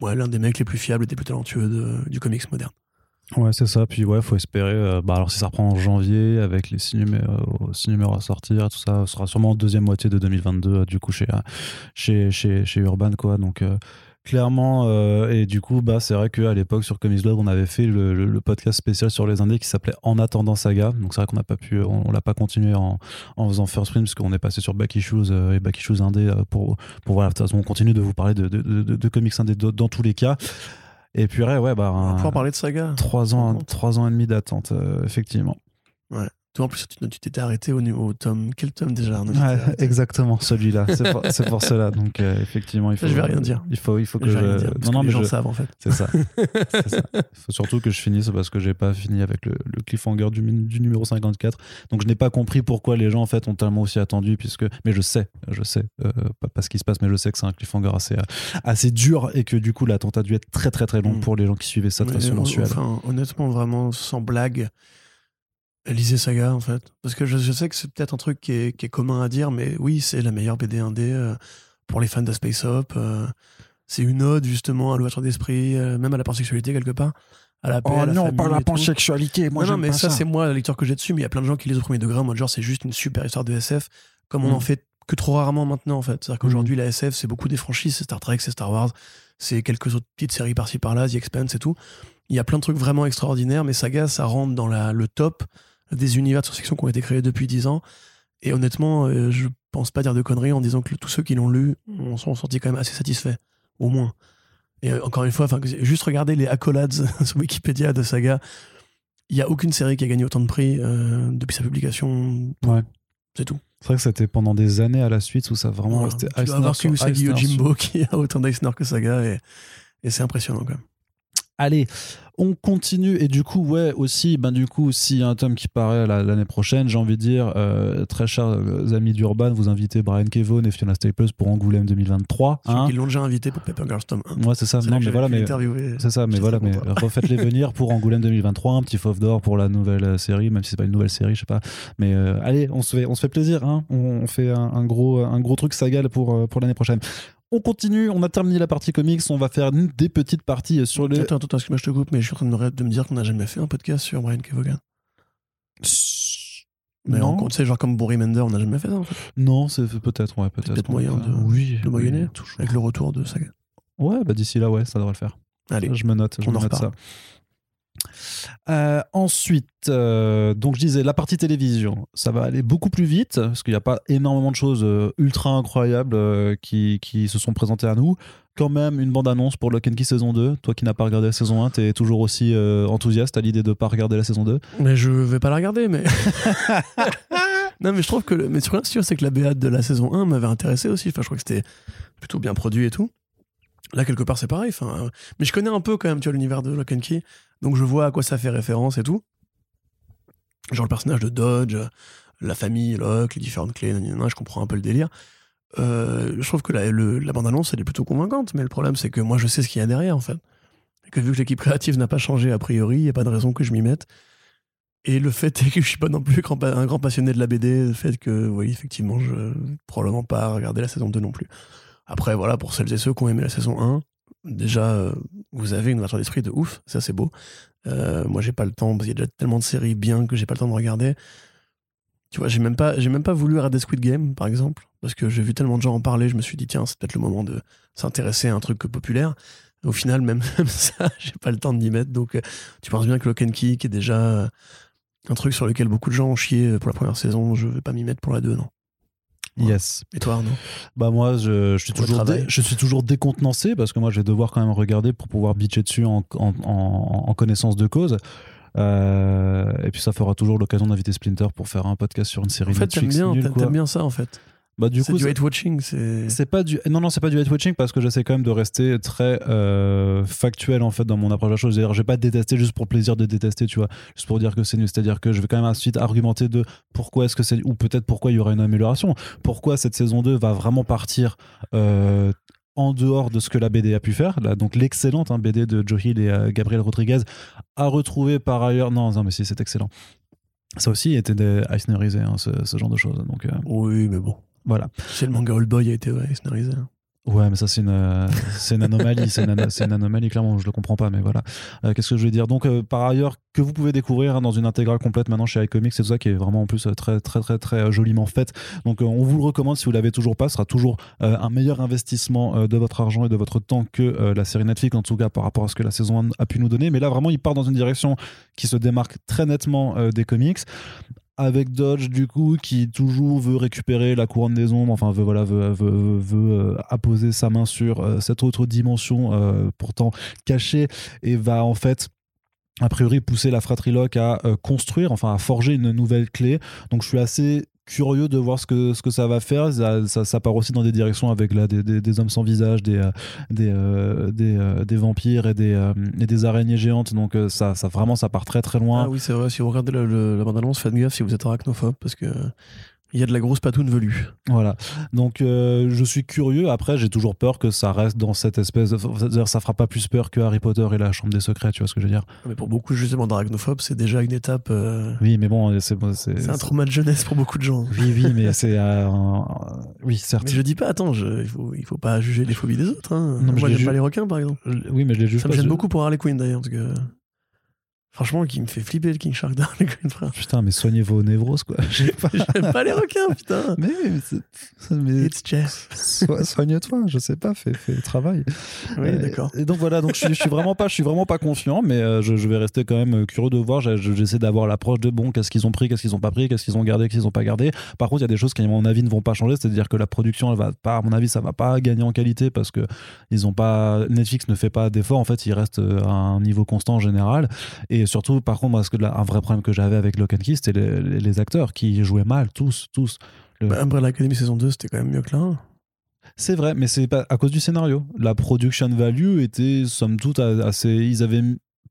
ouais, l'un des mecs les plus fiables et des plus talentueux de- du comics moderne. Ouais, c'est ça. Puis ouais, faut espérer. euh, bah alors si ça reprend en janvier avec les six numéros, six numéros à sortir, tout ça, ce sera sûrement en deuxième moitié de 2022 euh, du coup chez euh, chez chez, chez Urban quoi. Donc euh, clairement euh, et du coup bah c'est vrai qu'à l'époque sur Comics Blog on avait fait le, le- le podcast spécial sur les indés qui s'appelait En attendant Saga. Donc c'est vrai qu'on n'a pas pu, on, on l'a pas continué en, en faisant First Print parce qu'on est passé sur Back Issues euh, et Back Issues indé euh, pour pour voilà. De toute façon on continue de vous parler de de, de, de comics indés dans tous les cas. Et puis ouais, ouais bah On parler de saga. Trois ans, trois ans et demi d'attente, euh, effectivement. Toi, en plus, tu t'étais arrêté au, au tome. Quel tome déjà Arnaud, Ouais, exactement, celui-là. C'est pour, cela. Donc, euh, effectivement, il faut. Je vais rien dire. Il faut, il faut que Je je. rien dire, non, non, que les mais gens je- savent en fait. c'est ça. C'est ça. Il faut surtout que je finisse parce que j'ai pas fini avec le, le cliffhanger du, numéro 54. Donc, je n'ai pas compris pourquoi les gens, en fait, ont tellement aussi attendu. Puisque... Mais je sais, je sais, euh, pas, pas ce qui se passe, mais je sais que c'est un cliffhanger assez, euh, assez dur et que du coup, l'attente a dû être très, très, très longue Mm. pour les gens qui suivaient ça de Mais, façon euh, mensuelle. Enfin, honnêtement, vraiment, sans blague, lisez Saga, en fait. Parce que je, je sais que c'est peut-être un truc qui est, qui est commun à dire, mais oui, c'est la meilleure BD 1D euh, pour les fans de Space Up. euh, c'est une ode, justement, à l'ouverture d'esprit, euh, même à la pansexualité, quelque part. À la paix, à la famille et tout. pansexualité. non, non, mais ça, c'est moi la lecture que j'ai dessus, mais il y a plein de gens qui lisent au premier degré en mode genre c'est juste une super histoire de SF, comme on Mm. en fait que trop rarement maintenant en fait. C'est-à-dire qu'aujourd'hui, la SF, c'est beaucoup des franchises, c'est Star Trek, c'est Star Wars, c'est quelques autres petites séries par-ci par-là, The Expanse et tout. Il y a plein de trucs vraiment extraordinaires, mais Saga, ça rentre dans la, le top des univers de science-fiction qui ont été créés depuis 10 ans. Et honnêtement, euh, je pense pas dire de conneries en disant que tous ceux qui l'ont lu en sont sortis quand même assez satisfaits, au moins. Et euh, encore une fois, juste regarder les accolades sur Wikipédia de Saga. Il n'y a aucune série qui a gagné autant de prix euh, depuis sa publication. Ouais. C'est tout. C'est vrai que c'était pendant des années à la suite où ça a vraiment Voilà. resté Tu dois avoir que Usagi Yojimbo qui a autant d'Eisner que Saga et, et c'est impressionnant quand même. Allez, on continue et du coup, ouais, aussi, ben du coup, s'il y a un tome qui paraît la- l'année prochaine, j'ai envie de dire, euh, très chers euh, amis d'Urban, vous invitez Brian Kevon et Fiona Staples pour Angoulême 2023. Ceux hein. l'ont déjà invité pour Paper Girls tome 1. Ouais, c'est ça. Non, mais voilà, mais l'interviewer. c'est ça, mais voilà, mais refaites-les venir pour Angoulême 2023, un petit fauve d'or pour la nouvelle euh, série, même si c'est pas une nouvelle série, je sais pas. Mais euh, allez, on se fait, on se fait plaisir, hein. on, on fait un, un gros, un gros truc sagal pour, euh, pour l'année prochaine. On continue, on a terminé la partie comics, on va faire des petites parties sur les. Attends, attends, excuse-moi, je te coupe, mais je suis en train de me, de me dire qu'on n'a jamais fait un podcast sur Brian Kevogan. Mais non, on, tu sais, genre comme Bon Remender, on n'a jamais fait ça en fait. non, c'est peut-être, ouais, peut-être. peut-être moyen de- oui, de moyenner, oui. Avec le retour de Saga. Ouais, bah d'ici là, ouais, ça devrait le faire. Allez, Je me note, je on me en note ça. Euh, ensuite, euh, donc je disais la partie télévision, ça va aller beaucoup plus vite parce qu'il n'y a pas énormément de choses euh, ultra incroyables qui, se sont présentées à nous. Quand même, une bande-annonce pour Lock and Key saison 2. Toi qui n'as pas regardé la saison 1, t'es toujours aussi enthousiaste à l'idée de pas regarder la saison 2 Mais je vais pas la regarder, mais. non, mais je trouve que. Mais un sûr, c'est que la BA de la saison 1 m'avait intéressé aussi. Enfin, je crois que c'était plutôt bien produit et tout. Là, quelque part, c'est pareil. Euh, Mais je connais un peu quand même, tu l'univers de Lock Key. Donc, je vois à quoi ça fait référence et tout. Genre le personnage de Dodge, la famille, Locke, les différentes clés, nanana, je comprends un peu le délire. Euh, je trouve que la, bande-annonce, elle est plutôt convaincante. Mais le problème, c'est que moi, je sais ce qu'il y a derrière, en fait. Et que vu que l'équipe créative n'a pas changé a priori, il n'y a pas de raison que je m'y mette. Et le fait est que je suis pas non plus un grand passionné de la BD, le fait que, oui, effectivement, je probablement pas regarder la saison 2 non plus. Après, voilà, pour celles et ceux qui ont aimé la saison 1, déjà, euh, vous avez une ouverture d'esprit de ouf, ça c'est beau. Euh, moi, j'ai pas le temps, parce qu'il y a déjà tellement de séries bien que j'ai pas le temps de regarder. Tu vois, j'ai même pas, même pas voulu regarder Squid Game, par exemple, parce que j'ai vu tellement de gens en parler, je me suis dit, tiens, c'est peut-être le moment de s'intéresser à un truc populaire. Au final, même, ça, j'ai pas le temps de m'y mettre. Donc, euh, tu penses bien que Lock and Key, qui est déjà un truc sur lequel beaucoup de gens ont chié pour la première saison, je vais pas m'y mettre pour la 2, non. Yes. Et toi, Arnaud? Bah moi, je, je suis toujours, dé- je suis toujours décontenancé parce que moi, je vais devoir quand même regarder pour pouvoir bitcher dessus en, en, en- en connaissance de cause. Euh, et puis ça fera toujours l'occasion d'inviter Splinter pour faire un podcast sur une série En fait, t'aimes Netflix bien, quoi. t'aimes bien ça, en fait. Bah du C'est coup, du c'est- hate watching, c'est. c'est pas du non non c'est pas du hate watching parce que j'essaie quand même de rester très euh, factuel en fait dans mon approche de la chose c'est-à-dire je vais pas détester juste pour plaisir de détester tu vois juste pour dire que c'est nul c'est-à-dire que je vais quand même ensuite argumenter de pourquoi est-ce que c'est ou peut-être pourquoi il y aura une amélioration pourquoi cette saison 2 va vraiment partir euh, en dehors de ce que la BD a pu faire, là, donc l'excellente hein, BD de Joe Hill et euh, Gabriel Rodriguez, a retrouvé par ailleurs. Non, non, mais si, c'est excellent. Ça aussi était des Eisnerisé, hein, ce, ce genre de choses. Donc euh, Oui, mais bon. Voilà. C'est le manga Old Boy a été ouais, scénarisé. hein. Ouais, mais ça, c'est une, euh, c'est une anomalie. C'est une, une anomalie, clairement. Je le comprends pas, mais voilà. Euh, Qu'est-ce que je vais dire? Donc, euh, par ailleurs, que vous pouvez découvrir hein, dans une intégrale complète maintenant chez iComics, c'est tout ça qui est vraiment en plus très, très, très, très joliment fait. Donc, on vous le recommande si vous l'avez toujours pas. Ce sera toujours un meilleur investissement de votre argent et de votre temps que la série Netflix, en tout cas par rapport à ce que la saison 1 a pu nous donner. Mais là, vraiment, il part dans une direction qui se démarque très nettement des comics avec Dodge du coup qui toujours veut récupérer la couronne des ombres enfin veut voilà veut, veut, veut, euh, apposer sa main sur euh, cette autre dimension euh, pourtant cachée et va en fait a priori pousser la fratrie Locke à euh, construire enfin à forger une nouvelle clé. Donc je suis assez curieux de voir ce que, ce que ça va faire. Ça, part aussi dans des directions avec des, hommes sans visage des, euh, des, euh, des, vampires et des, des araignées géantes. Donc ça, vraiment ça part très très loin. Ah oui, c'est vrai. Si vous regardez la bande-annonce, faites gaffe si vous êtes arachnophobe parce que il y a de la grosse patoune velue. Voilà. Donc euh, je suis curieux. Après, j'ai toujours peur que ça reste dans cette espèce. De... Ça fera pas plus peur que Harry Potter et la Chambre des Secrets. Tu vois ce que je veux dire? Mais pour beaucoup justement d'arachnophobes, c'est déjà une étape. euh, Oui, mais bon, c'est c'est. Un trauma de jeunesse pour beaucoup de gens. Oui, oui, mais c'est euh, oui, certes. Mais je dis pas, attends, je- il, faut, il faut pas juger les phobies des autres. Hein. Non, mais Moi, j'aime pas les requins, par exemple. Oui, mais je les juge Ça me gêne je- beaucoup pour Harley Quinn, d'ailleurs, parce que. Franchement, qui me fait flipper le King Shark d'Harley Quinn, frère. Putain, mais soignez vos névroses, quoi. Je sais pas. J'aime pas les requins, putain. Mais, mais, It's Jeff. so- soigne-toi. Je sais pas. Fais, fais le travail. Oui, Euh, d'accord. Et donc voilà, donc je, je suis vraiment pas, je suis vraiment pas confiant, mais euh, je, je vais rester quand même curieux de voir. J'essaie d'avoir l'approche de bon, qu'est-ce qu'ils ont pris, qu'est-ce qu'ils ont pas pris, qu'est-ce qu'ils ont gardé, qu'est-ce qu'ils ont pas gardé. Par contre, il y a des choses qui à mon avis ne vont pas changer, c'est-à-dire que la production, elle va pas, à mon avis, ça va pas gagner en qualité parce que ils ont pas, Netflix ne fait pas d'efforts. En fait, ils restent euh, à un niveau constant en général. Et surtout, par contre, moi, que là, un vrai problème que j'avais avec Lock and Key, c'était les, les- les acteurs qui jouaient mal, tous, tous. Le- Bah, Umbrella Academy saison 2, c'était quand même mieux que là. C'est vrai, mais c'est pas à cause du scénario. La production value était somme toute assez. Ils avaient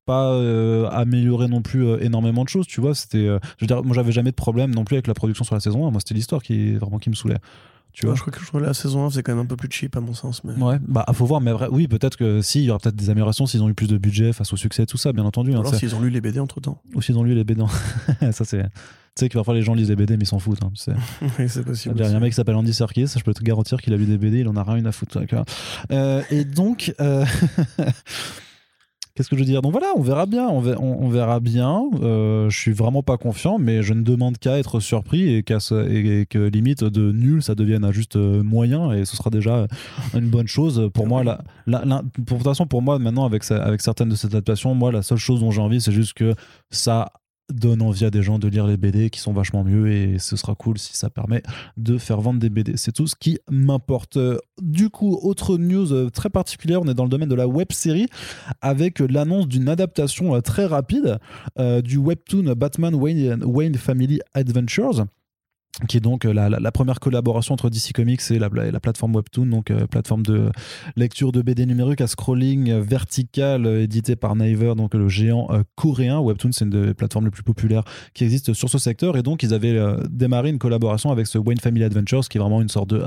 pas euh, amélioré non plus euh, énormément de choses, tu vois. C'était, euh, je veux dire, moi j'avais jamais de problème non plus avec la production sur la saison 1. Moi c'était l'histoire qui vraiment qui me saoulait. Tu vois. je crois que je crois que la saison 1 c'est quand même un peu plus cheap à mon sens. Mais... Ouais, bah faut voir, mais vrai- oui, peut-être que si, il y aura peut-être des améliorations s'ils ont eu plus de budget face au succès, tout ça, bien entendu. hein, Alors s'ils ont lu les BD entre temps. Ou s'ils ont lu les BD. ça c'est. Tu sais que parfois les gens lisent les BD mais ils s'en foutent. hein, oui, c'est possible. Il y a un mec qui s'appelle Andy Serkis, je peux te garantir qu'il a lu des BD, il en a rien à foutre. Euh, et donc, euh, qu'est-ce que je veux dire? Donc voilà, on verra bien, on verra, bien. Euh, je suis vraiment pas confiant, mais je ne demande qu'à être surpris et, qu'à et- et que limite de nul, ça devienne à juste euh, moyen et ce sera déjà une bonne chose. Pour moi, la, pour, de toute façon, pour moi, maintenant, avec, avec certaines de ces adaptations, moi, la seule chose dont j'ai envie, c'est juste que ça donne envie à des gens de lire les BD qui sont vachement mieux et ce sera cool si ça permet de faire vendre des BD. C'est tout ce qui m'importe. Du coup, autre news euh, très particulière, on est dans le domaine de la web série avec l'annonce d'une adaptation euh, très rapide euh, du webtoon Batman Wayne Family Adventures qui est donc euh, la, première collaboration entre DC Comics et la, la- la plateforme Webtoon, donc euh, plateforme de lecture de BD numérique à scrolling vertical euh, édité par Naver, donc le géant euh, coréen. Webtoon, c'est une des plateformes les plus populaires qui existent sur ce secteur. Et donc, ils avaient démarré une collaboration avec ce Wayne Family Adventures, qui est vraiment une sorte de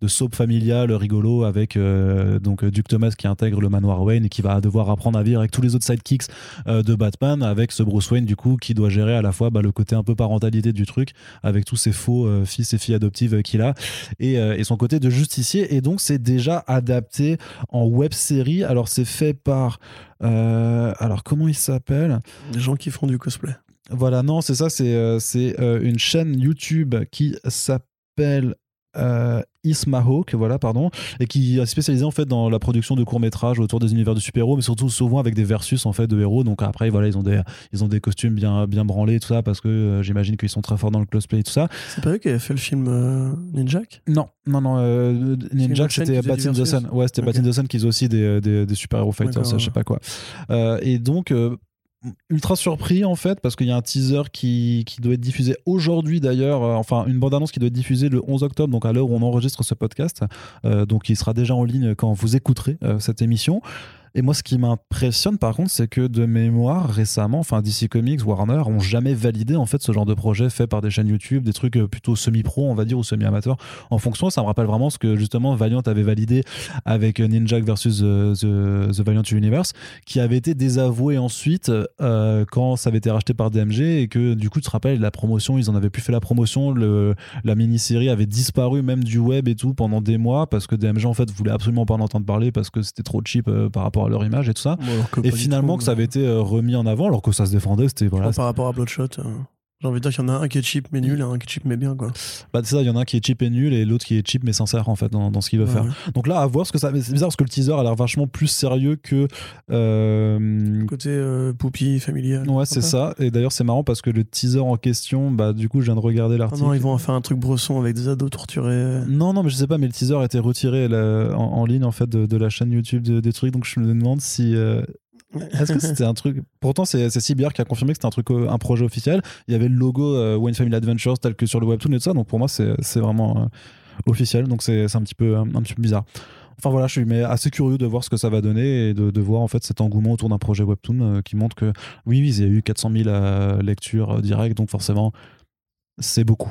de soap familiale rigolo avec euh, donc Duke Thomas qui intègre le manoir Wayne et qui va devoir apprendre à vivre avec tous les autres sidekicks euh, de Batman avec ce Bruce Wayne du coup qui doit gérer à la fois bah, le côté un peu parentalité du truc avec tous ses faux euh, fils et filles adoptives euh, qu'il a et, euh, et son côté de justicier. Et donc c'est déjà adapté en web série. Alors c'est fait par euh, alors comment il s'appelle? Des gens qui font du cosplay. voilà non c'est ça c'est euh, c'est euh, une chaîne YouTube qui s'appelle euh, Ismahawk, voilà, pardon, et qui est spécialisé en fait dans la production de courts métrages autour des univers de super-héros, mais surtout souvent avec des versus en fait de héros. Donc après, voilà, ils ont des, ils ont des costumes bien, bien branlés, tout ça, parce que euh, j'imagine qu'ils sont très forts dans le cosplay et tout ça. C'est pas eux qui avaient fait le film euh, Ninjak Non, non, non. Euh, Ninjak, c'était Bat versus Ouais, c'était Ok. Bat qui faisait aussi des, des, des super-héros fighters, je sais pas quoi. Euh, et donc. Ultra surpris en fait parce qu'il y a un teaser qui, doit être diffusé aujourd'hui d'ailleurs, euh, enfin une bande-annonce qui doit être diffusée le 11 octobre, donc à l'heure où on enregistre ce podcast, Euh, donc il sera déjà en ligne quand vous écouterez euh, cette émission. Et moi, ce qui m'impressionne par contre, c'est que de mémoire, récemment, enfin DC Comics, Warner ont jamais validé en fait ce genre de projet fait par des chaînes YouTube, des trucs euh, plutôt semi-pro, on va dire, ou semi-amateurs. En fonction, ça me rappelle vraiment ce que justement Valiant avait validé avec euh, Ninjak versus euh, The, Valiant Universe, qui avait été désavoué ensuite quand ça avait été racheté par DMG et que du coup, tu te rappelles, la promotion, ils en avaient plus fait la promotion, la mini-série avait disparu même du web et tout pendant des mois parce que DMG en fait voulait absolument pas en entendre parler parce que c'était trop cheap par rapport à leur image et tout ça. Bon, Et finalement, tout, que ça avait été euh, remis en avant alors que ça se défendait, c'était voilà. Par rapport à Bloodshot, euh, j'ai envie de dire qu'il y en a un qui est cheap mais nul et un qui est cheap mais bien quoi. Bah, c'est ça, il y en a un qui est cheap et nul et l'autre qui est cheap mais sincère en fait dans, dans ce qu'il veut Ouais, faire. ouais. Donc là, à voir ce que ça. C'est bizarre parce que le teaser a l'air vachement plus sérieux que. euh, Côté euh, poupie familial. Ouais, c'est ça. Et d'ailleurs, c'est marrant parce que le teaser en question, bah, du coup, je viens de regarder Ah l'article. non, ils vont en faire un truc brosson avec des ados torturés. Non, non, mais je sais pas, mais le teaser a été retiré là, en, en ligne en fait de, de la chaîne YouTube de- des trucs, donc je me demande si. euh, Est-ce que c'était un truc Pourtant, c'est CBR qui a confirmé que c'était un truc, euh, un projet officiel. Il y avait le logo euh, Wayne Family Adventures tel que sur le webtoon et tout ça. Donc pour moi, c'est vraiment euh, officiel. Donc c'est un petit peu un, petit peu bizarre. Enfin voilà, je suis mais assez curieux de voir ce que ça va donner et de, voir en fait cet engouement autour d'un projet webtoon euh, qui montre que oui, oui, il y a eu 400 000 euh, lectures directes, donc forcément, c'est beaucoup.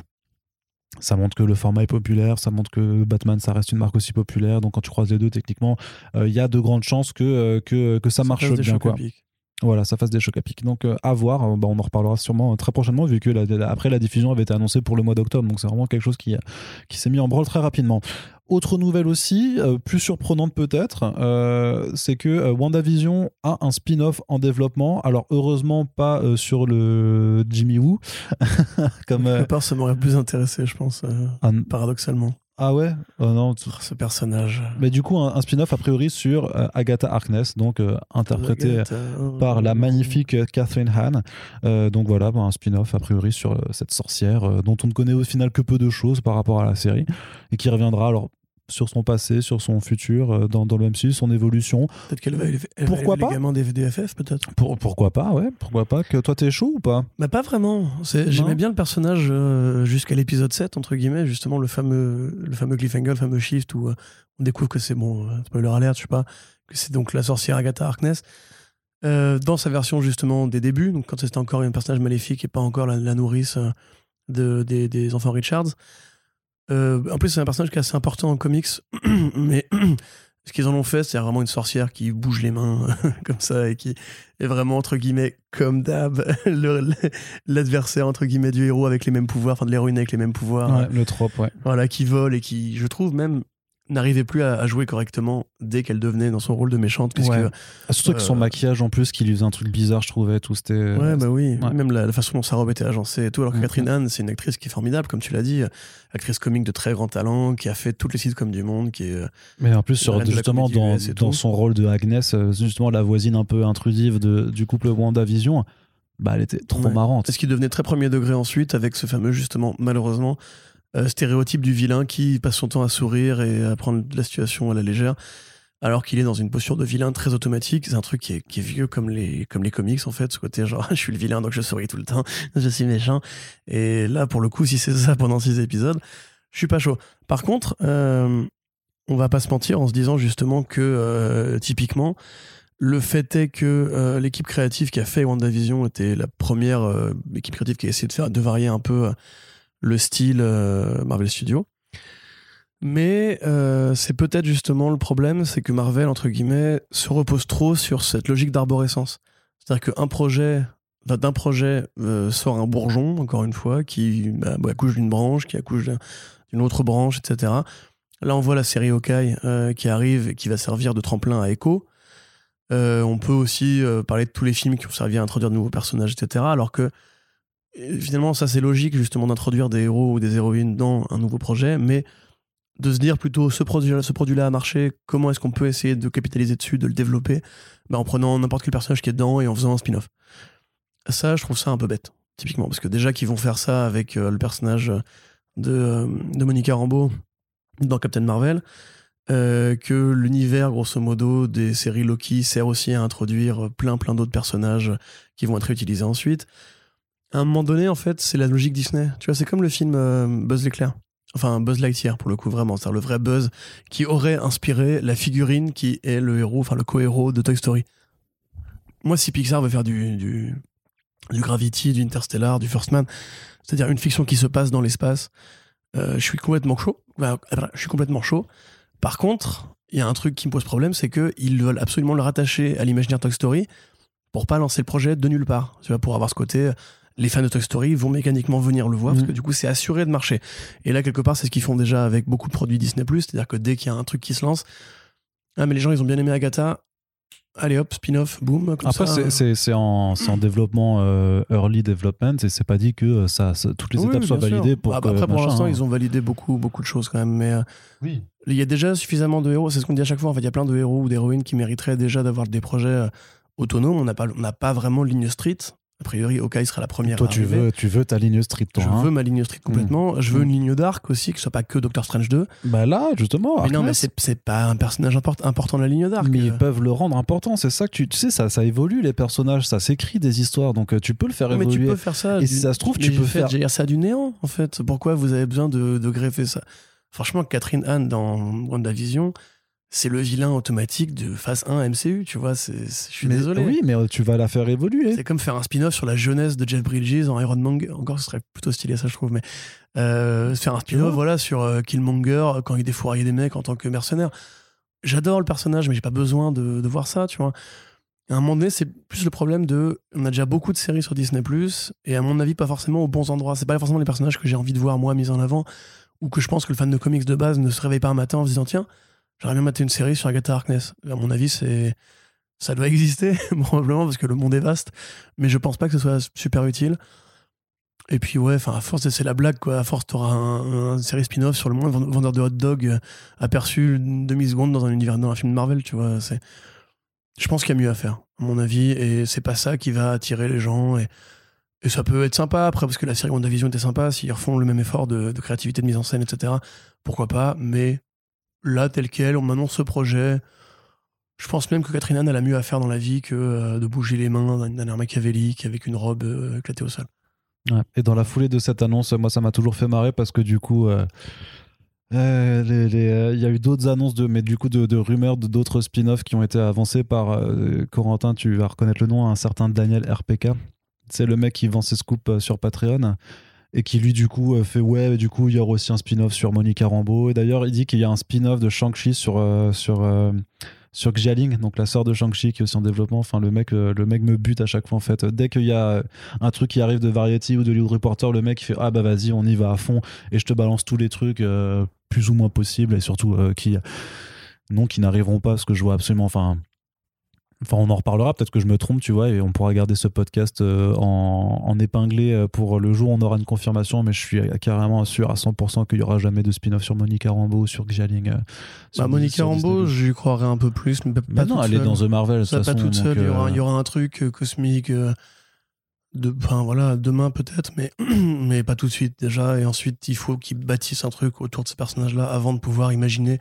Ça montre que le format est populaire, ça montre que Batman, ça reste une marque aussi populaire. Donc quand tu croises les deux, techniquement, euh, il y a de grandes chances que, euh, que, que ça, marche bien. Quoi. Voilà, ça fasse des chocs à pic. Donc euh, à voir, Euh, bah, on en reparlera sûrement euh, très prochainement, vu que la- la- après la diffusion avait été annoncée pour le mois d'octobre. Donc c'est vraiment quelque chose qui, euh, qui s'est mis en branle très rapidement. Autre nouvelle aussi, euh, plus surprenante peut-être, euh, c'est que euh, WandaVision a un spin-off en développement. Alors heureusement pas sur le Jimmy Woo, comme À part, ça m'aurait plus intéressé, je pense, un- paradoxalement. Ah ouais, Oh non, tu- Ce personnage. mais du coup un, un spin-off a priori sur euh, Agatha Harkness, donc euh, interprétée Agatha, euh, par la magnifique euh, Catherine Hahn. Euh, donc voilà, bah, un spin-off a priori sur euh, cette sorcière euh, dont on ne connaît au final que peu de choses par rapport à la série et qui reviendra alors sur son passé, sur son futur euh, dans, dans le MCU, son évolution. Peut-être qu'elle va élever, elle va Pourquoi élever pas les gamins des VDFF, peut-être. Pour, pourquoi pas, ouais, pourquoi pas que toi t'es chaud ou pas? Mais pas vraiment. J'aimais bien le personnage euh, jusqu'à l'épisode 7, entre guillemets, justement, le fameux, le fameux cliffhanger, le fameux shift où euh, on découvre que c'est bon, euh, spoiler alert, je sais pas, que c'est donc la sorcière Agatha Harkness. Dans sa version justement des débuts, donc quand c'était encore un personnage maléfique et pas encore la, la nourrice de, des, des enfants Richards. Euh, en plus, c'est un personnage qui est assez important en comics, mais ce qu'ils en ont fait, c'est vraiment une sorcière qui bouge les mains comme ça et qui est vraiment, entre guillemets, comme d'hab, l'adversaire, entre guillemets, du héros avec les mêmes pouvoirs, enfin de l'héroïne avec les mêmes pouvoirs, Ouais, le trope, ouais. voilà, qui vole et qui, je trouve, même n'arrivait plus à, à jouer correctement dès qu'elle devenait dans son rôle de méchante, puisque Ouais. Ah, Surtout avec son Euh, maquillage en plus qui lui faisait un truc bizarre, je trouvais. Tout c'était. Ouais, bah oui. ouais. Même la, la façon dont sa robe était agencée et tout. Alors que Mhm. Catherine Hahn, c'est une actrice qui est formidable, comme tu l'as dit. Actrice comique de très grand talent, qui a fait toutes les sitcoms du monde, qui est. euh, Mais en plus, sur, justement, dans, dans son rôle de Agnès, euh, justement, la voisine un peu intrusive de, du couple WandaVision, bah, elle était trop Ouais. marrante. Ce qui devenait très premier degré ensuite, avec ce fameux, justement, malheureusement, euh, stéréotype du vilain qui passe son temps à sourire et à prendre la situation à la légère, alors qu'il est dans une posture de vilain très automatique. C'est un truc qui est, vieux comme les, comme les comics, en fait, ce côté genre, je suis le vilain, donc je souris tout le temps, je suis méchant. Et là, pour le coup, si c'est ça pendant six épisodes, je suis pas chaud. Par contre, euh, on va pas se mentir en se disant justement que, euh, typiquement, le fait est que euh, l'équipe créative qui a fait WandaVision était la première équipe créative qui a essayé de faire de varier un peu le style euh, Marvel Studios. Mais euh, c'est peut-être justement le problème, c'est que Marvel, entre guillemets, se repose trop sur cette logique d'arborescence. C'est-à-dire qu'un projet, d'un projet euh, sort un bourgeon, encore une fois, qui bah, bah, accouche d'une branche, qui accouche d'un- d'une autre branche, etc. Là, on voit la série Hawkeye qui arrive et qui va servir de tremplin à Echo. On peut aussi parler de tous les films qui ont servi à introduire de nouveaux personnages, etc. Alors que finalement, ça c'est logique justement d'introduire des héros ou des héroïnes dans un nouveau projet, mais de se dire plutôt ce produit-là a marché, comment est-ce qu'on peut essayer de capitaliser dessus, de le développer? Bah, en prenant n'importe quel personnage qui est dedans et en faisant un spin-off. Ça, je trouve ça un peu bête, typiquement, parce que déjà qu'ils vont faire ça avec euh, le personnage de, euh, de Monica Rambeau dans Captain Marvel, euh, que l'univers, grosso modo, des séries Loki sert aussi à introduire plein plein d'autres personnages qui vont être réutilisés ensuite. À un moment donné, en fait, c'est la logique Disney. Tu vois, c'est comme le film Buzz l'éclair. Enfin, Buzz Lightyear, pour le coup, vraiment. C'est le vrai Buzz qui aurait inspiré la figurine qui est le héros, enfin le co-héros de Toy Story. Moi, si Pixar veut faire du Gravity, du Interstellar, du First Man, c'est-à-dire une fiction qui se passe dans l'espace, euh, je suis complètement chaud. je suis complètement chaud. Par contre, il y a un truc qui me pose problème, c'est qu'ils veulent absolument le rattacher à l'imaginaire Toy Story pour pas lancer le projet de nulle part. Tu vois, pour avoir ce côté, les fans de Toy Story vont mécaniquement venir le voir parce mm. que du coup c'est assuré de marcher. Et là quelque part c'est ce qu'ils font déjà avec beaucoup de produits Disney+, c'est-à-dire que dès qu'il y a un truc qui se lance, ah mais les gens ils ont bien aimé Agatha, allez hop, spin-off, boom. Après, c'est en, en, développement, euh, early development, et c'est pas dit que euh, ça, toutes les étapes soient validées pour. Bah, après, pour l'instant, hein. ils ont validé beaucoup, beaucoup de choses quand même, mais. Euh, oui. Il y a déjà suffisamment de héros, c'est ce qu'on dit à chaque fois. En fait, il y a plein de héros ou d'héroïnes qui mériteraient déjà d'avoir des projets autonomes. On n'a pas, on pas vraiment ligne street. A priori, Okai sera la première. Toi, tu veux, tu veux ta ligne street, toi. Je hein. veux ma ligne street complètement. Hmm. Je veux une ligne dark aussi, que ce soit pas que Doctor Strange 2. Bah là, justement. Mais non, mais c'est pas un personnage important de la ligne dark. Mais ils peuvent le rendre important. C'est ça que tu, tu sais, ça, ça évolue les personnages, ça s'écrit des histoires, donc euh, tu peux le faire évoluer. Mais tu peux faire ça. Et si ça se trouve, tu peux faire. dire ça du néant, en fait. Pourquoi vous avez besoin de, de greffer ça? Franchement, Catherine Anne dans WandaVision, c'est le vilain automatique de phase 1 MCU, tu vois. je suis désolé. Oui, mais euh, tu vas la faire évoluer. C'est comme faire un spin-off sur la jeunesse de Jeff Bridges en Iron Man. Encore, ce serait plutôt stylé, ça, je trouve. Mais euh, faire un spin-off, voilà, sur euh, Killmonger quand il défouraillait des mecs en tant que mercenaire. J'adore le personnage, mais j'ai pas besoin de, de, voir ça, tu vois. à un moment donné, c'est plus le problème de. On a déjà beaucoup de séries sur Disney, et à mon avis, pas forcément aux bons endroits. C'est pas forcément les personnages que j'ai envie de voir, moi, mis en avant, ou que je pense que le fan de comics de base ne se réveille pas un matin en se disant, tiens, J'aurais bien maté une série sur Agatha Harkness. À mon avis, c'est ça doit exister probablement parce que le monde est vaste, mais je pense pas que ce soit super utile. Et puis ouais, à force c'est la blague quoi. À force t'auras un, un série spin-off sur le monde vendeur de hot dog euh, aperçu une demi seconde dans un univers dans un film de Marvel, tu vois. C'est, je pense qu'il y a mieux à faire, à mon avis, et c'est pas ça qui va attirer les gens et ça peut être sympa après parce que la série WandaVision était sympa s'ils refont le même effort de créativité, de mise en scène, etc. Pourquoi pas Mais là, tel quel, on m'annonce ce projet. Je pense même que Catherine Anne a la mieux à faire dans la vie que euh, de bouger les mains d'un air machiavélique avec une robe euh, éclatée au sol. Et dans la foulée de cette annonce, moi, ça m'a toujours fait marrer parce que du coup, euh, il y a eu d'autres annonces, de, mais du coup, de, rumeurs de d'autres spin-offs qui ont été avancés par Corentin. Tu vas reconnaître le nom, un certain Daniel RPK. C'est le mec qui vend ses scoops sur Patreon et qui lui du coup euh, fait ouais du coup il y aura aussi un spin-off sur Monica Rambeau et d'ailleurs il dit qu'il y a un spin-off de Shang-Chi sur euh, sur euh, Xialing, donc la sœur de Shang-Chi qui est aussi en développement. Enfin, le mec, le mec me bute à chaque fois en fait. Dès qu'il y a un truc qui arrive de Variety ou de Hollywood Reporter, le mec fait ah bah vas-y, on y va à fond et je te balance tous les trucs plus ou moins possibles et surtout qui non qui n'arriveront pas parce que je vois absolument enfin Enfin, on en reparlera, peut-être que je me trompe, tu vois, et on pourra garder ce podcast euh, en, épinglé euh, pour le jour où on aura une confirmation, mais je suis carrément sûr à 100% qu'il n'y aura jamais de spin-off sur Monica Rambeau ou sur Xialing. Euh, bah, Monica Rambeau, j'y croirais un peu plus, mais pas, non, elle est dans The Marvel, ça, pas toute seule, il, y aura, il y aura un truc cosmique. De, voilà, demain peut-être, mais, mais pas tout de suite déjà. Et ensuite, il faut qu'ils bâtissent un truc autour de ces personnages-là avant de pouvoir imaginer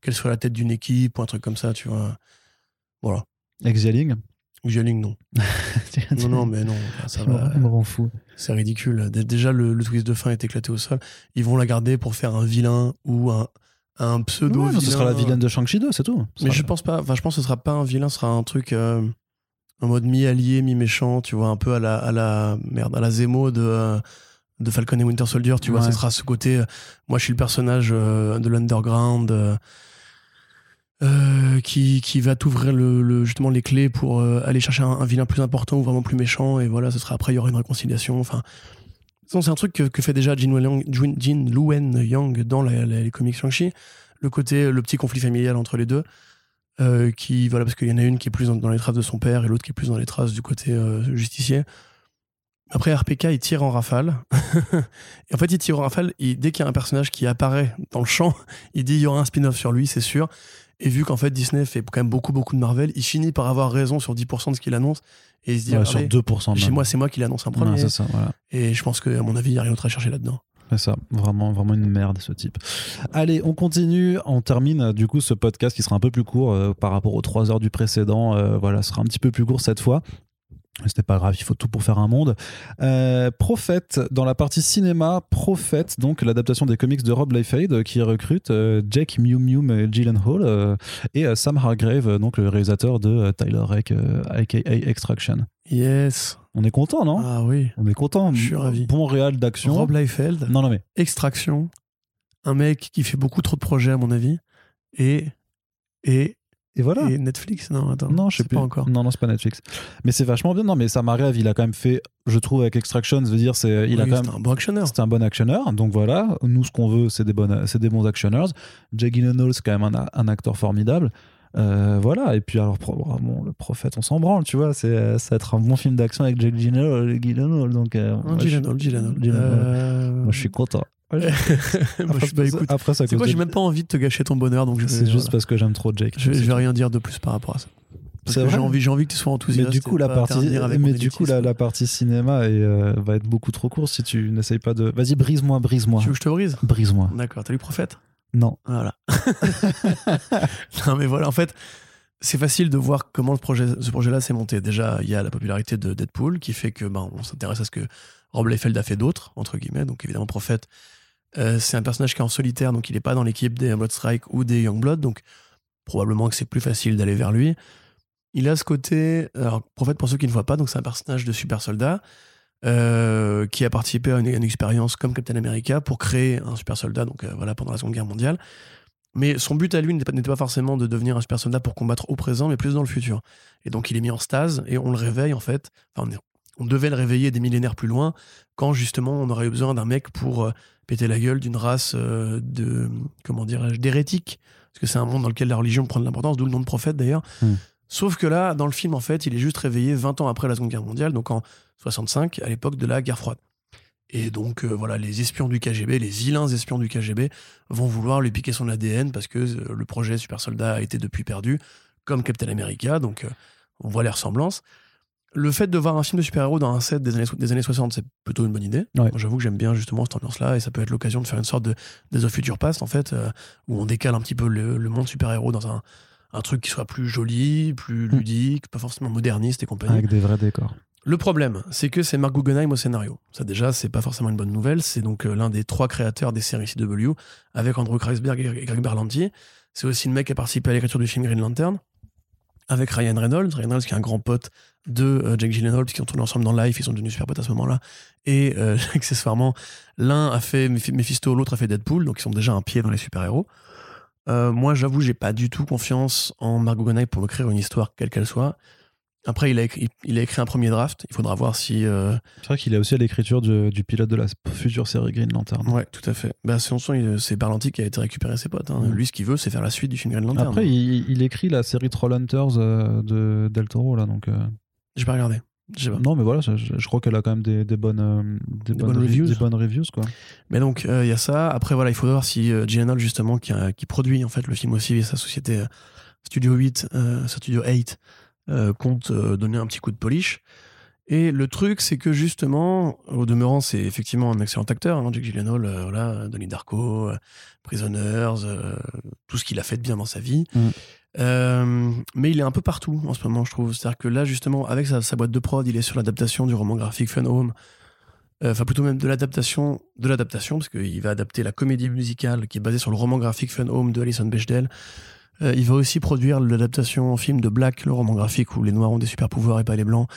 qu'elle soit la tête d'une équipe ou un truc comme ça, tu vois. Voilà. Exialing Exialing, non. non, non, mais non. Ça va. me rend fou. C'est ridicule. Déjà, le, twist de fin est éclaté au sol. Ils vont la garder pour faire un vilain ou un, un pseudo vilain. ce sera la vilaine de Shang-Chi 2, c'est tout. Mais je pense pas. Enfin, je pense que ce sera pas un vilain, ce sera un truc euh, en mode mi-allié, mi-méchant, tu vois, un peu à la, à la merde, à la Zemo de. Euh, de Falcon et Winter Soldier, tu vois, ce sera ce côté. Euh, moi, je suis le personnage de l'underground euh, qui, qui va t'ouvrir le, justement les clés pour euh, aller chercher un, vilain plus important ou vraiment plus méchant. Et voilà ce sera après il y aura une réconciliation. Enfin c'est un truc que, fait déjà Jin, Jin Luen Yang dans les comics Shang-Chi. Le côté le petit conflit familial entre les deux euh, qui voilà parce qu'il y en a une qui est plus dans, les traces de son père et l'autre qui est plus dans les traces du côté justicier. Après RPK il tire en rafale. Et en fait, Ichiro Raphaël, il- dès qu'il y a un personnage qui apparaît dans le champ, il dit il y aura un spin-off sur lui, c'est sûr. Et vu qu'en fait Disney fait quand même beaucoup beaucoup de Marvel, il finit par avoir raison sur 10% de ce qu'il annonce et il se dit Ouais, sur regardez, 2%. chez même. moi c'est moi qui l'annonce en premier. c'est ça, voilà. et je pense que à mon avis il n'y a rien d'autre à chercher là-dedans. C'est ça, vraiment, vraiment une merde ce type. Allez, on continue, on termine du coup ce podcast qui sera un peu plus court euh, par rapport aux 3 heures du précédent. euh, voilà, sera un petit peu plus court cette fois. C'était pas grave, il faut tout pour faire un monde. Euh, Prophète, dans la partie cinéma, Prophète, donc l'adaptation des comics de Rob Liefeld euh, qui recrute euh, Jake Mew Mew Gyllenhaal euh, et euh, Sam Hargrave, euh, donc le réalisateur de Tyler Rake, aka Extraction. Yes. On est content, non? Ah oui. On est content. Je suis ravi. Bon réal d'action. Rob Liefeld, Non, non, mais Extraction, un mec qui fait beaucoup trop de projets à mon avis, et et, et voilà. et Netflix. Non, attends. Non, je sais plus. pas encore. Non, non, c'est pas Netflix. Mais c'est vachement bien. Non, mais Sam Hargrave, il a quand même fait, je trouve, avec Extraction, je veux dire, c'est, il a Oui, quand c'est même. un bon actionneur. C'est un bon actionneur, donc voilà. Nous, ce qu'on veut, c'est des, bonnes, c'est des bons actionneurs. Jake Gyllenhaal, c'est quand même un, un acteur formidable. Euh, voilà, et puis alors, pro- bon, le prophète, on s'en branle, tu vois. C'est, ça va être un bon film d'action avec Jake Gyllenhaal. Donc, euh, Un moi, je- Gyllenhaal, Gyllenhaal. Gyllenhaal. Euh, Moi, je suis content. Bah, je- bah, écoute, après, ça c'est quoi, j'ai même pas envie de te gâcher ton bonheur, donc C'est juste voilà. parce que j'aime trop Jake. je, vais- je vais rien dire de plus par rapport à ça. J'ai envie, j'ai envie que tu sois Mais enthousiaste. du coup, la partie, mais du coup, la, partie cinéma est, euh, va être beaucoup trop courte si tu n'essayes pas de. Vas-y, brise-moi, brise-moi. Tu veux que je te brise? Brise-moi. D'accord, t'as lu Prophète? Non. Voilà. non, mais voilà, en fait, c'est facile de voir comment le projet, ce projet-là s'est monté. Déjà, il y a la popularité de Deadpool qui fait que ben, on s'intéresse à ce que Rob Liefeld a fait d'autre, entre guillemets. Donc, évidemment, Prophète, euh, c'est un personnage qui est en solitaire, donc il n'est pas dans l'équipe des Bloodstrike ou des Youngblood. Donc, probablement que c'est plus facile d'aller vers lui. Il a ce côté. Alors, Prophète, pour ceux qui ne voient pas, donc c'est un personnage de super soldat. euh, qui a participé à une, expérience comme Captain America pour créer un super soldat donc euh, voilà pendant la Seconde Guerre mondiale mais son but à lui n'était pas, n'était pas forcément de devenir un super soldat pour combattre au présent, mais plus dans le futur. Et donc il est mis en stase et on le réveille en fait. Enfin, on, devait le réveiller des millénaires plus loin quand justement on aurait eu besoin d'un mec pour euh, péter la gueule d'une race euh, de comment dirais-je d'hérétiques. Parce que c'est un monde dans lequel la religion prend de l'importance, d'où le nom de prophète d'ailleurs. Hmm. Sauf que là, dans le film, en fait, il est juste réveillé 20 ans après la Seconde Guerre mondiale, donc en 65, à l'époque de la guerre froide. Et donc, euh, voilà, les espions du KGB, les vilains espions du KGB, vont vouloir lui piquer son ADN parce que euh, le projet Super Soldat a été depuis perdu, comme Captain America, donc euh, on voit les ressemblances. Le fait de voir un film de super-héros dans un set des années, des années 60, c'est plutôt une bonne idée. Ouais. J'avoue que j'aime bien justement cette ambiance-là, et ça peut être l'occasion de faire une sorte de Days of Future Past, en fait, euh, où on décale un petit peu le, le monde super-héros dans un, un truc qui soit plus joli, plus Mm. ludique, pas forcément moderniste et compagnie. Avec des vrais décors. Le problème, c'est que c'est Mark Guggenheim au scénario. Ça déjà, c'est pas forcément une bonne nouvelle. C'est donc euh, l'un des trois créateurs des séries CW, avec Andrew Kreisberg et Greg Berlanti. C'est aussi le mec qui a participé à l'écriture du film Green Lantern, avec Ryan Reynolds. Ryan Reynolds qui est un grand pote de euh, Jake Gyllenhaal, puisqu'ils ont tourné ensemble dans Life, ils sont devenus super potes à ce moment-là. Et euh, accessoirement, l'un a fait Meph- Mephisto, l'autre a fait Deadpool, donc ils sont déjà un pied dans les super-héros. Euh, moi, j'avoue, j'ai pas du tout confiance en Mark Guggenheim pour écrire une histoire, quelle qu'elle soit. Après, il a, écrit, il a écrit un premier draft. Il faudra voir si. euh, C'est vrai qu'il est aussi à l'écriture du, du pilote de la future série Green Lantern. Ouais, tout à fait. Bah, c'est Berlanti qui a été récupérer ses potes. hein. Mm. Lui, ce qu'il veut, c'est faire la suite du film Green Lantern. Après, il, il écrit la série Trollhunters euh, de Del Toro, là, donc. euh, J'ai pas regardé. Pas. Non, mais voilà, je, je crois qu'elle a quand même des, des bonnes, des, bonnes re- reviews. des bonnes reviews, quoi. Mais donc, il y a ça. Après, voilà, il faut voir si Gyllenhaal, justement, qui, produit en fait le film aussi, et sa société Studio 8, euh, Studio 8, euh, compte euh, donner un petit coup de polish. Et le truc, c'est que justement, au demeurant, c'est effectivement un excellent acteur, hein, Jake Gyllenhaal, euh, voilà, Donnie Darko, euh, Prisoners, euh, tout ce qu'il a fait de bien dans sa vie. Mm. Mais il est un peu partout en ce moment, je trouve. C'est-à-dire que là, justement, avec sa, sa boîte de prod, il est sur l'adaptation du roman graphique Fun Home. Enfin, plutôt même de l'adaptation, de l'adaptation, parce qu'il va adapter la comédie musicale qui est basée sur le roman graphique Fun Home de Alison Bechdel. Euh, il va aussi produire l'adaptation en film de Black, le roman graphique où les noirs ont des super pouvoirs et pas les blancs.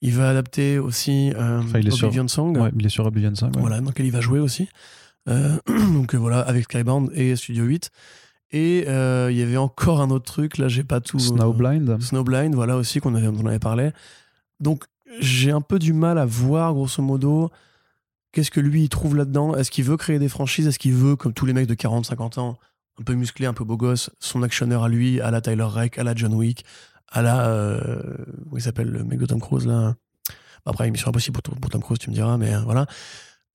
Il va adapter aussi euh, Enfin, il est sur- Oblivion Song, Ouais, il est sur Oblivion 5. ouais. voilà, dans lequel il va jouer aussi. Euh, donc euh, voilà, avec Skybound et Studio 8. Et il y avait encore un autre truc, là j'ai pas tout. Snowblind. Snowblind, voilà aussi, qu'on avait, dont on avait parlé. Donc, j'ai un peu du mal à voir, grosso modo, qu'est-ce que lui, il trouve là-dedans. Est-ce qu'il veut créer des franchises? Est-ce qu'il veut, comme tous les mecs de 40, 50 ans, un peu musclé, un peu beau gosse, son actionneur à lui, à la Tyler Rake, à la John Wick, à la. Euh, il s'appelle, le mec de Tom Cruise, là Après, Mission Impossible pour, pour Tom Cruise, tu me diras, mais euh, voilà.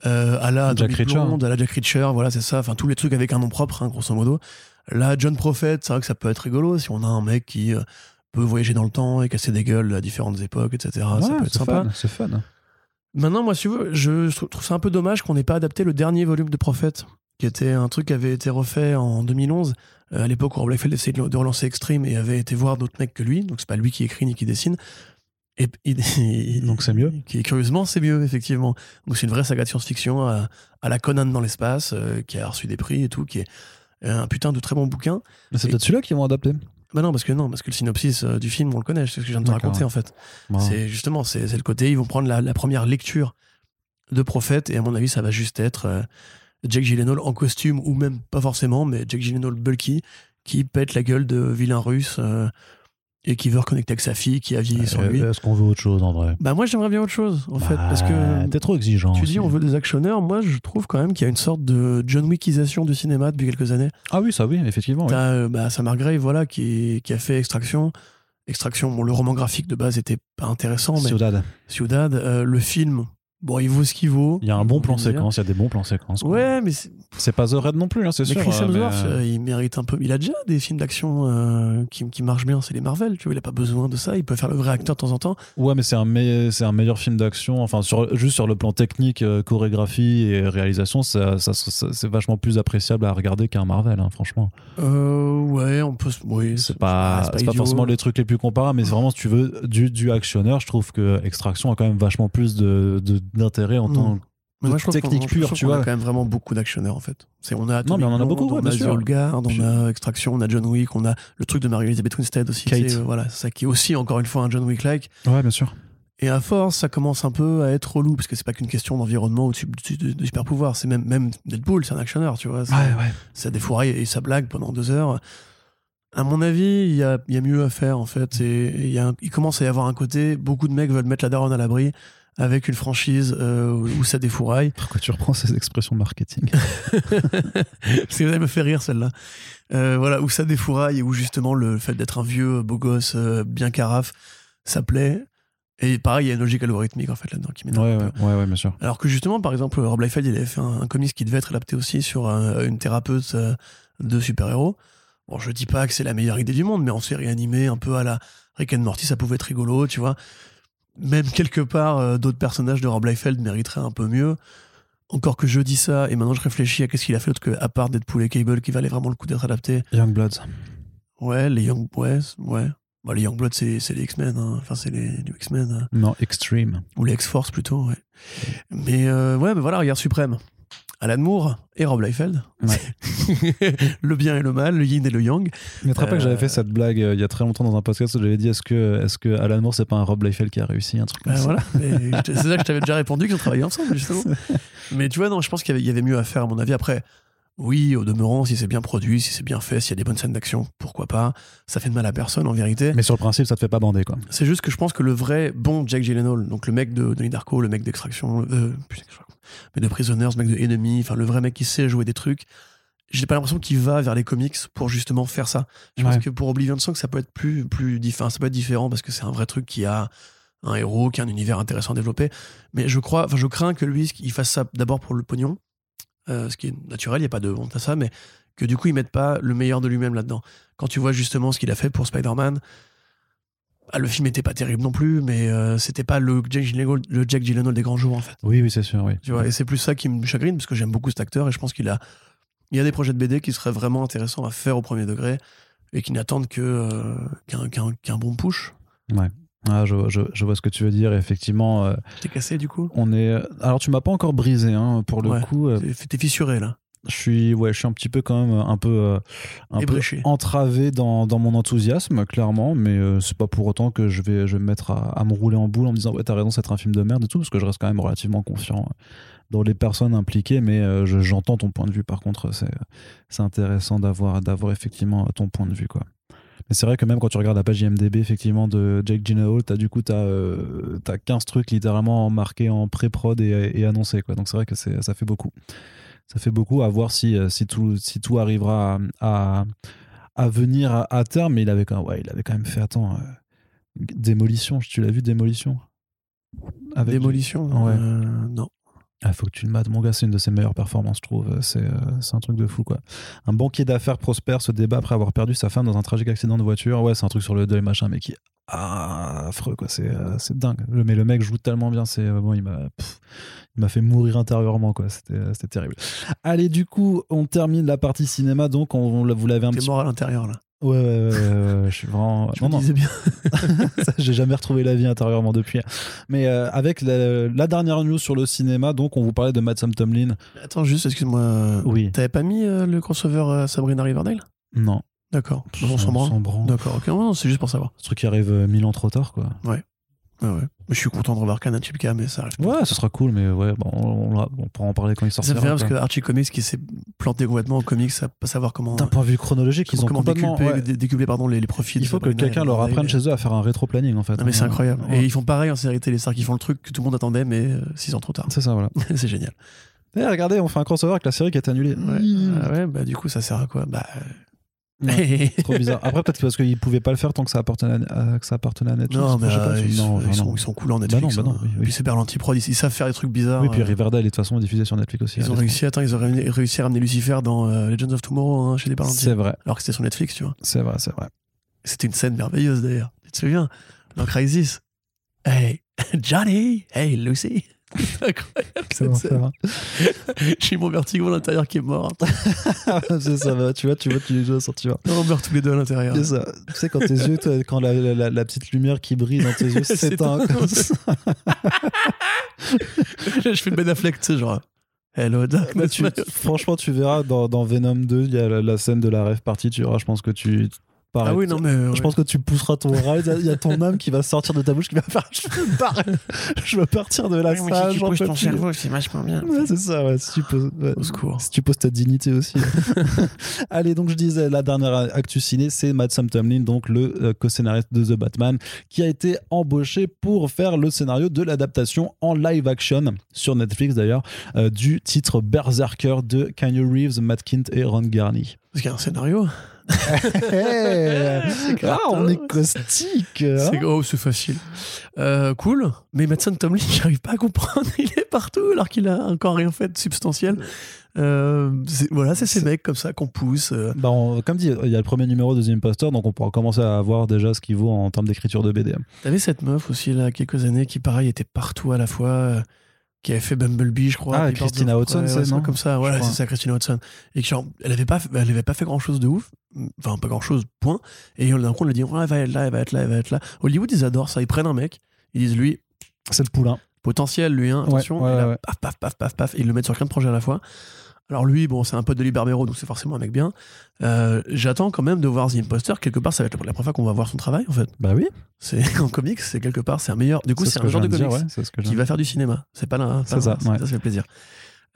euh, à la Jack Reacher. Blonde, à la Jack Reacher, voilà, c'est ça. Enfin, tous les trucs avec un nom propre, hein, grosso modo. Là, John Prophet, c'est vrai que ça peut être rigolo si on a un mec qui euh, peut voyager dans le temps et casser des gueules à différentes époques, etc. ça peut être sympa. C'est fun. Maintenant, moi, si tu veux, je trouve ça un peu dommage qu'on n'ait pas adapté le dernier volume de Prophète, qui était un truc qui avait été refait en 2011, euh, à l'époque où Rob Liefeld essayait de relancer Extreme et avait été voir d'autres mecs que lui, donc c'est pas lui qui écrit ni qui dessine. Et, Donc c'est mieux. Qui, curieusement, c'est mieux, effectivement. Donc c'est une vraie saga de science-fiction à, à la Conan dans l'espace, euh, qui a reçu des prix et tout, qui est euh, un putain de très bon bouquin. Mais c'est peut-être celui-là qu'ils vont adapter. Bah non, parce que non, parce que le synopsis du film, on le connaît, c'est ce que je viens de te raconter en fait. Wow. C'est justement, c'est c'est le côté, ils vont prendre la, la première lecture de Prophète, et à mon avis, ça va juste être euh, Jack Gyllenhaal en costume, ou même pas forcément, mais Jack Gyllenhaal bulky, qui pète la gueule de vilain russe, euh, et qui veut reconnecter avec sa fille, qui a vieilli sur Euh, lui. Est-ce qu'on veut autre chose en vrai? Bah moi, j'aimerais bien autre chose, en fait, parce Bah, que... T'es trop exigeant. Tu dis on veut des actionneurs, moi je trouve quand même qu'il y a une sorte de John Wickisation du cinéma depuis quelques années. Ah oui, ça oui, effectivement. T'as euh, bah, Sam Hargrave, voilà, qui, qui a fait Extraction. Extraction, bon, le roman graphique de base était pas intéressant, mais Ciudad. Ciudad, euh, le film, bon, il vaut ce qu'il vaut. Il y a un bon plan séquence, il y a des bons plans séquences. Ouais, mais, c'est- pas The Red non plus, hein, c'est mais sûr. Chris euh, mais, Hemsworth, euh, euh, il mérite un peu. Il a déjà des films d'action euh, qui, qui marchent bien, c'est les Marvel, tu vois, il a pas besoin de ça, il peut faire le vrai acteur de temps en temps. Ouais, mais c'est un, me- un meilleur film d'action. Enfin, sur, juste sur le plan technique, euh, chorégraphie et réalisation, ça, ça- ça- c'est vachement plus appréciable à regarder qu'un Marvel, hein, franchement. Euh, ouais, on peut. Oui, C'est pas, pas, forcément les trucs les plus comparables, mais vraiment, si tu veux, du, du actionneur, je trouve que Extraction a quand même vachement plus de- de- d'intérêt en tant Mais moi, je trouve technique pure, trouve tu qu'on a vois. quand même vraiment beaucoup d'actionneurs en fait. C'est on a Non, mais on en a Atomic beaucoup, ouais, on a. The Guard, on a Extraction, on a John Wick, on a le truc de Marie-Elisabeth Winstead aussi. Kate. euh, voilà, ça qui est aussi encore une fois un John Wick like. Ouais, bien sûr. Et à force, ça commence un peu à être relou parce que c'est pas qu'une question d'environnement ou de, de- de- de super pouvoir. C'est même même Deadpool, c'est un actionneur, tu vois. C'est- ouais. ça défouraille et ça blague pendant deux heures. À mon avis, il y a, y a mieux à faire en fait. Et il, y a un- il commence à y avoir un côté, beaucoup de mecs veulent mettre la daronne à l'abri avec une franchise euh, où ça défouraille. Pourquoi tu reprends ces expressions marketing Parce que ça me fait rire celle-là. Euh, voilà, où ça défouraille et où justement le fait d'être un vieux beau gosse euh, bien carafe, ça plaît. Et pareil, il y a une logique algorithmique en fait là-dedans qui m'énerve ouais, ouais, peu. ouais, ouais, bien sûr. Alors que justement, par exemple, Rob Liefeld, il avait fait un, un comics qui devait être adapté aussi sur un- une thérapeute euh, de super-héros. Bon, je dis pas que c'est la meilleure idée du monde, mais en série animée, un peu à la Rick and Morty, ça pouvait être rigolo, tu vois. Même quelque part, euh, d'autres personnages de Rob Liefeld mériteraient un peu mieux. Encore que je dis ça, et maintenant je réfléchis à qu'est-ce qu'il a fait d'autre que, à part Deadpool et Cable, qui valait vraiment le coup d'être adapté. Youngbloods. Ouais, les Young, ouais, ouais. Bah, les Youngbloods, c'est c'est les X-Men, hein. enfin, c'est les, les X-Men. hein. Non, Extreme. Ou les X-Force plutôt, ouais. Mais euh, ouais, mais voilà, Regard Suprême. Alan Moore et Rob Liefeld. le bien et le mal, le yin et le yang. Mais tu te rappelles que j'avais Euh, fait cette blague euh, il y a très longtemps dans un podcast où j'avais dit est-ce que, est que Alan Moore c'est pas un Rob Liefeld qui a réussi un truc comme Euh, ça? voilà. Je C'est ça que je t'avais déjà répondu, qu'ils ont travaillé ensemble, justement. Mais tu vois, non, je pense qu'il y avait- il y avait mieux à faire, à mon avis. Après, oui, au demeurant, si c'est bien produit, si c'est bien fait, s'il y a des bonnes scènes d'action, pourquoi pas? Ça fait de mal à personne, en vérité. Mais sur le principe, ça te fait pas bander quoi. C'est juste que je pense que le vrai bon Jack Gyllenhaal, donc le mec de Donnie Darko, le mec d'Extraction, euh, je mais de Prisoners, le mec de Enemy, enfin le vrai mec qui sait jouer des trucs, j'ai pas l'impression qu'il va vers les comics pour justement faire ça. Je pense que pour Oblivion Song, ça peut être plus, plus différent, ça peut être différent parce que c'est un vrai truc qui a un héros, qui a un univers intéressant à développer. Mais je crois, enfin je crains que lui, il fasse ça d'abord pour le pognon, euh, ce qui est naturel, il n'y a pas de honte à ça, mais que du coup il mette pas le meilleur de lui-même là-dedans. Quand tu vois justement ce qu'il a fait pour Spider-Man, ah, le film était pas terrible non plus, mais euh, c'était pas le Jack, Gyllenhaal, le Jack Gyllenhaal des grands jours en fait. Oui, oui, c'est sûr, oui. Tu vois, et c'est plus ça qui me chagrine parce que j'aime beaucoup cet acteur et je pense qu'il a, il y a des projets de BD qui seraient vraiment intéressants à faire au premier degré et qui n'attendent que euh, qu'un bon push. Ah, je, je, je vois ce que tu veux dire. Effectivement, euh, T'es cassé du coup? on est. Alors, tu m'as pas encore brisé, hein, pour le Ouais. coup. euh, t'es fissuré là. Je suis, ouais, je suis un petit peu quand même un peu, euh, un peu Ébréché. entravé dans, dans mon enthousiasme, clairement. Mais euh, c'est pas pour autant que je vais, je vais me mettre à, à me rouler en boule en me disant ouais, t'as raison, c'est un film de merde et tout, parce que je reste quand même relativement confiant euh, dans les personnes impliquées. Mais euh, je- j'entends ton point de vue. Par contre, c'est, c'est intéressant d'avoir, d'avoir effectivement ton point de vue, quoi. Mais c'est vrai que même quand tu regardes la page IMDB effectivement de Jake Gyllenhaal, t'as du coup t'as euh, t'as 15 trucs littéralement marqués en pré-prod et, et annoncés quoi. Donc c'est vrai que ça fait beaucoup. Ça fait beaucoup à voir si euh, si tout si tout arrivera à, à, à venir à, à terme. Mais il avait quand même, ouais, il avait quand même fait attends euh, Démolition. Tu l'as vu Démolition? Avec- Démolition Ouais. euh, Non. Il faut que tu le mates, mon gars, c'est une de ses meilleures performances, je trouve. C'est euh, un truc de fou, quoi. Un banquier d'affaires prospère se débat après avoir perdu sa femme dans un tragique accident de voiture. Ouais, c'est un truc sur le deuil, machin, mais qui est affreux, quoi. C'est euh, dingue. Le- Mais le mec joue tellement bien, c'est euh, bon, il m'a il m'a fait mourir intérieurement, quoi. C'était euh, c'était terrible. Allez, du coup, on termine la partie cinéma, donc on, vous l'avez un petit mort à l'intérieur là. Ouais, ouais, ouais, je suis vraiment. Je non, me non, disais bien. j'ai jamais retrouvé la vie intérieurement depuis. Mais euh, avec la, la dernière news sur le cinéma, donc on vous parlait de Matt Sam Tomlin. Attends, juste, excuse-moi. Oui. T'avais pas mis euh, le crossover euh, Sabrina Riverdale? Non. D'accord. On s'en branle. D'accord, ok, non, c'est juste pour savoir. Ce truc qui arrive euh, mille ans trop tard, quoi. Ouais, ouais. Mais je suis content de revoir Kana Chipka, mais ça arrive. pas. Ouais, ce sera cool, mais ouais, bon, on, on- on pourra en parler quand il Ça sortira. me fait rire parce que Archie Comics qui s'est planté complètement en comics, à pas savoir comment. D'un point de vue chronologique, ils ont comment complètement. décupler, ouais. dé- pardon, les, les profits. Il faut que quelqu'un leur apprenne chez eux à faire un rétro-planning, en fait. Non, mais c'est incroyable. Ouais. Et ils font pareil en série télé, c'est-à-dire qu'ils font le truc que tout le monde attendait, mais 6 ans trop tard. C'est ça, voilà. c'est génial. Eh, regardez, on fait un crossover avec la série qui est annulée. Ouais. Mmh. Ah ouais, bah du coup, ça sert à quoi? Bah. Ouais. Trop bizarre. Après, peut-être parce qu'ils pouvaient pas le faire tant que ça appartenait à, que ça appartenait à Netflix. non, mais pas, euh, ils, non, sont, ils, sont, non. ils sont cool en Netflix. Bah non, bah hein. non, oui, oui. Puis c'est Berlanti-Prod, ils, ils savent faire des trucs bizarres. Oui, puis euh, Riverdale est de toute façon diffusé sur Netflix aussi. Ils ont Allez, réussi, attends, ils ont réussi à ramener Lucifer dans euh, Legends of Tomorrow hein, chez les Berlanti. C'est vrai, Alors que c'était sur Netflix, tu vois. c'est vrai, c'est vrai. C'était une scène merveilleuse d'ailleurs. Tu te souviens? Dans Crisis. Hey, Johnny! Hey, Lucy! C'est incroyable. J'ai mon vertigo à l'intérieur qui est mort. c'est ça, va, tu vois, tu vois, tu les sentiments. On meurt tous les deux à l'intérieur. C'est ça. Tu sais, quand tes yeux, quand la, la- la- la petite lumière qui brille dans tes yeux s'éteint comme ça. je fais le Ben Affleck, tu sais, genre. Hello, Mais darkness. tu- franchement, tu verras dans, dans Venom 2, il y a la, la scène de la rêve partie, tu verras, je pense que tu. Ah oui, non, mais. Je ouais. pense que tu pousseras ton ride, il y a ton âme qui va sortir de ta bouche qui va faire je veux, par- je veux partir de la Oui, salle, si tu peux ton plus. cerveau, c'est vachement bien. Ouais, c'est ça, ouais. Si tu poses, ouais. Au secours. Si tu poses ta dignité aussi. Allez, donc je disais, la dernière actu ciné, c'est Matt Sam Tomlin, donc le euh, co-scénariste de The Batman, qui a été embauché pour faire le scénario de l'adaptation en live action, sur Netflix d'ailleurs, euh, du titre Berserker de Keanu Reeves, Matt Kint et Ron Garney. Parce qu'il y a un scénario. Hey ah, on est caustique hein. C'est oh, c'est facile. Euh, cool. Mais Mattson Tomlin, j'arrive pas à comprendre. Il est partout alors qu'il a encore rien fait de substantiel. Euh, c'est- voilà, c'est ces C'est- mecs comme ça qu'on pousse. euh. Bah, on- comme dit, il y a le premier numéro de The Imposter, donc on pourra commencer à voir déjà ce qu'il vaut en termes d'écriture de BD. T'avais cette meuf aussi là, quelques années, qui pareil était partout à la fois. Qui avait fait Bumblebee, je crois. Ah, Christina ouais, c'est, non comme ça, voilà, c'est ça, Christina Hodson. Et que genre, elle avait pas, elle avait pas fait grand chose de ouf, enfin pas grand chose, point. Et d'un coup, on lui dit, ouais, elle va être là, elle va être là, elle va être là. Hollywood, ils adorent ça. Ils prennent un mec, ils disent, lui, C'est le poulain. potentiel, lui, hein, attention. ouais, et là, ouais. paf, paf, paf, paf, paf, et ils le mettent sur plein de projets à la fois. Alors lui, bon, c'est un pote de Lee Barbero, donc c'est forcément un mec bien. Euh, J'attends quand même de voir The Imposter. Quelque part, ça va être la première fois qu'on va voir son travail, en fait. Bah oui. C'est en comics, c'est quelque part, c'est un meilleur. Du coup, ce c'est que un genre de comics dire, ouais, ce je qui va faire du cinéma. C'est pas là. hein, C'est ça, ouais. ça fait plaisir.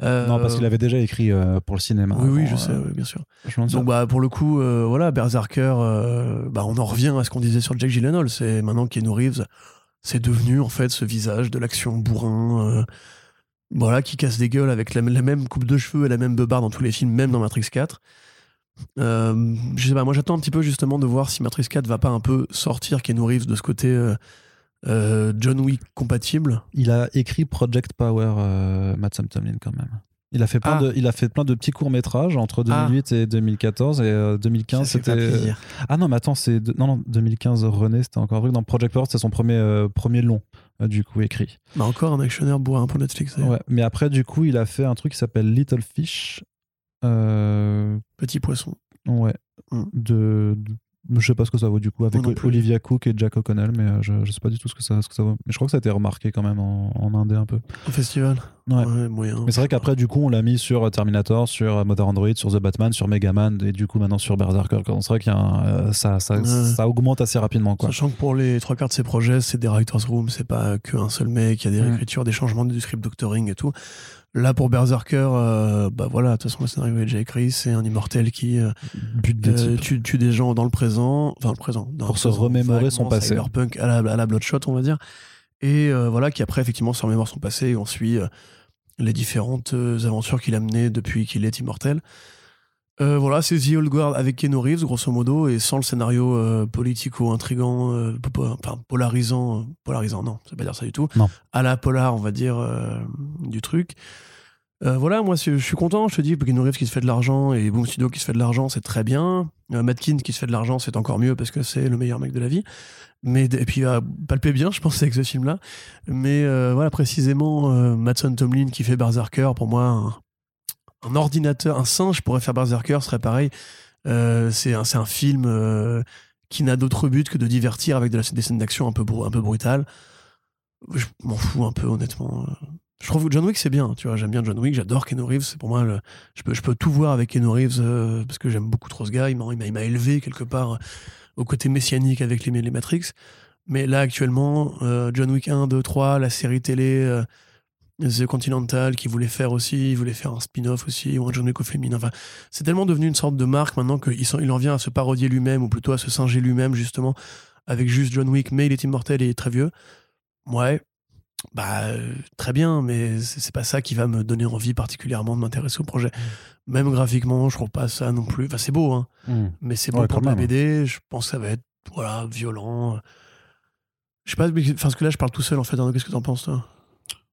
Euh, Non, parce qu'il avait déjà écrit euh, pour le cinéma. Oui, oui, je sais, oui, bien sûr. Donc, bah, pour le coup, voilà, Berserker, bah, on en revient à ce qu'on disait sur Jack Gyllenhaal. C'est maintenant Keanu Reeves, c'est devenu en fait ce visage de l'action bourrin, voilà, qui casse des gueules avec la, la même coupe de cheveux et la même beubare dans tous les films, même dans Matrix 4. Euh, je sais pas, moi j'attends un petit peu justement de voir si Matrix 4 va pas un peu sortir Keanu Reeves de ce côté euh, euh, John Wick compatible. Il a écrit Project Power, Matt Sam Tomlin, quand même. Il a fait plein, Ah. de, il a fait plein de petits courts-métrages entre 2008 et 2014. Et euh, 2015, Ça fait pas c'était. Ah non, mais attends, c'est. de- Non, non, 2015, René, c'était encore un truc. Dans Project Power, c'était son premier, premier long, du coup, écrit. Bah, encore un actionnaire bourrin pour Netflix. Ouais. Mais après, du coup, il a fait un truc qui s'appelle Little Fish. Euh, Petit poisson. ouais. Mm. De, de- Je sais pas ce que ça vaut du coup avec non. Olivia Cook et Jack O'Connell, mais euh, je, je sais pas du tout ce que ça, ce que ça vaut. Mais je crois que ça a été remarqué quand même en, en indé un peu. Au festival Ouais. moyen. Mais c'est vrai qu'après, du coup, on l'a mis sur Terminator, sur Mother Android, sur The Batman, sur Megaman, et du coup maintenant sur Berserker. C'est vrai qu'il y a un, euh, ça, ça, Ouais. ça augmente assez rapidement. Quoi. Sachant que pour les trois quarts de ces projets, c'est des writers' room, c'est pas qu'un seul mec, il y a des Mm. réécritures, des changements du script doctoring et tout. Là, pour Berserker, euh, bah voilà, de toute façon, le scénario est déjà écrit, c'est un immortel qui euh, euh, tue, tue des gens dans le présent, enfin le présent, dans Pour le se présent, remémorer son passé. Cyberpunk à la, à la Bloodshot, on va dire. Et voilà, qui après, effectivement, se remémore son passé et on suit les différentes aventures qu'il a menées depuis qu'il est immortel. Euh, voilà, c'est The Old Guard avec Keanu Reeves, grosso modo, et sans le scénario euh, politico-intrigant, euh, po- po- enfin, polarisant. euh, polarisant, non, ça veut pas dire ça du tout. Non. À la polar, on va dire, euh, du truc. Euh, voilà, moi, je suis content. Je te dis, Keanu Reeves qui se fait de l'argent et Boom Studio qui se fait de l'argent, c'est très bien. Euh, Matkins qui se fait de l'argent, c'est encore mieux parce que c'est le meilleur mec de la vie. Mais, et puis, euh, palper bien, je pense, avec ce film-là. Mais euh, voilà, précisément, euh, Madsen Tomlin qui fait Berserker, pour moi, un, ordinateur, un singe pourrait faire Berserker, serait pareil. Euh, c'est un, un film euh, qui n'a d'autre but que de divertir avec de la, des scènes d'action un peu, un peu brutales. Je m'en fous un peu, honnêtement. Je trouve que John Wick, c'est bien. Tu vois, j'aime bien John Wick, j'adore Keanu Reeves. C'est pour moi, le- je, peux, je peux tout voir avec Keanu Reeves euh, parce que j'aime beaucoup trop ce gars. Il m'a élevé quelque part au côté messianique avec les, les Matrix. Mais là, actuellement, John Wick 1, 2, 3, la série télé The Continental qui voulait faire aussi, il voulait faire un spin-off aussi, ou un John Wick au féminin. Enfin, c'est tellement devenu une sorte de marque maintenant qu'il il en vient à se parodier lui-même, ou plutôt à se singer lui-même, justement, avec juste John Wick, mais il est immortel et très vieux. Ouais, bah, très bien, mais c'est pas ça qui va me donner envie particulièrement de m'intéresser au projet. Même graphiquement, je trouve pas ça non plus. Enfin, c'est beau, hein, mais c'est beau Ouais, pour la. BD. Je pense que ça va être, voilà, violent. Je sais pas, mais- parce que là, je parle tout seul, en fait. Qu'est-ce que t'en penses, toi?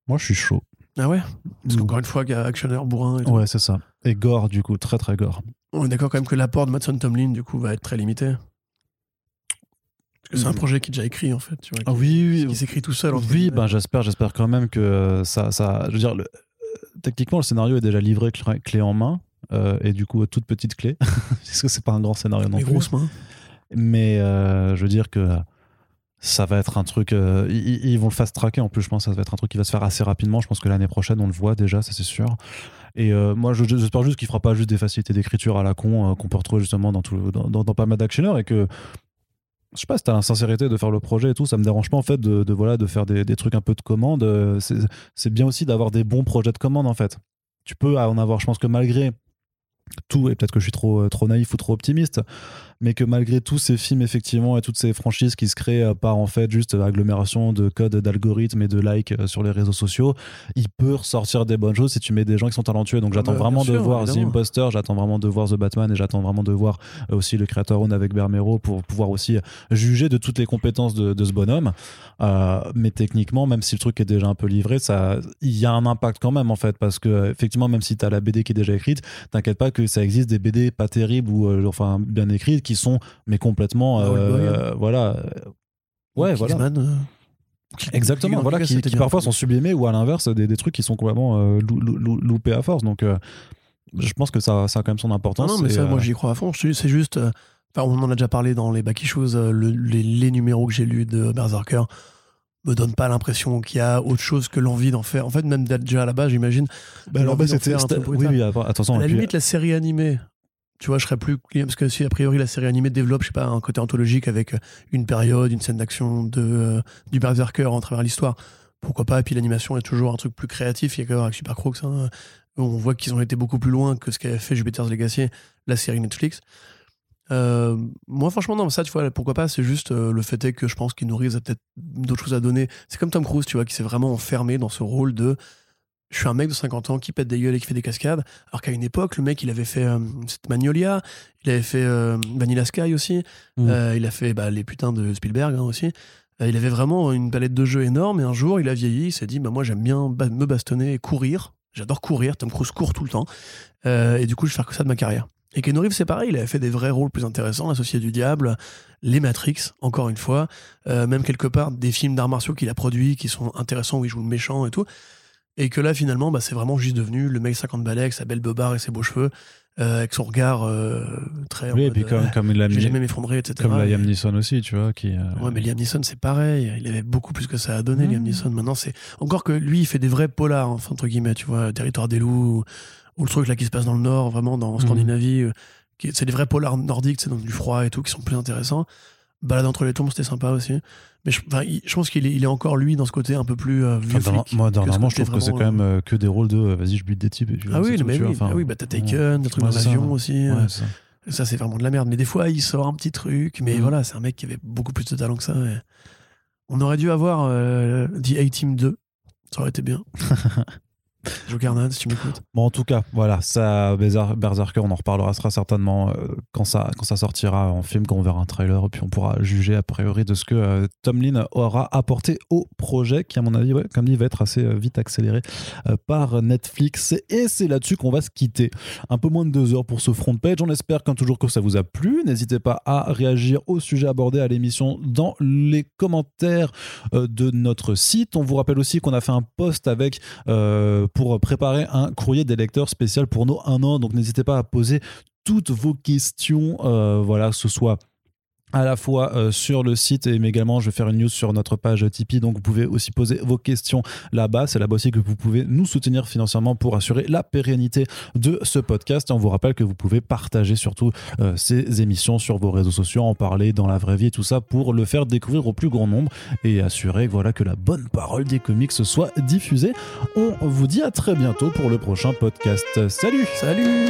Moi, je suis chaud. Ah ouais? Parce Mm. qu'encore une fois, il y a actionneur bourrin et tout. Ouais, c'est ça. Et gore, du coup, très très gore. On est d'accord quand même que l'apport de Madson Tomlin, du coup, va être très limité. Parce que c'est un Mm. projet qui est déjà écrit, en fait. Tu vois, Ah qui, oui, qui s'écrit tout seul. entre Oui, guillemets. ben j'espère, j'espère quand même que ça, ça, je veux dire, le- techniquement le scénario est déjà livré clé, clé en main euh, et du coup toute petite clé, parce que c'est pas un grand scénario non plus. grosses mains. Mais euh, je veux dire que ça va être un truc, euh, ils, vont le fast tracker en plus. Je pense que ça va être un truc qui va se faire assez rapidement. Je pense que l'année prochaine on le voit déjà, ça c'est sûr. Et euh, moi, je- j'espère juste qu'il fera pas juste des facilités d'écriture à la con euh, qu'on peut retrouver justement dans, tout, dans, pas mal d'actionneurs et que je sais pas si t'as la sincérité de faire le projet et tout, ça me dérange pas en fait de, voilà, de faire des, des trucs un peu de commande. C'est bien aussi d'avoir des bons projets de commande en fait. Tu peux en avoir, je pense que malgré tout, et peut-être que je suis trop, trop naïf ou trop optimiste, mais que malgré tous ces films effectivement et toutes ces franchises qui se créent euh, par en fait juste agglomération de codes d'algorithmes et de likes euh, sur les réseaux sociaux, il peut ressortir des bonnes choses si tu mets des gens qui sont talentueux. Donc Ah j'attends bah, vraiment de voir The évidemment. Imposter, j'attends vraiment de voir The Batman et j'attends vraiment de voir euh, aussi le créateur Own avec Bermero pour pouvoir aussi juger de toutes les compétences de, de ce bonhomme. Euh, mais techniquement, même si le truc est déjà un peu livré, ça, il y a un impact quand même en fait, parce que euh, effectivement, même si tu as la BD qui est déjà écrite, t'inquiète pas que ça existe des BD pas terribles ou euh, enfin bien écrites qui sont mais complètement euh, Boy. euh, voilà ouais voilà Kingsman, euh, exactement voilà qui- parfois sont sublimés ou à l'inverse des, des trucs qui sont complètement euh, lou- lou- lou- loupés à force donc euh, je pense que ça, ça a quand même son importance non, mais moi j'y crois à fond. C'est juste. Enfin, on en a déjà parlé dans les Back Issues. le- les, les numéros que j'ai lus de Berserker me donnent pas l'impression qu'il y a autre chose que l'envie d'en faire. En fait, même déjà à la base, j'imagine. bah, alors, bah, c'était oui oui attention à la puis, limite, la série animée. Tu vois, je serais plus parce que si a priori la série animée développe, je sais pas, un côté anthologique avec euh, une période, une scène d'action de euh, du berserker en travers l'histoire, pourquoi pas Et puis l'animation est toujours un truc plus créatif. Il y a qu'à voir avec Super Crooks, hein, on voit qu'ils ont été beaucoup plus loin que ce qu'avait fait Jupiter's Legacy, la série Netflix. Euh, moi, franchement, non, ça, tu vois, pourquoi pas C'est juste le fait est que je pense qu'ils nourrissent peut-être d'autres choses à donner. C'est comme Tom Cruise, tu vois, qui s'est vraiment enfermé dans ce rôle de je suis un mec de 50 ans qui pète des gueules et qui fait des cascades. Alors qu'à une époque, le mec, il avait fait euh, cette Magnolia, il avait fait euh, Vanilla Sky aussi, Mm. euh, il a fait bah, les putains de Spielberg hein, aussi. Il avait vraiment une palette de jeux énorme et un jour, il a vieilli, il s'est dit bah, Moi, j'aime bien ba- me bastonner et courir. J'adore courir. Tom Cruise court tout le temps. Et du coup, je vais faire que ça de ma carrière. Et Keanu Reeves, c'est pareil, il avait fait des vrais rôles plus intéressants, L'Associé du Diable, Les Matrix, encore une fois, euh, même quelque part des films d'arts martiaux qu'il a produits qui sont intéressants où il joue le méchant et tout. Et que là, finalement, bah, c'est vraiment juste devenu le mec 50 balais avec sa belle beubare et ses beaux cheveux, euh, avec son regard euh, très. oui et puis comme, euh, comme il vais mis jamais m'effondrer, etc. comme la Liam Neeson aussi tu vois qui euh, Ouais, mais Liam Neeson, c'est pareil. Il avait beaucoup plus que ça à donner, Mhm. Liam Neeson. Maintenant, c'est. Encore que lui, il fait des vrais polars, enfin, entre guillemets, tu vois, Territoire des loups, ou, ou le truc là qui se passe dans le Nord, vraiment, dans Scandinavie. euh, qui- C'est des vrais polars nordiques, c'est dans du froid et tout, qui sont plus intéressants. Balade entre les tombes, c'était sympa aussi. Mais je, enfin, il- je pense qu'il est, il est encore, lui, dans ce côté un peu plus euh, vieux Enfin, dans- flic moi, dernièrement, je trouve que c'est quand même euh, que des rôles de euh, vas-y, je bute des types. Et puis, Ah oui, mais oui, enfin, ah oui, bah t'as. Taken, des trucs dans l'avion aussi. Ouais, euh, ça. Ça, c'est vraiment de la merde. Mais des fois, il sort un petit truc. Mais Mhm. voilà, c'est un mec qui avait beaucoup plus de talent que ça. et On aurait dû avoir euh, The A-Team 2. Ça aurait été bien. Joe Carnan, si tu m'écoutes. Bon, en tout cas, voilà, ça, Berserker, on en reparlera sera certainement euh, quand, ça, quand ça sortira en film, quand on verra un trailer, puis on pourra juger a priori de ce que euh, Tomlin aura apporté au projet, qui, à mon avis, comme dit, va être assez euh, vite accéléré par Netflix. Et c'est là-dessus qu'on va se quitter. Un peu moins de deux heures pour ce front page. On espère qu'un toujours que ça vous a plu. N'hésitez pas à réagir au sujet abordé à l'émission dans les commentaires de notre site. On vous rappelle aussi qu'on a fait un post avec pour préparer un courrier des lecteurs spécial pour nos un an. Donc n'hésitez pas à poser toutes vos questions, euh, voilà, ce soit à la fois euh, sur le site et également je vais faire une news sur notre page Tipeee. Donc vous pouvez aussi poser vos questions là-bas. C'est là-bas aussi que vous pouvez nous soutenir financièrement pour assurer la pérennité de ce podcast. Et on vous rappelle que vous pouvez partager surtout euh, ces émissions sur vos réseaux sociaux en parler dans la vraie vie et tout ça pour le faire découvrir au plus grand nombre et assurer voilà que la bonne parole des comics soit diffusée. On vous dit à très bientôt pour le prochain podcast. Salut! Salut